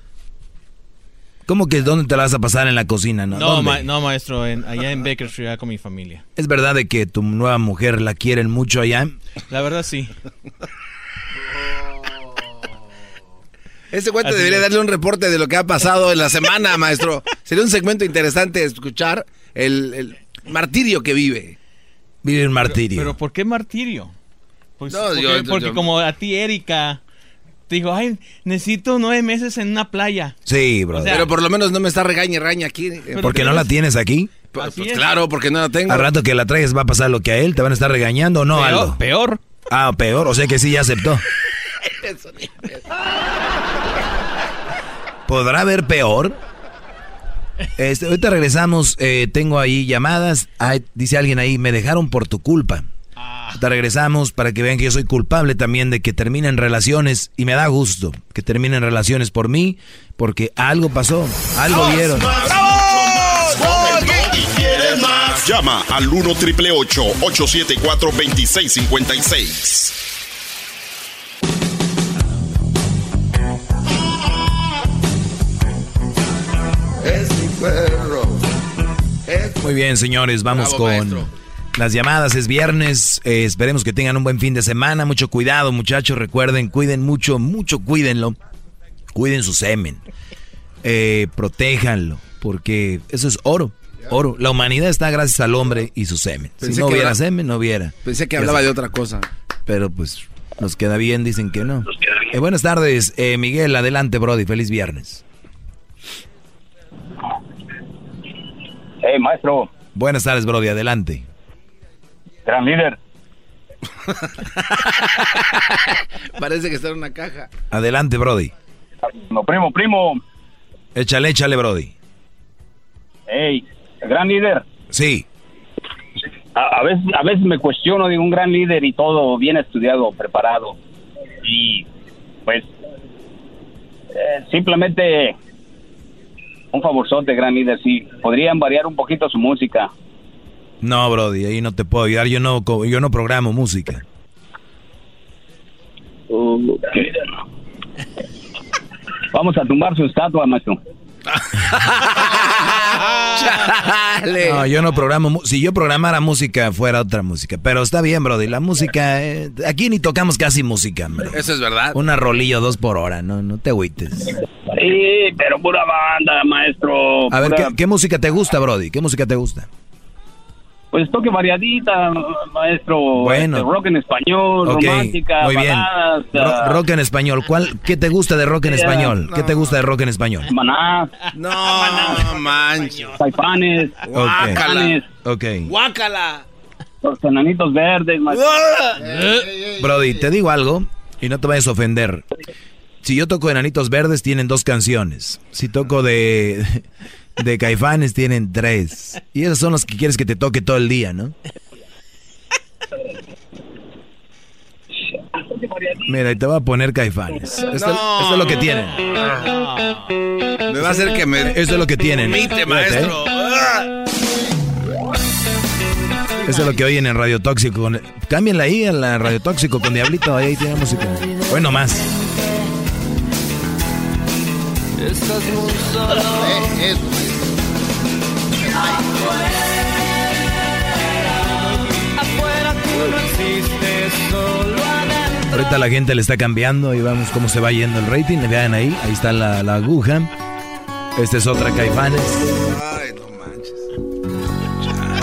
¿Cómo que dónde te la vas a pasar en la cocina? No, No, ma- no maestro, en- allá en Baker Street, allá con mi familia. ¿Es verdad de que tu nueva mujer la quieren mucho allá? La verdad sí. [LAUGHS] Ese cuate Así debería es. darle un reporte de lo que ha pasado en la semana, [LAUGHS] maestro. Sería un segmento interesante escuchar el, el martirio que vive. Vive un martirio. Pero ¿por qué martirio? Pues, No, porque yo- yo- porque yo- como a ti, Erika, te dijo, ay, necesito nueve meses en una playa. Sí, bro. O sea, Pero por lo menos no me está regañe, raña aquí. ¿Porque no la tienes aquí? Pues, pues es. claro, porque no la tengo. Al rato que la traigas va a pasar lo que a él, te van a estar regañando o no, Peor, Aldo. peor. Ah, peor, o sea que sí ya aceptó. [LAUGHS] ¿Podrá haber peor? Este, ahorita regresamos, eh, tengo ahí llamadas, Ay, dice alguien ahí, me dejaron por tu culpa. Ahorita regresamos para que vean que yo soy culpable también de que terminen relaciones y me da gusto que terminen relaciones por mí, porque algo pasó, algo vieron. Llama al 1 triple 874 2656. Perro. Muy bien, señores, vamos Bravo, con maestro. las llamadas. Es viernes, eh, esperemos que tengan un buen fin de semana. Mucho cuidado, muchachos, recuerden, cuiden mucho, mucho, cuídenlo. Cuiden su semen. Eh, protéjanlo, porque eso es oro. Oro. La humanidad está gracias al hombre y su semen. Pensé si no que hubiera semen, no hubiera. Pensé que hablaba de otra cosa. Pero pues nos queda bien, dicen que no. Eh, buenas tardes, eh, Miguel, adelante, Brody. Feliz viernes. Hey, maestro, Buenas tardes, Brody, adelante. gran líder. [LAUGHS] Parece que está en una caja. Adelante, Brody. No, primo, primo. Échale, échale, Brody. Hey, gran líder. Sí. A, a veces, a veces me cuestiono de un gran líder y todo bien estudiado, preparado. Y pues eh, simplemente un favorzote, gran líder. Si podrían variar un poquito su música. No, Brody, ahí no te puedo ayudar. Yo no, yo no programo música. Vamos a tumbar su estatua, maestro. No, yo no programo. Si yo programara música, fuera otra música. Pero está bien, Brody. La música. eh, aquí ni tocamos casi música, hombre. Eso es verdad. Una rolilla o dos por hora, no, no te agüites. Sí, pero pura banda, maestro. A ver, pura- ¿qué, qué música te gusta, Brody? ¿Qué música te gusta? Pues toque variadita, maestro. Bueno. Este, rock en español, Ok, romántica, muy bien. baladas, Ro- ah, rock en español. ¿Cuál, ¿Qué te gusta de rock en Yeah, español? ¿Qué te gusta de rock en español? Maná. No, [LAUGHS] manches. Caifanes. Caifanes. Ok. Guácala. Los enanitos verdes, maestro. Brody, te digo algo y no te vayas a ofender. Si yo toco Enanitos Verdes, tienen dos canciones. Si toco de, [LAUGHS] de Caifanes, tienen tres. Y esos son los que quieres que te toque todo el día, ¿no? Mira, y te voy a poner Caifanes. Esto, esto es lo que tienen. Me va a hacer que me. Esto es lo que tienen. Mite, maestro. ¿eh? Eso es lo que oyen en Radio Tóxico. Cámbienla ahí a la Radio Tóxico con Diablito. Ahí tiene música. Hoy no más. Estás muy solo. Afuera tú no existes, solo adentro. Ahorita la gente le está cambiando y vamos cómo se va yendo el rating. Vean ahí, ahí está la, la aguja. Esta es otra Caifanes.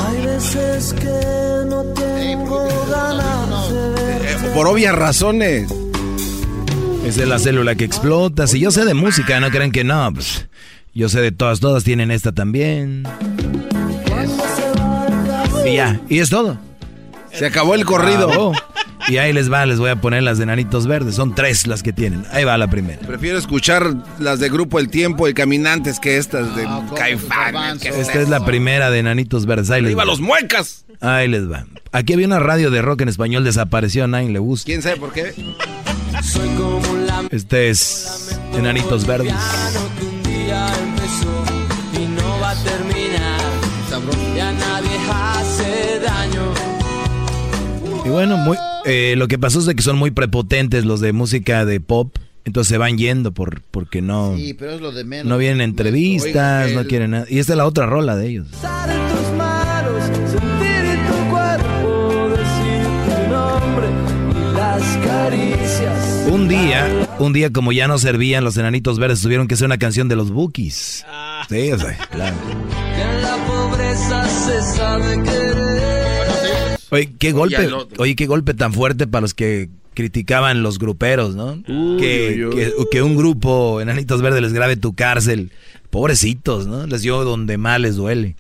Hay veces que no tengo ganas de verte. Por obvias razones. Esa es la célula que explota. Si yo sé de música, no creen que no. pues, yo sé de todas, todas tienen esta también. Y ya, y es todo. Se acabó el corrido. Y ahí les va, les voy a poner las de Nanitos Verdes. Son tres las que tienen. Ahí va la primera. Prefiero escuchar las de Grupo El Tiempo y Caminantes que estas de Caifanes. ¿Qué Esta es la primera de Nanitos Verdes. Ahí les ¡Viva va. los muecas! Ahí les va. Aquí había una radio de rock en español, desapareció, a nadie le gusta. ¿Quién sabe por qué? Soy como la Este es Enanitos Verdes. que un día empezó y no va a terminar. Ya nadie hace daño. Y bueno, muy, eh, lo que pasó es de que son muy prepotentes los de música de pop. Entonces se van yendo por, porque no, Sí, pero es lo de menos. no vienen a entrevistas, Oiga, no quieren nada. Y esta es la otra rola de ellos. Un día, un día como ya no servían los enanitos verdes, tuvieron que hacer una canción de los Bookies. Sí, o sea, claro. Que en la pobreza se sabe querer. Oye, qué golpe, oye, qué golpe tan fuerte para los que criticaban los gruperos, ¿no? que, que- que un grupo Enanitos Verdes les grabe tu cárcel. Pobrecitos, ¿no? Les dio donde más les duele.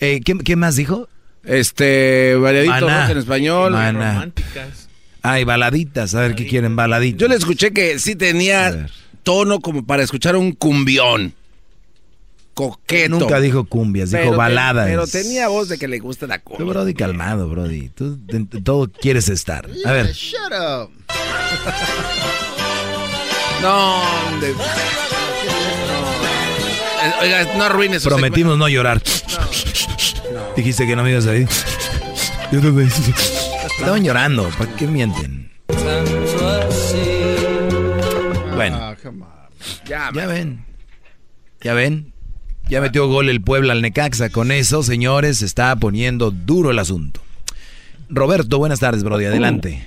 Eh, ¿qué, qué más dijo? Este, variadito en español. Maná. Románticas. Ay, baladitas, a ver qué quieren, baladitas. Yo le escuché que sí tenía tono como para escuchar un cumbión. Coqueto. Nunca dijo cumbias, dijo Pero te- baladas. pero tenía voz de que le gusta la cumbia. Tú, Brody, calmado, Brody. Tú en todo quieres estar. A ver. Shut up. [LAUGHS] No, de- Eh, Oiga, no arruines Prometimos no llorar. Dijiste que no me ibas a ir. Yo no me- Estaban llorando, ¿para qué mienten? Bueno, Ah. Ya, ya ven. Ya ven. Ya metió gol el Puebla al Necaxa. Con eso, señores, se está poniendo duro el asunto. Roberto, buenas tardes, Brody. Adelante.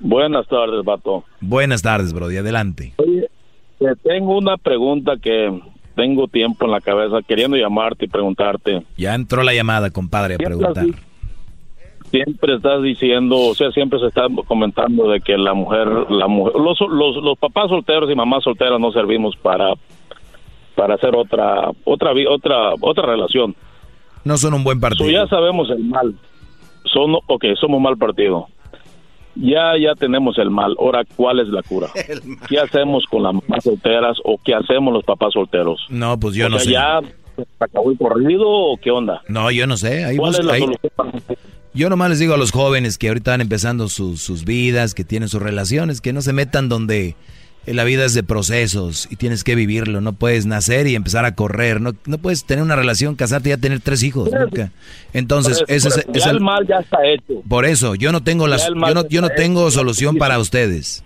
Buenas tardes, vato. Buenas tardes, Brody. Adelante. Oye, te tengo una pregunta que tengo tiempo en la cabeza queriendo llamarte y preguntarte. Ya entró la llamada, compadre, a preguntar. Siempre estás diciendo, o sea, siempre se está comentando de que la mujer, la mujer, los, los, los papás solteros y mamás solteras no servimos para para hacer otra otra vi- otra otra relación. No son un buen partido. So, ya sabemos el mal. Son, ok, somos mal partido. Ya, ya tenemos el mal. Ahora, ¿cuál es la cura? [LAUGHS] ¿Qué hacemos con las mamás solteras o qué hacemos los papás solteros? No, pues yo O no sea, sé. ¿Ya acabó el corrido o qué onda? No, yo no sé. Ahí ¿Cuál vos- es la ahí- solución? Yo nomás les digo a los jóvenes que ahorita van empezando sus, sus vidas, que tienen sus relaciones, que no se metan donde la vida es de procesos y tienes que vivirlo. No puedes nacer y empezar a correr. No, no puedes tener una relación, casarte y ya tener tres hijos. Nunca. Entonces, Por eso, ese es, el- el mal ya está hecho. por eso, yo no tengo las, yo no, yo no tengo hecho. solución para ustedes.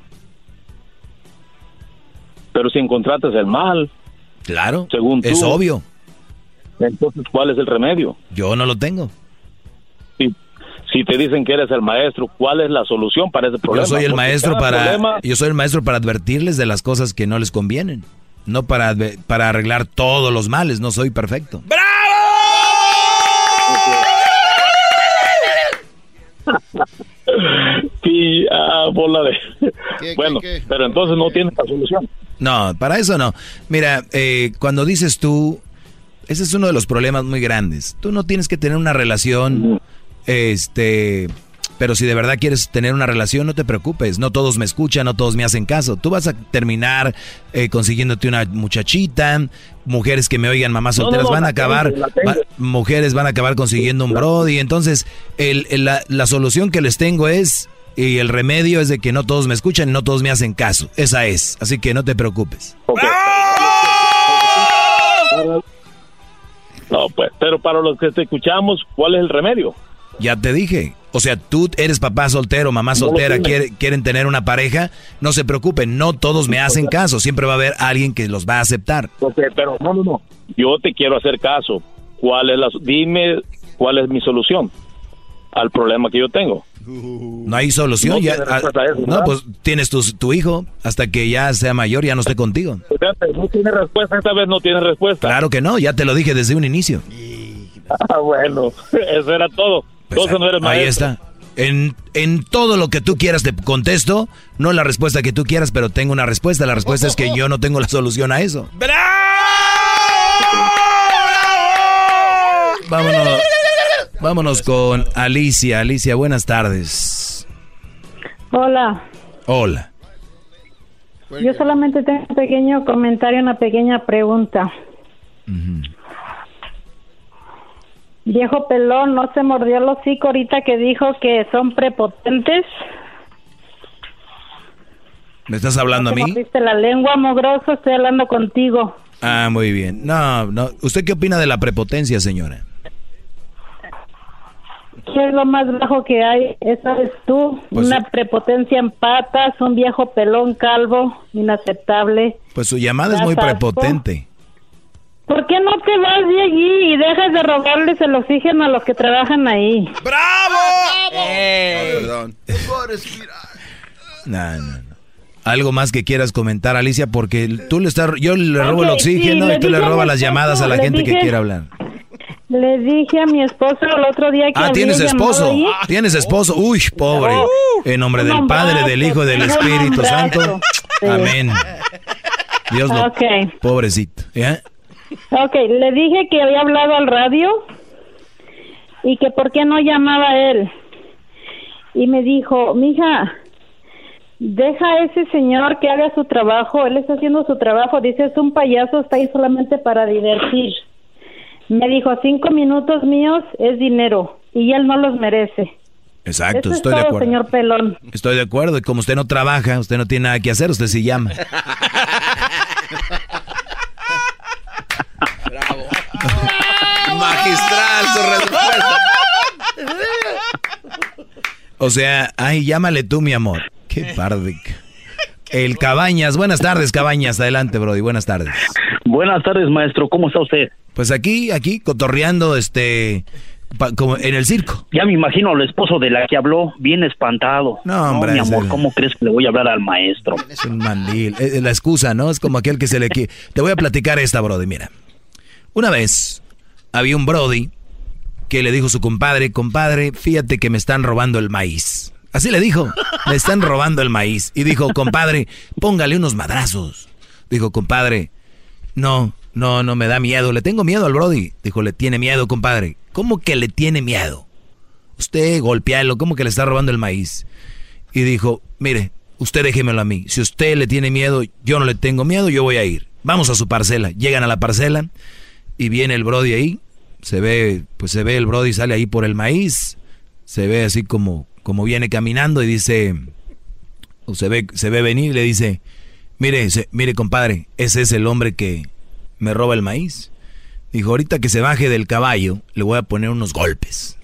Pero si encontraste el mal. Claro, Según tú. es obvio. Entonces, ¿cuál es el remedio? Yo no lo tengo. Si, te dicen que eres el maestro, ¿cuál es la solución para ese problema? Yo soy el Porque maestro para problema- yo soy el maestro para advertirles de las cosas que no les convienen, no para para arreglar todos los males, no soy perfecto. [LAUGHS] Sí, ah, bola de... bueno, pero entonces no tienes la solución. No, para eso no. Mira, eh, cuando dices tú, ese es uno de los problemas muy grandes. Tú no tienes que tener una relación, este, pero si de verdad quieres tener una relación, no te preocupes. No todos me escuchan, no todos me hacen caso. Tú vas a terminar eh, consiguiéndote una muchachita, mujeres que me oigan, mamás No, no, solteras, no, van a acabar, va- mujeres van a acabar consiguiendo un brody. Entonces, el- el- la, la solución que les tengo es, y el remedio es de que no todos me escuchan, no todos me hacen caso. Esa es. Así que no te preocupes. No, pues, pero para los que te escuchamos, ¿cuál es el remedio? Ya te dije. O sea, tú eres papá soltero, mamá soltera, quiere- quieren tener una pareja, no se preocupen, no todos me hacen caso, siempre va a haber alguien que los va a aceptar. Ok, pero no, no, no. Yo te quiero hacer caso. ¿Cuál es la, dime cuál es mi solución al problema que yo tengo? No hay solución. No ya, respuesta a eso, no, pues tienes tu, tu hijo hasta que ya sea mayor, ya no esté contigo. Fíjate, no tiene respuesta, esta vez no tiene respuesta. Claro que no, ya te lo dije desde un inicio. Ah, bueno, [LAUGHS] eso era todo. Entonces no eres Ahí maestro. está. En, en todo lo que tú quieras te contesto, no la respuesta que tú quieras, pero tengo una respuesta. La respuesta es que yo no tengo la solución a eso. [LAUGHS] Vámonos, vámonos con Alicia. Alicia, buenas tardes. Hola, Hola. yo solamente tengo un pequeño comentario, una pequeña pregunta. Viejo pelón, ¿no se mordió el hocico ahorita que dijo que son prepotentes? ¿Me estás hablando a ¿Te mí? mordiste la lengua, mogroso? Estoy hablando contigo. Ah, muy bien. No, no. ¿Usted qué opina de la prepotencia, señora? ¿Qué es lo más bajo que hay? Esa es tú. Pues Una prepotencia en patas, un viejo pelón calvo, inaceptable. Pues su llamada es muy prepotente. ¿Por qué no te vas de allí y dejas de robarles el oxígeno a los que trabajan ahí? Perdón. No, no, no. Algo más que quieras comentar, Alicia, porque tú le estás, yo le robo el oxígeno sí, y tú le robas las llamadas a la gente que quiere hablar. Le dije a mi esposo el otro día que Ah, tienes esposo. ahí. Tienes esposo. Uy, pobre. En nombre del Padre, del Hijo y del Espíritu. Santo. Sí. Amén. Dios lo. Ok. Pobrecito. ¿Ya? Ok, le dije que había hablado al radio y que por qué no llamaba a él. Y me dijo, mija, deja a ese señor que haga su trabajo, él está haciendo su trabajo, dice, es un payaso, está ahí solamente para divertir. Me dijo, cinco minutos míos es dinero y él no los merece. Exacto, Eso estoy es de acuerdo. señor Pelón. Estoy de acuerdo. Y como usted no trabaja, usted no tiene nada que hacer, usted sí llama. [LAUGHS] su respuesta. O sea, ay, llámale tú, mi amor. Qué parde. El Cabañas. Buenas tardes, Cabañas. Adelante, Brody. Buenas tardes. Buenas tardes, maestro. ¿Cómo está usted? Pues aquí, aquí, cotorreando, este, pa- como en el circo. Ya me imagino al esposo de la que habló, bien espantado. No, hombre, mi amor, el- ¿cómo crees que le voy a hablar al maestro? Es un mandil. Es la excusa, ¿no? Es como aquel que se le... Te voy a platicar esta, Brody. Mira. Una vez había un Brody que le dijo su compadre, compadre, fíjate que me están robando el maíz. Así le dijo, me están robando el maíz. Y dijo, compadre, póngale unos madrazos. Dijo, compadre, no, no, no me da miedo, le tengo miedo al Brody. Dijo, le tiene miedo, compadre. ¿Cómo que le tiene miedo? Usted golpealo, ¿cómo que le está robando el maíz? Y dijo, mire, usted déjemelo a mí. Si usted le tiene miedo, yo no le tengo miedo, yo voy a ir. Vamos a su parcela. Llegan a la parcela y viene el Brody ahí. Se ve, pues se ve el Brody sale ahí por el maíz. Se ve así como, como viene caminando y dice, o se ve, se ve venir y le dice, mire, mire compadre, ese es el hombre que me roba el maíz. Dijo, ahorita que se baje del caballo, le voy a poner unos golpes.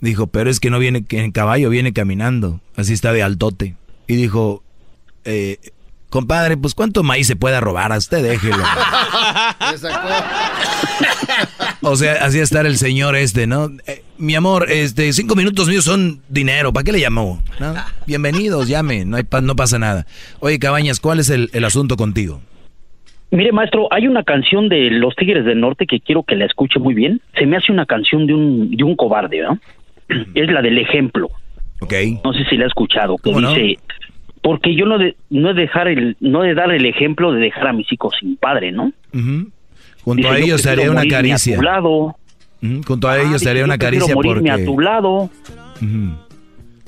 Dijo, pero es que no viene en caballo, viene caminando. Así está de altote. Y dijo, eh, Compadre, pues cuánto maíz se pueda robar a usted, déjelo. [LAUGHS] o sea, así estar el señor este, ¿no? Eh, mi amor, este, cinco minutos míos son dinero, ¿para qué le llamó? Bienvenidos, llame, no, hay, no pasa nada. Oye, Cabañas, ¿cuál es el, el asunto contigo? Mire, maestro, hay una canción de Los Tigres del Norte que quiero que la escuche muy bien. Se me hace una canción de un, de un cobarde, ¿no? Es la del ejemplo. Ok. No sé si la ha escuchado. Que ¿Cómo no? Porque yo no de, no de dejar el, no de dar el ejemplo de dejar a mis hijos sin padre, ¿no? Ujú. Junto Dice, a yo ellos haría una caricia. A tu lado. Ujú, Junto a Ah, ellos te haría una caricia morirme porque... a tu lado.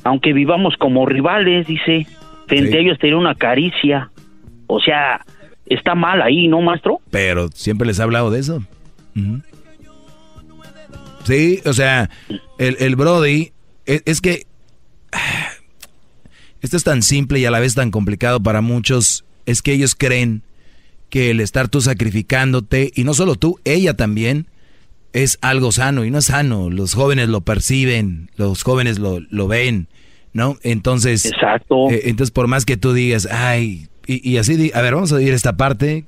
Aunque vivamos como rivales, dice, frente Sí. a ellos te una caricia. O sea, está mal ahí, ¿no, maestro? Pero siempre les he hablado de eso. Sí, o sea, el, el Brody, es, es que ah, esto es tan simple y a la vez tan complicado para muchos, es que ellos creen que el estar tú sacrificándote, y no solo tú, ella también, es algo sano, y no es sano, los jóvenes lo perciben, los jóvenes lo, lo ven, ¿no? Entonces, Exacto. eh, entonces por más que tú digas, ay, y, y así, a ver, vamos a oír esta parte,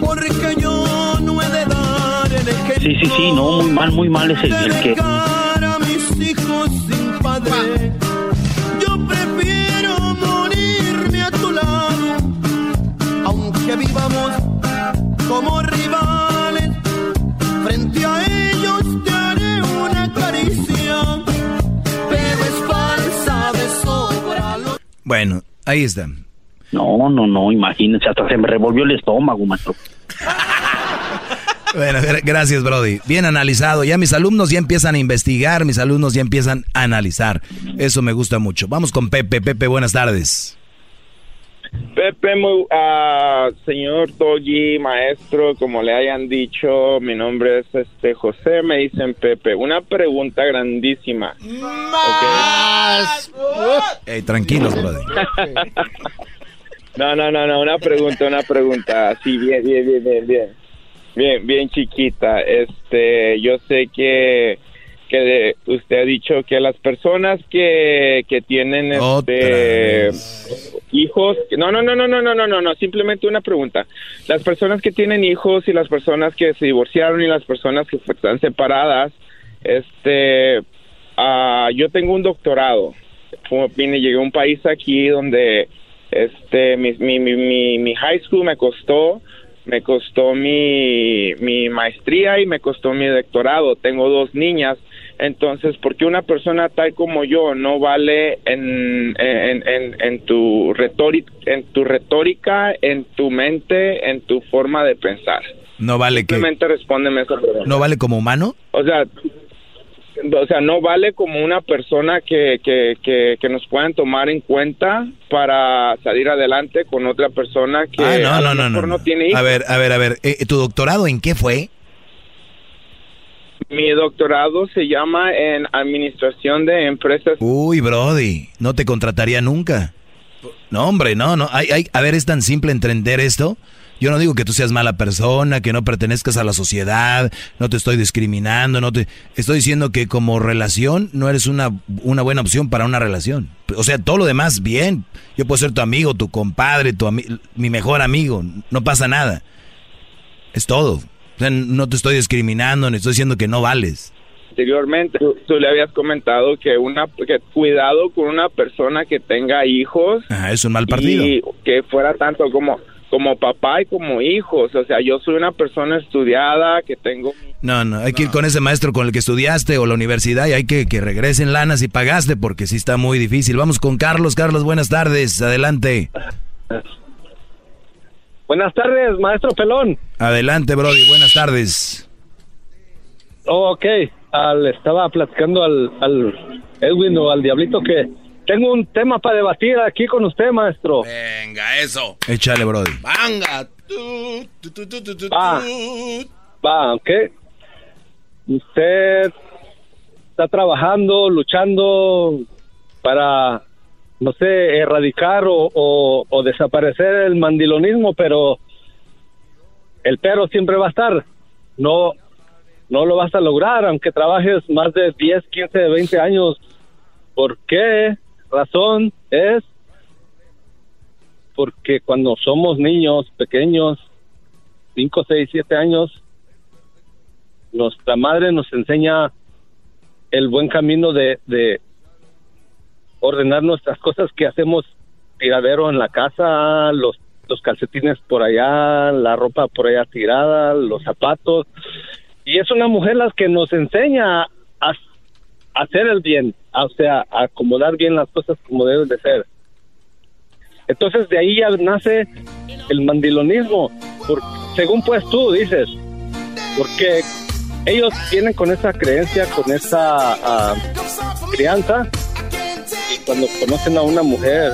Porque yo no he de dar el ejemplo. Sí, sí, sí, no, muy mal, muy mal es el, el que... dejar a mis hijos sin padre. Bueno, ahí está. No, no, no, imagínense, hasta se me revolvió el estómago, maestro. [LAUGHS] Bueno, gra- gracias, Brody. Bien analizado. Ya mis alumnos ya empiezan a investigar, mis alumnos ya empiezan a analizar. Eso me gusta mucho. Vamos con Pepe. Pepe, buenas tardes. Pepe, muy, ah, señor Togi, maestro, como le hayan dicho, mi nombre es este José, me dicen Pepe. Una pregunta grandísima. Ey, tranquilos, Brody. No, no, no, no, una pregunta, una pregunta, así bien, bien, bien, bien, bien, bien, bien chiquita. Este, yo sé que que de- usted ha dicho que las personas que, que tienen este hijos, no, no, no, no, no, no, no, no, no, simplemente una pregunta. Las personas que tienen hijos y las personas que se divorciaron y las personas que fue- están separadas, este, ah, yo tengo un doctorado. Vine, llegué a un país aquí donde este mi, mi, mi, mi, mi high school me costó me costó mi, mi maestría y me costó mi doctorado. Tengo dos niñas. Entonces, ¿por qué una persona tal como yo no vale en, en, en, en tu retórica, en tu retórica, en tu mente, en tu forma de pensar? No vale que Simplemente respóndeme esa pregunta. no vale como humano. O sea, o sea, no vale como una persona que, que, que, que nos puedan tomar en cuenta para salir adelante con otra persona que Ah, no, a no, lo no, mejor no. no tiene hijos. A ver, a ver, a ver. Eh, ¿Tu doctorado en qué fue? Mi doctorado se llama en Administración de Empresas. Uy, Brody, no te contrataría nunca. No, hombre, no, no. Hay, hay, a ver, es tan simple entender esto. Yo no digo que tú seas mala persona, que no pertenezcas a la sociedad, no te estoy discriminando, no te estoy diciendo que como relación no eres una, una buena opción para una relación. O sea, todo lo demás bien. Yo puedo ser tu amigo, tu compadre, tu ami- mi mejor amigo, no pasa nada. Es todo. O sea, no te estoy discriminando, ni estoy diciendo que no vales. Anteriormente, tú, tú le habías comentado que una que cuidado con una persona que tenga hijos Ajá, es un mal partido. y que fuera tanto como como papá y como hijos. O sea, yo soy una persona estudiada que tengo No, no, hay que ir con ese maestro con el que estudiaste o la universidad y hay que que regresen lanas y pagaste porque sí está muy difícil. Vamos con Carlos. Carlos, buenas tardes. Adelante. Buenas tardes, maestro Pelón. Adelante, Brody. Buenas tardes. Oh, ok, le estaba platicando al, al Edwin o al Diablito que tengo un tema para debatir aquí con usted, maestro. Venga, eso. Échale, Brody. Venga. Va, va, ok. Usted está trabajando, luchando para, no sé, erradicar o, o, desaparecer el mandilonismo, pero el pero siempre va a estar. No, no lo vas a lograr, aunque trabajes más de 10, 15, 20 años. ¿Por qué razón es porque cuando somos niños pequeños, 5, 6, 7 años, nuestra madre nos enseña el buen camino de ordenar nuestras cosas que hacemos tiradero en la casa, los, los calcetines por allá, la ropa por allá tirada, los zapatos. Y es una mujer la que nos enseña a, hacer el bien, o sea, a acomodar bien las cosas como deben de ser. Entonces de ahí ya nace el mandilonismo, según pues tú dices, porque ellos vienen con esa creencia, con esa ah, crianza, y cuando conocen a una mujer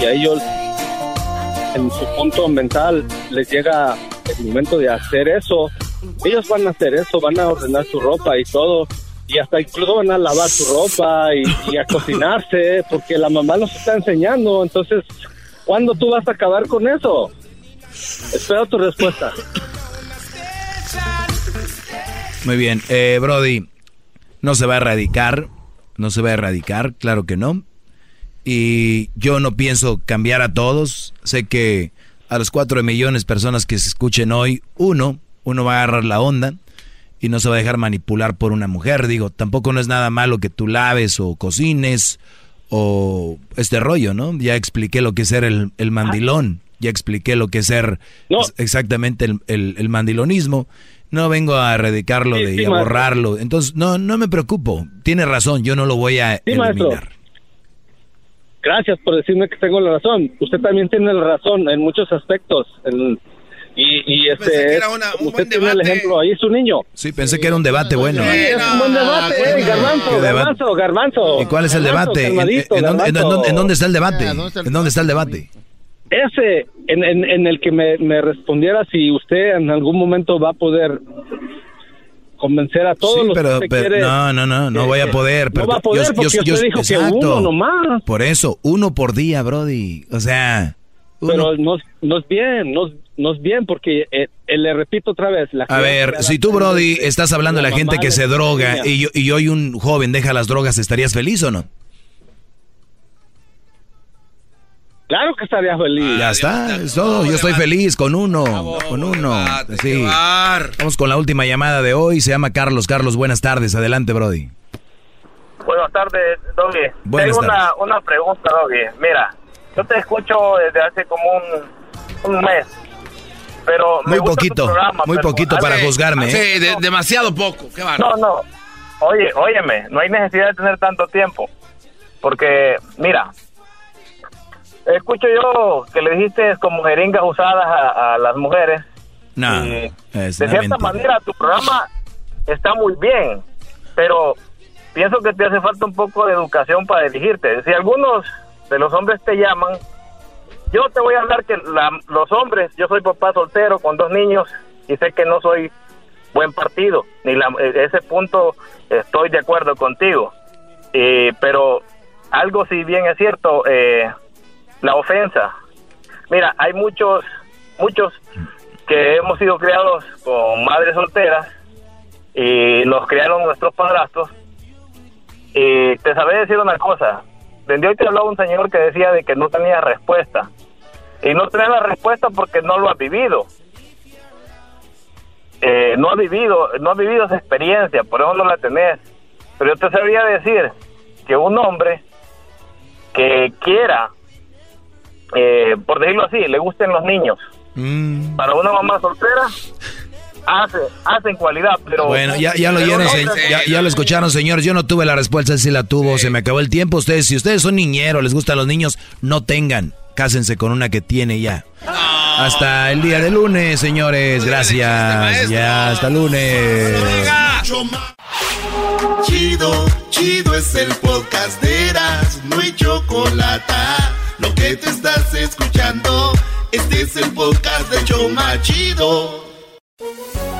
y a ellos en su punto mental les llega el momento de hacer eso, ellos van a hacer eso, van a ordenar su ropa y todo, y hasta incluso van a lavar su ropa y, a cocinarse, porque la mamá los está enseñando. Entonces, ¿cuándo tú vas a acabar con eso? Espero tu respuesta. Muy bien, eh, Brody, no se va a erradicar, no se va a erradicar, claro que no. Y yo no pienso cambiar a todos. Sé que a los cuatro millones de personas que se escuchen hoy, uno, uno va a agarrar la onda y no se va a dejar manipular por una mujer. Digo, tampoco no es nada malo que tú laves o cocines o este rollo, ¿no? Ya expliqué lo que es ser el, el mandilón, ya expliqué lo que es ser es- exactamente el, el- el mandilonismo. No vengo a erradicarlo de, y a maestro. borrarlo. Entonces, no, no me preocupo. Tiene razón, yo no lo voy a Sí, maestro. eliminar. Gracias por decirme que tengo la razón. Usted también tiene la razón en muchos aspectos. en- y, y este, es- como usted tiene el ejemplo ahí, su niño. Sí, pensé que era un debate bueno. Sí, es un buen debate, eh, garbanzo, ¿Qué debate? garbanzo, garbanzo. ¿Y cuál es el Garbanzo, debate? ¿En, en dónde, en dónde- en dónde está el debate? ¿En dónde está el debate? Ese, en, en, en el que me, me respondiera si usted en algún momento va a poder convencer a todos Sí, los pero, que usted pero- quiere. no, no, no, no voy a poder. No pero va a poder porque usted dijo que uno nomás. Por eso, uno por día, Brody. O sea, Pero no, es- no es bien, no, es- no es bien porque, eh, eh, le repito otra vez. La a ver, si tú, Brody, estás hablando de la gente que se droga y, yo- y hoy un joven deja las drogas, ¿estarías feliz o no? Claro que estaría feliz. Ya está, es todo. Yo estoy feliz con uno, con uno. Sí. Vamos con la última llamada de hoy. Se llama Carlos. Carlos, buenas tardes. Adelante, Brody. Buenas tardes, Doggy. Buenas Tengo tardes. una, una pregunta, Doggy. Mira, yo te escucho desde hace como un, un mes. Pero me Muy gusta tu poquito, programa, muy pero- poquito para Hace- juzgarme. ¿eh? Sí, de- demasiado poco. Qué No, no. Oye, óyeme, no hay necesidad de tener tanto tiempo. Porque, mira, escucho yo que le dijiste como jeringas usadas a, a las mujeres. No, de cierta mentira. manera, tu programa está muy bien, pero pienso que te hace falta un poco de educación para dirigirte. Si algunos de los hombres te llaman, yo te voy a hablar que la- los hombres, yo soy papá soltero con dos niños y sé que no soy buen partido, ni la, eh, ese punto estoy de acuerdo contigo. Eh, pero algo si bien es cierto, eh, la ofensa. Mira, hay muchos, muchos que hemos sido criados con madres solteras y nos criaron nuestros padrastros. Y te sabía decir una cosa. Desde hoy te hablaba un señor que decía de que no tenía respuesta. Y no tenía la respuesta porque no lo has vivido. Eh, no has vivido, no has vivido esa experiencia, por eso no la tenés. Pero yo te sabría decir que un hombre que quiera, eh, por decirlo así, le gusten los niños, Mm. para una mamá soltera, hace, hacen cualidad, pero... Bueno, ya, ya lo oyeron, ya, ya lo escucharon, señores. Yo no tuve la respuesta, sí la tuvo. Se me acabó el tiempo. Ustedes, si ustedes son niñeros, les gustan los niños, no tengan. Cásense con una que tiene ya. Hasta el día de lunes, señores. Gracias. Ya, hasta lunes. Chido, chido es el podcast de Eras, no hay chocolate. Lo que te estás escuchando, este es el podcast de Choma Chido.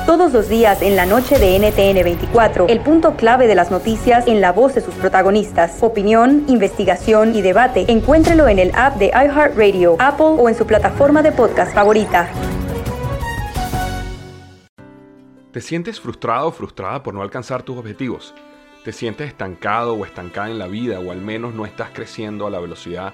Todos los días en la noche de NTN 24, el punto clave de las noticias en la voz de sus protagonistas. Opinión, investigación y debate. Encuéntrelo en el app de iHeartRadio, Apple o en su plataforma de podcast favorita. ¿Te sientes frustrado o frustrada por no alcanzar tus objetivos? ¿Te sientes estancado o estancada en la vida o al menos no estás creciendo a la velocidad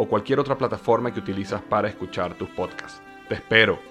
o cualquier otra plataforma que utilizas para escuchar tus podcasts. Te espero.